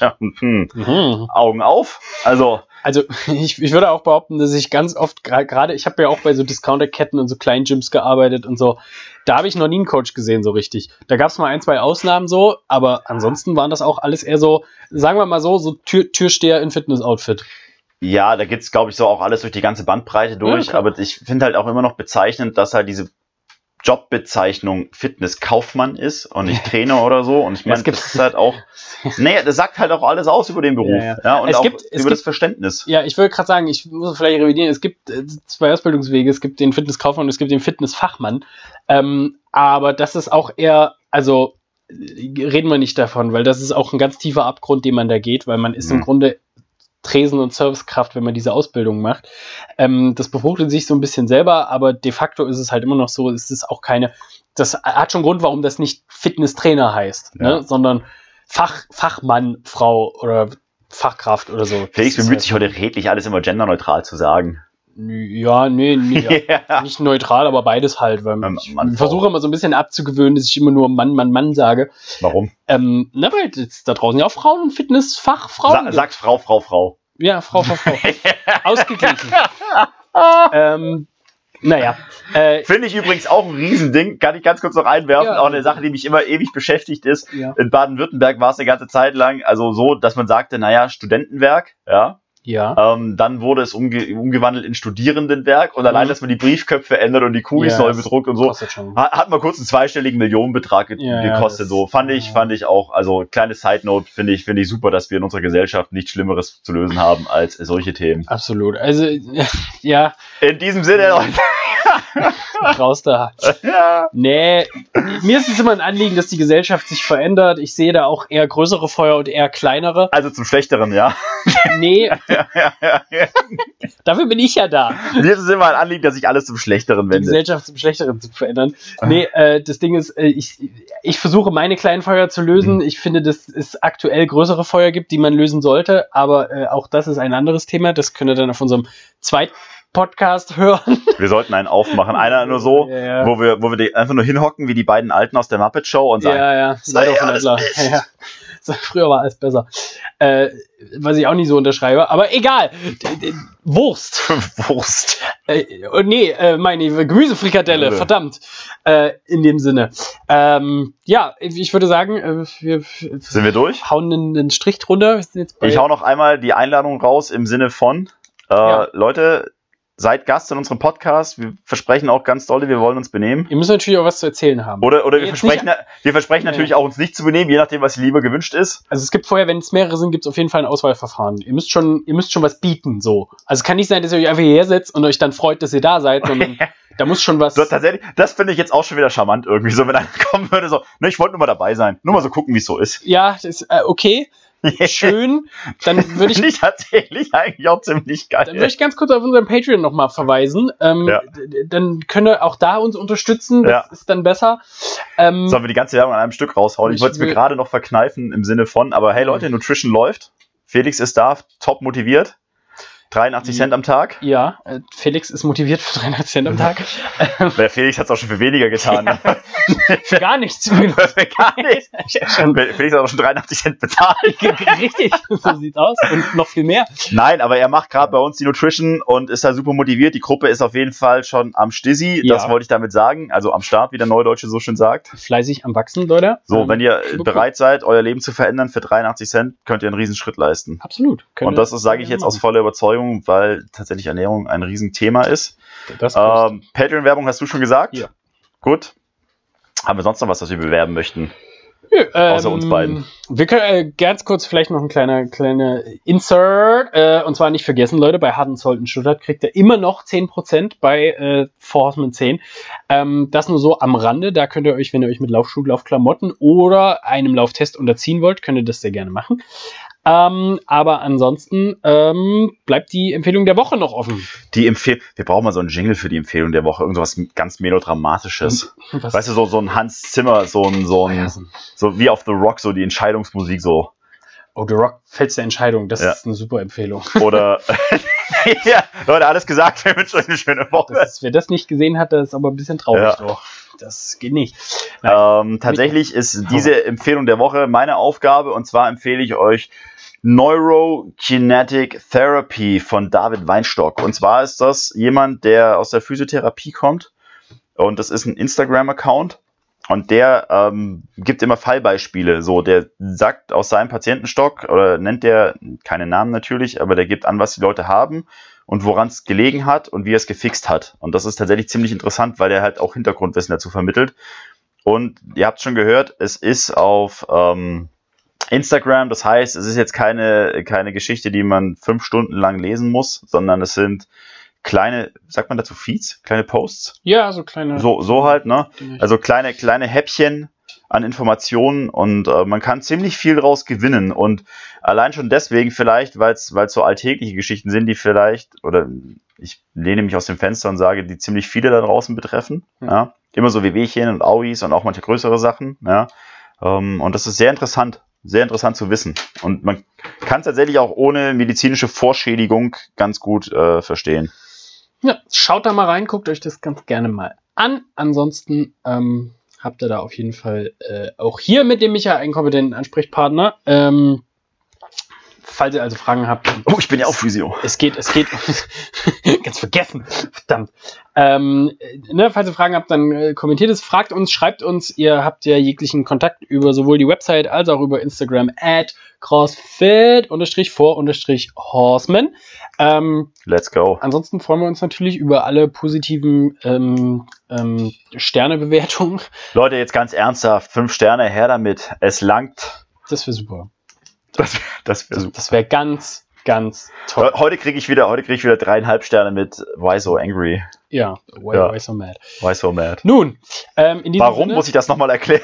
Ja, hm, mhm. Augen auf. Also, Also ich, ich würde auch behaupten, dass ich ganz oft, gerade, ich habe ja auch bei so Discounter-Ketten und so kleinen Gyms gearbeitet und so, da habe ich noch nie einen Coach gesehen so richtig. Da gab es mal ein, zwei Ausnahmen so, aber ansonsten waren das auch alles eher so, sagen wir mal so, so Tür, Türsteher in Fitness-Outfit. Ja, da geht's, glaube ich, so auch alles durch die ganze Bandbreite durch. Ja, aber ich finde halt auch immer noch bezeichnend, dass halt diese Jobbezeichnung Fitnesskaufmann ist und nicht Trainer oder so. Und ich meine, es gibt- das ist halt auch, nee, das sagt halt auch alles aus über den Beruf. Ja, Ja, ja. und Es auch gibt- es über das gibt- Verständnis. Ja, ich würde gerade sagen, ich muss vielleicht revidieren, es gibt äh, zwei Ausbildungswege, es gibt den Fitnesskaufmann und es gibt den Fitnessfachmann. Ähm, aber das ist auch eher, also äh, reden wir nicht davon, weil das ist auch ein ganz tiefer Abgrund, den man da geht, weil man ist im Mhm. Grunde Tresen- und Servicekraft, wenn man diese Ausbildung macht. Ähm, das befruchtet sich so ein bisschen selber, aber de facto ist es halt immer noch so, es ist auch keine, das hat schon Grund, warum das nicht Fitnesstrainer heißt, Ja. ne? sondern Fach, Fachmann, Frau oder Fachkraft oder so. Felix bemüht halt- sich heute redlich, alles immer genderneutral zu sagen. Ja, nee, nee ja. nicht neutral, aber beides halt. Weil Ähm, ich versuche immer so ein bisschen abzugewöhnen, dass ich immer nur Mann, Mann, Mann sage. Warum? Ähm, na, weil es da draußen ja auch Frauen und Fitnessfachfrauen Sa sagt Frau, Frau, Frau. Ja, Frau, Frau, Frau. Ausgeglichen. ähm, naja. Äh, Finde ich übrigens auch ein Riesending. Kann ich ganz kurz noch einwerfen. Ja. Auch eine Sache, die mich immer ewig beschäftigt ist. ja. In Baden-Württemberg war es eine ganze Zeit lang also so, dass man sagte, naja, Studentenwerk, ja. Ja. Ähm, dann wurde es umge umgewandelt in Studierendenwerk und allein, Mhm. dass man die Briefköpfe ändert und die Kugis Ja, neu bedruckt und so, hat, hat mal kurz einen zweistelligen Millionenbetrag Ja, gekostet. so fand ich, fand ich auch. Also kleine Side Note finde ich, finde ich super, dass wir in unserer Gesellschaft nichts Schlimmeres zu lösen haben als solche Themen. Absolut. Also, ja, In diesem Sinne, Leute. raus da. ja. Nee, mir ist es immer ein Anliegen, dass die Gesellschaft sich verändert. Ich sehe da auch eher größere Feuer und eher kleinere. Also zum Schlechteren, ja. Nee, dafür bin ich ja da. Mir ist es immer ein Anliegen, dass sich alles zum Schlechteren die wendet. Gesellschaft zum Schlechteren zu verändern. Nee, äh, das Ding ist, äh, ich, ich versuche meine kleinen Feuer zu lösen. Mhm. Ich finde, dass es aktuell größere Feuer gibt, die man lösen sollte, aber äh, auch das ist ein anderes Thema. Das könnt ihr dann auf unserem zweiten Podcast hören. Wir sollten einen aufmachen. Einer nur so, Ja, ja. wo wir, wo wir die einfach nur hinhocken wie die beiden Alten aus der Muppet Show und sagen, Ja, ja, sei und alles. Ja, Früher war alles besser. Äh, was ich auch nicht so unterschreibe, aber egal. Wurst. Wurst. Äh, oh, nee, äh, meine Gemüsefrikadelle, verdammt. Äh, in dem Sinne. Ähm, ja, ich würde sagen, äh, wir Sind wir durch? hauen einen, Strich drunter. Ich hau noch einmal die Einladung raus im Sinne von, äh, Ja. Leute, seid Gast in unserem Podcast. Wir versprechen auch ganz dolle, wir wollen uns benehmen. Ihr müsst natürlich auch was zu erzählen haben. Oder, oder wir Jetzt versprechen, wir versprechen natürlich auch uns nicht zu benehmen, je nachdem, was lieber gewünscht ist. Also es gibt vorher, wenn es mehrere sind, gibt es auf jeden Fall ein Auswahlverfahren. Ihr müsst schon, ihr müsst schon was bieten, so. Also es kann nicht sein, dass ihr euch einfach hierher setzt und euch dann freut, dass ihr da seid, sondern da muss schon was. So, tatsächlich, das finde ich jetzt auch schon wieder charmant irgendwie. So, wenn einer kommen würde, so, ne, ich wollte nur mal dabei sein. Nur mal so gucken, wie es so ist. Ja, das ist äh, okay. Schön. Dann würde ich, ich tatsächlich eigentlich auch ziemlich geil. dann würde ich ganz kurz auf unseren Patreon nochmal verweisen. Ähm, Ja. Dann könnt ihr auch da uns unterstützen. Das Ja. ist dann besser. Ähm, Sollen wir die ganze Werbung an einem Stück raushauen? Ich Ich wollte es mir gerade noch verkneifen im Sinne von, aber hey Leute, Nutrition läuft. Felix ist da, top motiviert. 83 Cent am Tag. ja, äh, Felix ist motiviert für 300 Cent am Tag. Der Felix hat es auch schon für weniger getan. ne? Für gar nichts. Für gar nichts. Felix hat auch schon 83 Cent bezahlt. Richtig, so sieht's aus. Und noch viel mehr. Nein, aber er macht gerade bei uns die Nutrition und ist da super motiviert. Die Gruppe ist auf jeden Fall schon am Stissi. Das Ja. wollte ich damit sagen. Also am Start, wie der Neudeutsche so schön sagt. Fleißig am Wachsen, Leute. So, Ähm, wenn ihr bereit seid, euer Leben zu verändern für 83 Cent, könnt ihr einen Riesenschritt leisten. Absolut. Könnt Und das sage ich jetzt aus voller Überzeugung, weil tatsächlich Ernährung ein Riesenthema ist. Das Ähm, Patreon-Werbung hast du schon gesagt? Ja. Gut. Haben wir sonst noch was, was wir bewerben möchten? Nö, außer uns beiden. Wir können äh, ganz kurz vielleicht noch ein kleiner, kleiner Insert. Äh, und zwar nicht vergessen, Leute, bei Hard Sold in Stuttgart kriegt ihr immer noch 10% bei äh, Four Horsemen 10. Ähm, das nur so am Rande. Da könnt ihr euch, wenn ihr euch mit Laufschuh, Laufklamotten oder einem Lauftest unterziehen wollt, könnt ihr das sehr gerne machen. Ähm, aber ansonsten ähm, bleibt die Empfehlung der Woche noch offen. Die Empfehlung, wir brauchen mal so einen Jingle für die Empfehlung der Woche, irgendwas ganz melodramatisches. Was Weißt du, so, so ein Hans Zimmer, so ein, so ein, so wie auf The Rock, so die Entscheidungsmusik so. Oh, The Rock fällt Entscheidung. Das Ja. ist eine super Empfehlung. Oder, ja, Leute, alles gesagt, wir wünschen euch eine schöne Woche. Das wer das nicht gesehen hat, das ist aber ein bisschen traurig. Ja. Doch. Das geht nicht. Ähm, tatsächlich ist diese Empfehlung der Woche meine Aufgabe und zwar empfehle ich euch Neurokinetic Therapy von David Weinstock. Und zwar ist das jemand, der aus der Physiotherapie kommt und das ist ein Instagram-Account und der ähm, gibt immer Fallbeispiele. So, der sagt aus seinem Patientenstock oder nennt der keine Namen natürlich, aber der gibt an, was die Leute haben und woran es gelegen hat und wie er es gefixt hat. Und das ist tatsächlich ziemlich interessant, weil der halt auch Hintergrundwissen dazu vermittelt. Und ihr habt schon gehört, es ist auf ähm, Instagram, das heißt, es ist jetzt keine, keine Geschichte, die man fünf Stunden lang lesen muss, sondern es sind kleine, sagt man dazu Feeds, kleine Posts? Ja, so kleine. So, so halt, ne? Also kleine, kleine Häppchen an Informationen und äh, man kann ziemlich viel draus gewinnen und allein schon deswegen vielleicht, weil es so alltägliche Geschichten sind, die vielleicht, oder ich lehne mich aus dem Fenster und sage, die ziemlich viele da draußen betreffen. Ja. Ja. Immer so Wehwehchen und Auis und auch manche größere Sachen. Ja. Ähm, und das ist sehr interessant, sehr interessant zu wissen. Und man kann es tatsächlich auch ohne medizinische Vorschädigung ganz gut äh, verstehen. Ja, schaut da mal rein, guckt euch das ganz gerne mal an. Ansonsten ähm, habt ihr da auf jeden Fall äh, auch hier mit dem Micha einen kompetenten Ansprechpartner. Ähm, falls ihr also Fragen habt. Oh, ich bin ja auch Physio. Es geht, es geht. ganz vergessen. Verdammt. Ähm, äh, ne, falls ihr Fragen habt, dann äh, kommentiert es, fragt uns, schreibt uns. Ihr habt ja jeglichen Kontakt über sowohl die Website als auch über Instagram at crossfit-for-horseman. Ähm, Let's go. ansonsten freuen wir uns natürlich über alle positiven ähm, ähm, Sternebewertungen. Leute, jetzt ganz ernsthaft, fünf Sterne, her damit. Es langt. Das wäre super. Das, das wäre super. Das wäre ganz, ganz toll. Heute kriege ich wieder, heute kriege ich wieder dreieinhalb Sterne mit Why so angry, Ja, why, Ja. why so mad? why so mad. Nun, ähm, in diesem Warum Sinne, muss ich das nochmal erklären?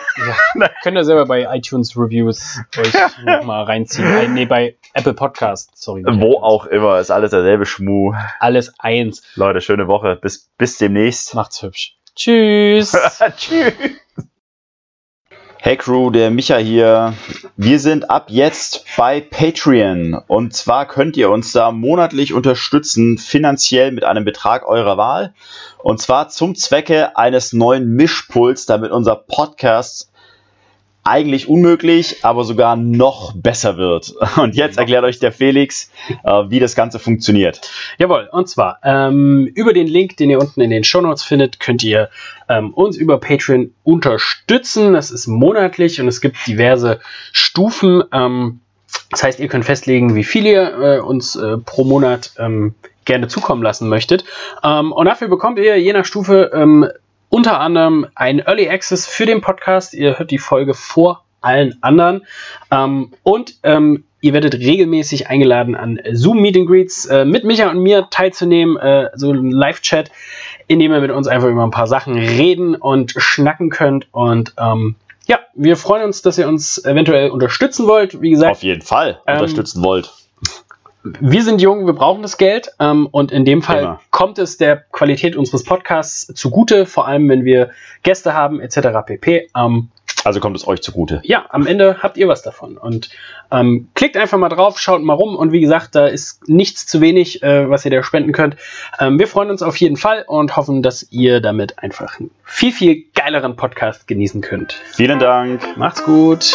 Ja, könnt ihr selber bei iTunes Reviews euch nochmal reinziehen. Äh, nee, bei Apple Podcasts, sorry. Wo auch immer, ist alles derselbe Schmuh. Alles eins. Leute, schöne Woche. Bis, bis demnächst. Macht's hübsch. Tschüss. Tschüss. Hey Crew, der Micha hier. Wir sind ab jetzt bei Patreon. Und zwar könnt ihr uns da monatlich unterstützen, finanziell mit einem Betrag eurer Wahl. Und zwar zum Zwecke eines neuen Mischpuls, damit unser Podcast eigentlich unmöglich, aber sogar noch besser wird. Und jetzt erklärt euch der Felix, äh, wie das Ganze funktioniert. Jawohl, und zwar ähm, über den Link, den ihr unten in den Shownotes findet, könnt ihr ähm, uns über Patreon unterstützen. Das ist monatlich und es gibt diverse Stufen. Ähm, das heißt, ihr könnt festlegen, wie viel ihr äh, uns äh, pro Monat ähm, gerne zukommen lassen möchtet. Ähm, und dafür bekommt ihr je nach Stufe ähm, unter anderem ein Early Access für den Podcast. Ihr hört die Folge vor allen anderen. Ähm, und ähm, ihr werdet regelmäßig eingeladen an Zoom Meet and Greets äh, mit Micha und mir teilzunehmen, äh, so ein Live-Chat, in dem ihr mit uns einfach über ein paar Sachen reden und schnacken könnt. Und ähm, ja, wir freuen uns, dass ihr uns eventuell unterstützen wollt. Wie gesagt, Auf jeden Fall Ähm, unterstützen wollt. Wir sind jung, wir brauchen das Geld ähm, und in dem Fall Immer. kommt es der Qualität unseres Podcasts zugute, vor allem wenn wir Gäste haben etc. pp. Ähm, Also kommt es euch zugute. ja, am Ende habt ihr was davon und ähm, klickt einfach mal drauf, schaut mal rum und wie gesagt, da ist nichts zu wenig, äh, was ihr da spenden könnt. Ähm, wir freuen uns auf jeden Fall und hoffen, dass ihr damit einfach einen viel, viel geileren Podcast genießen könnt. Vielen Dank. Macht's gut.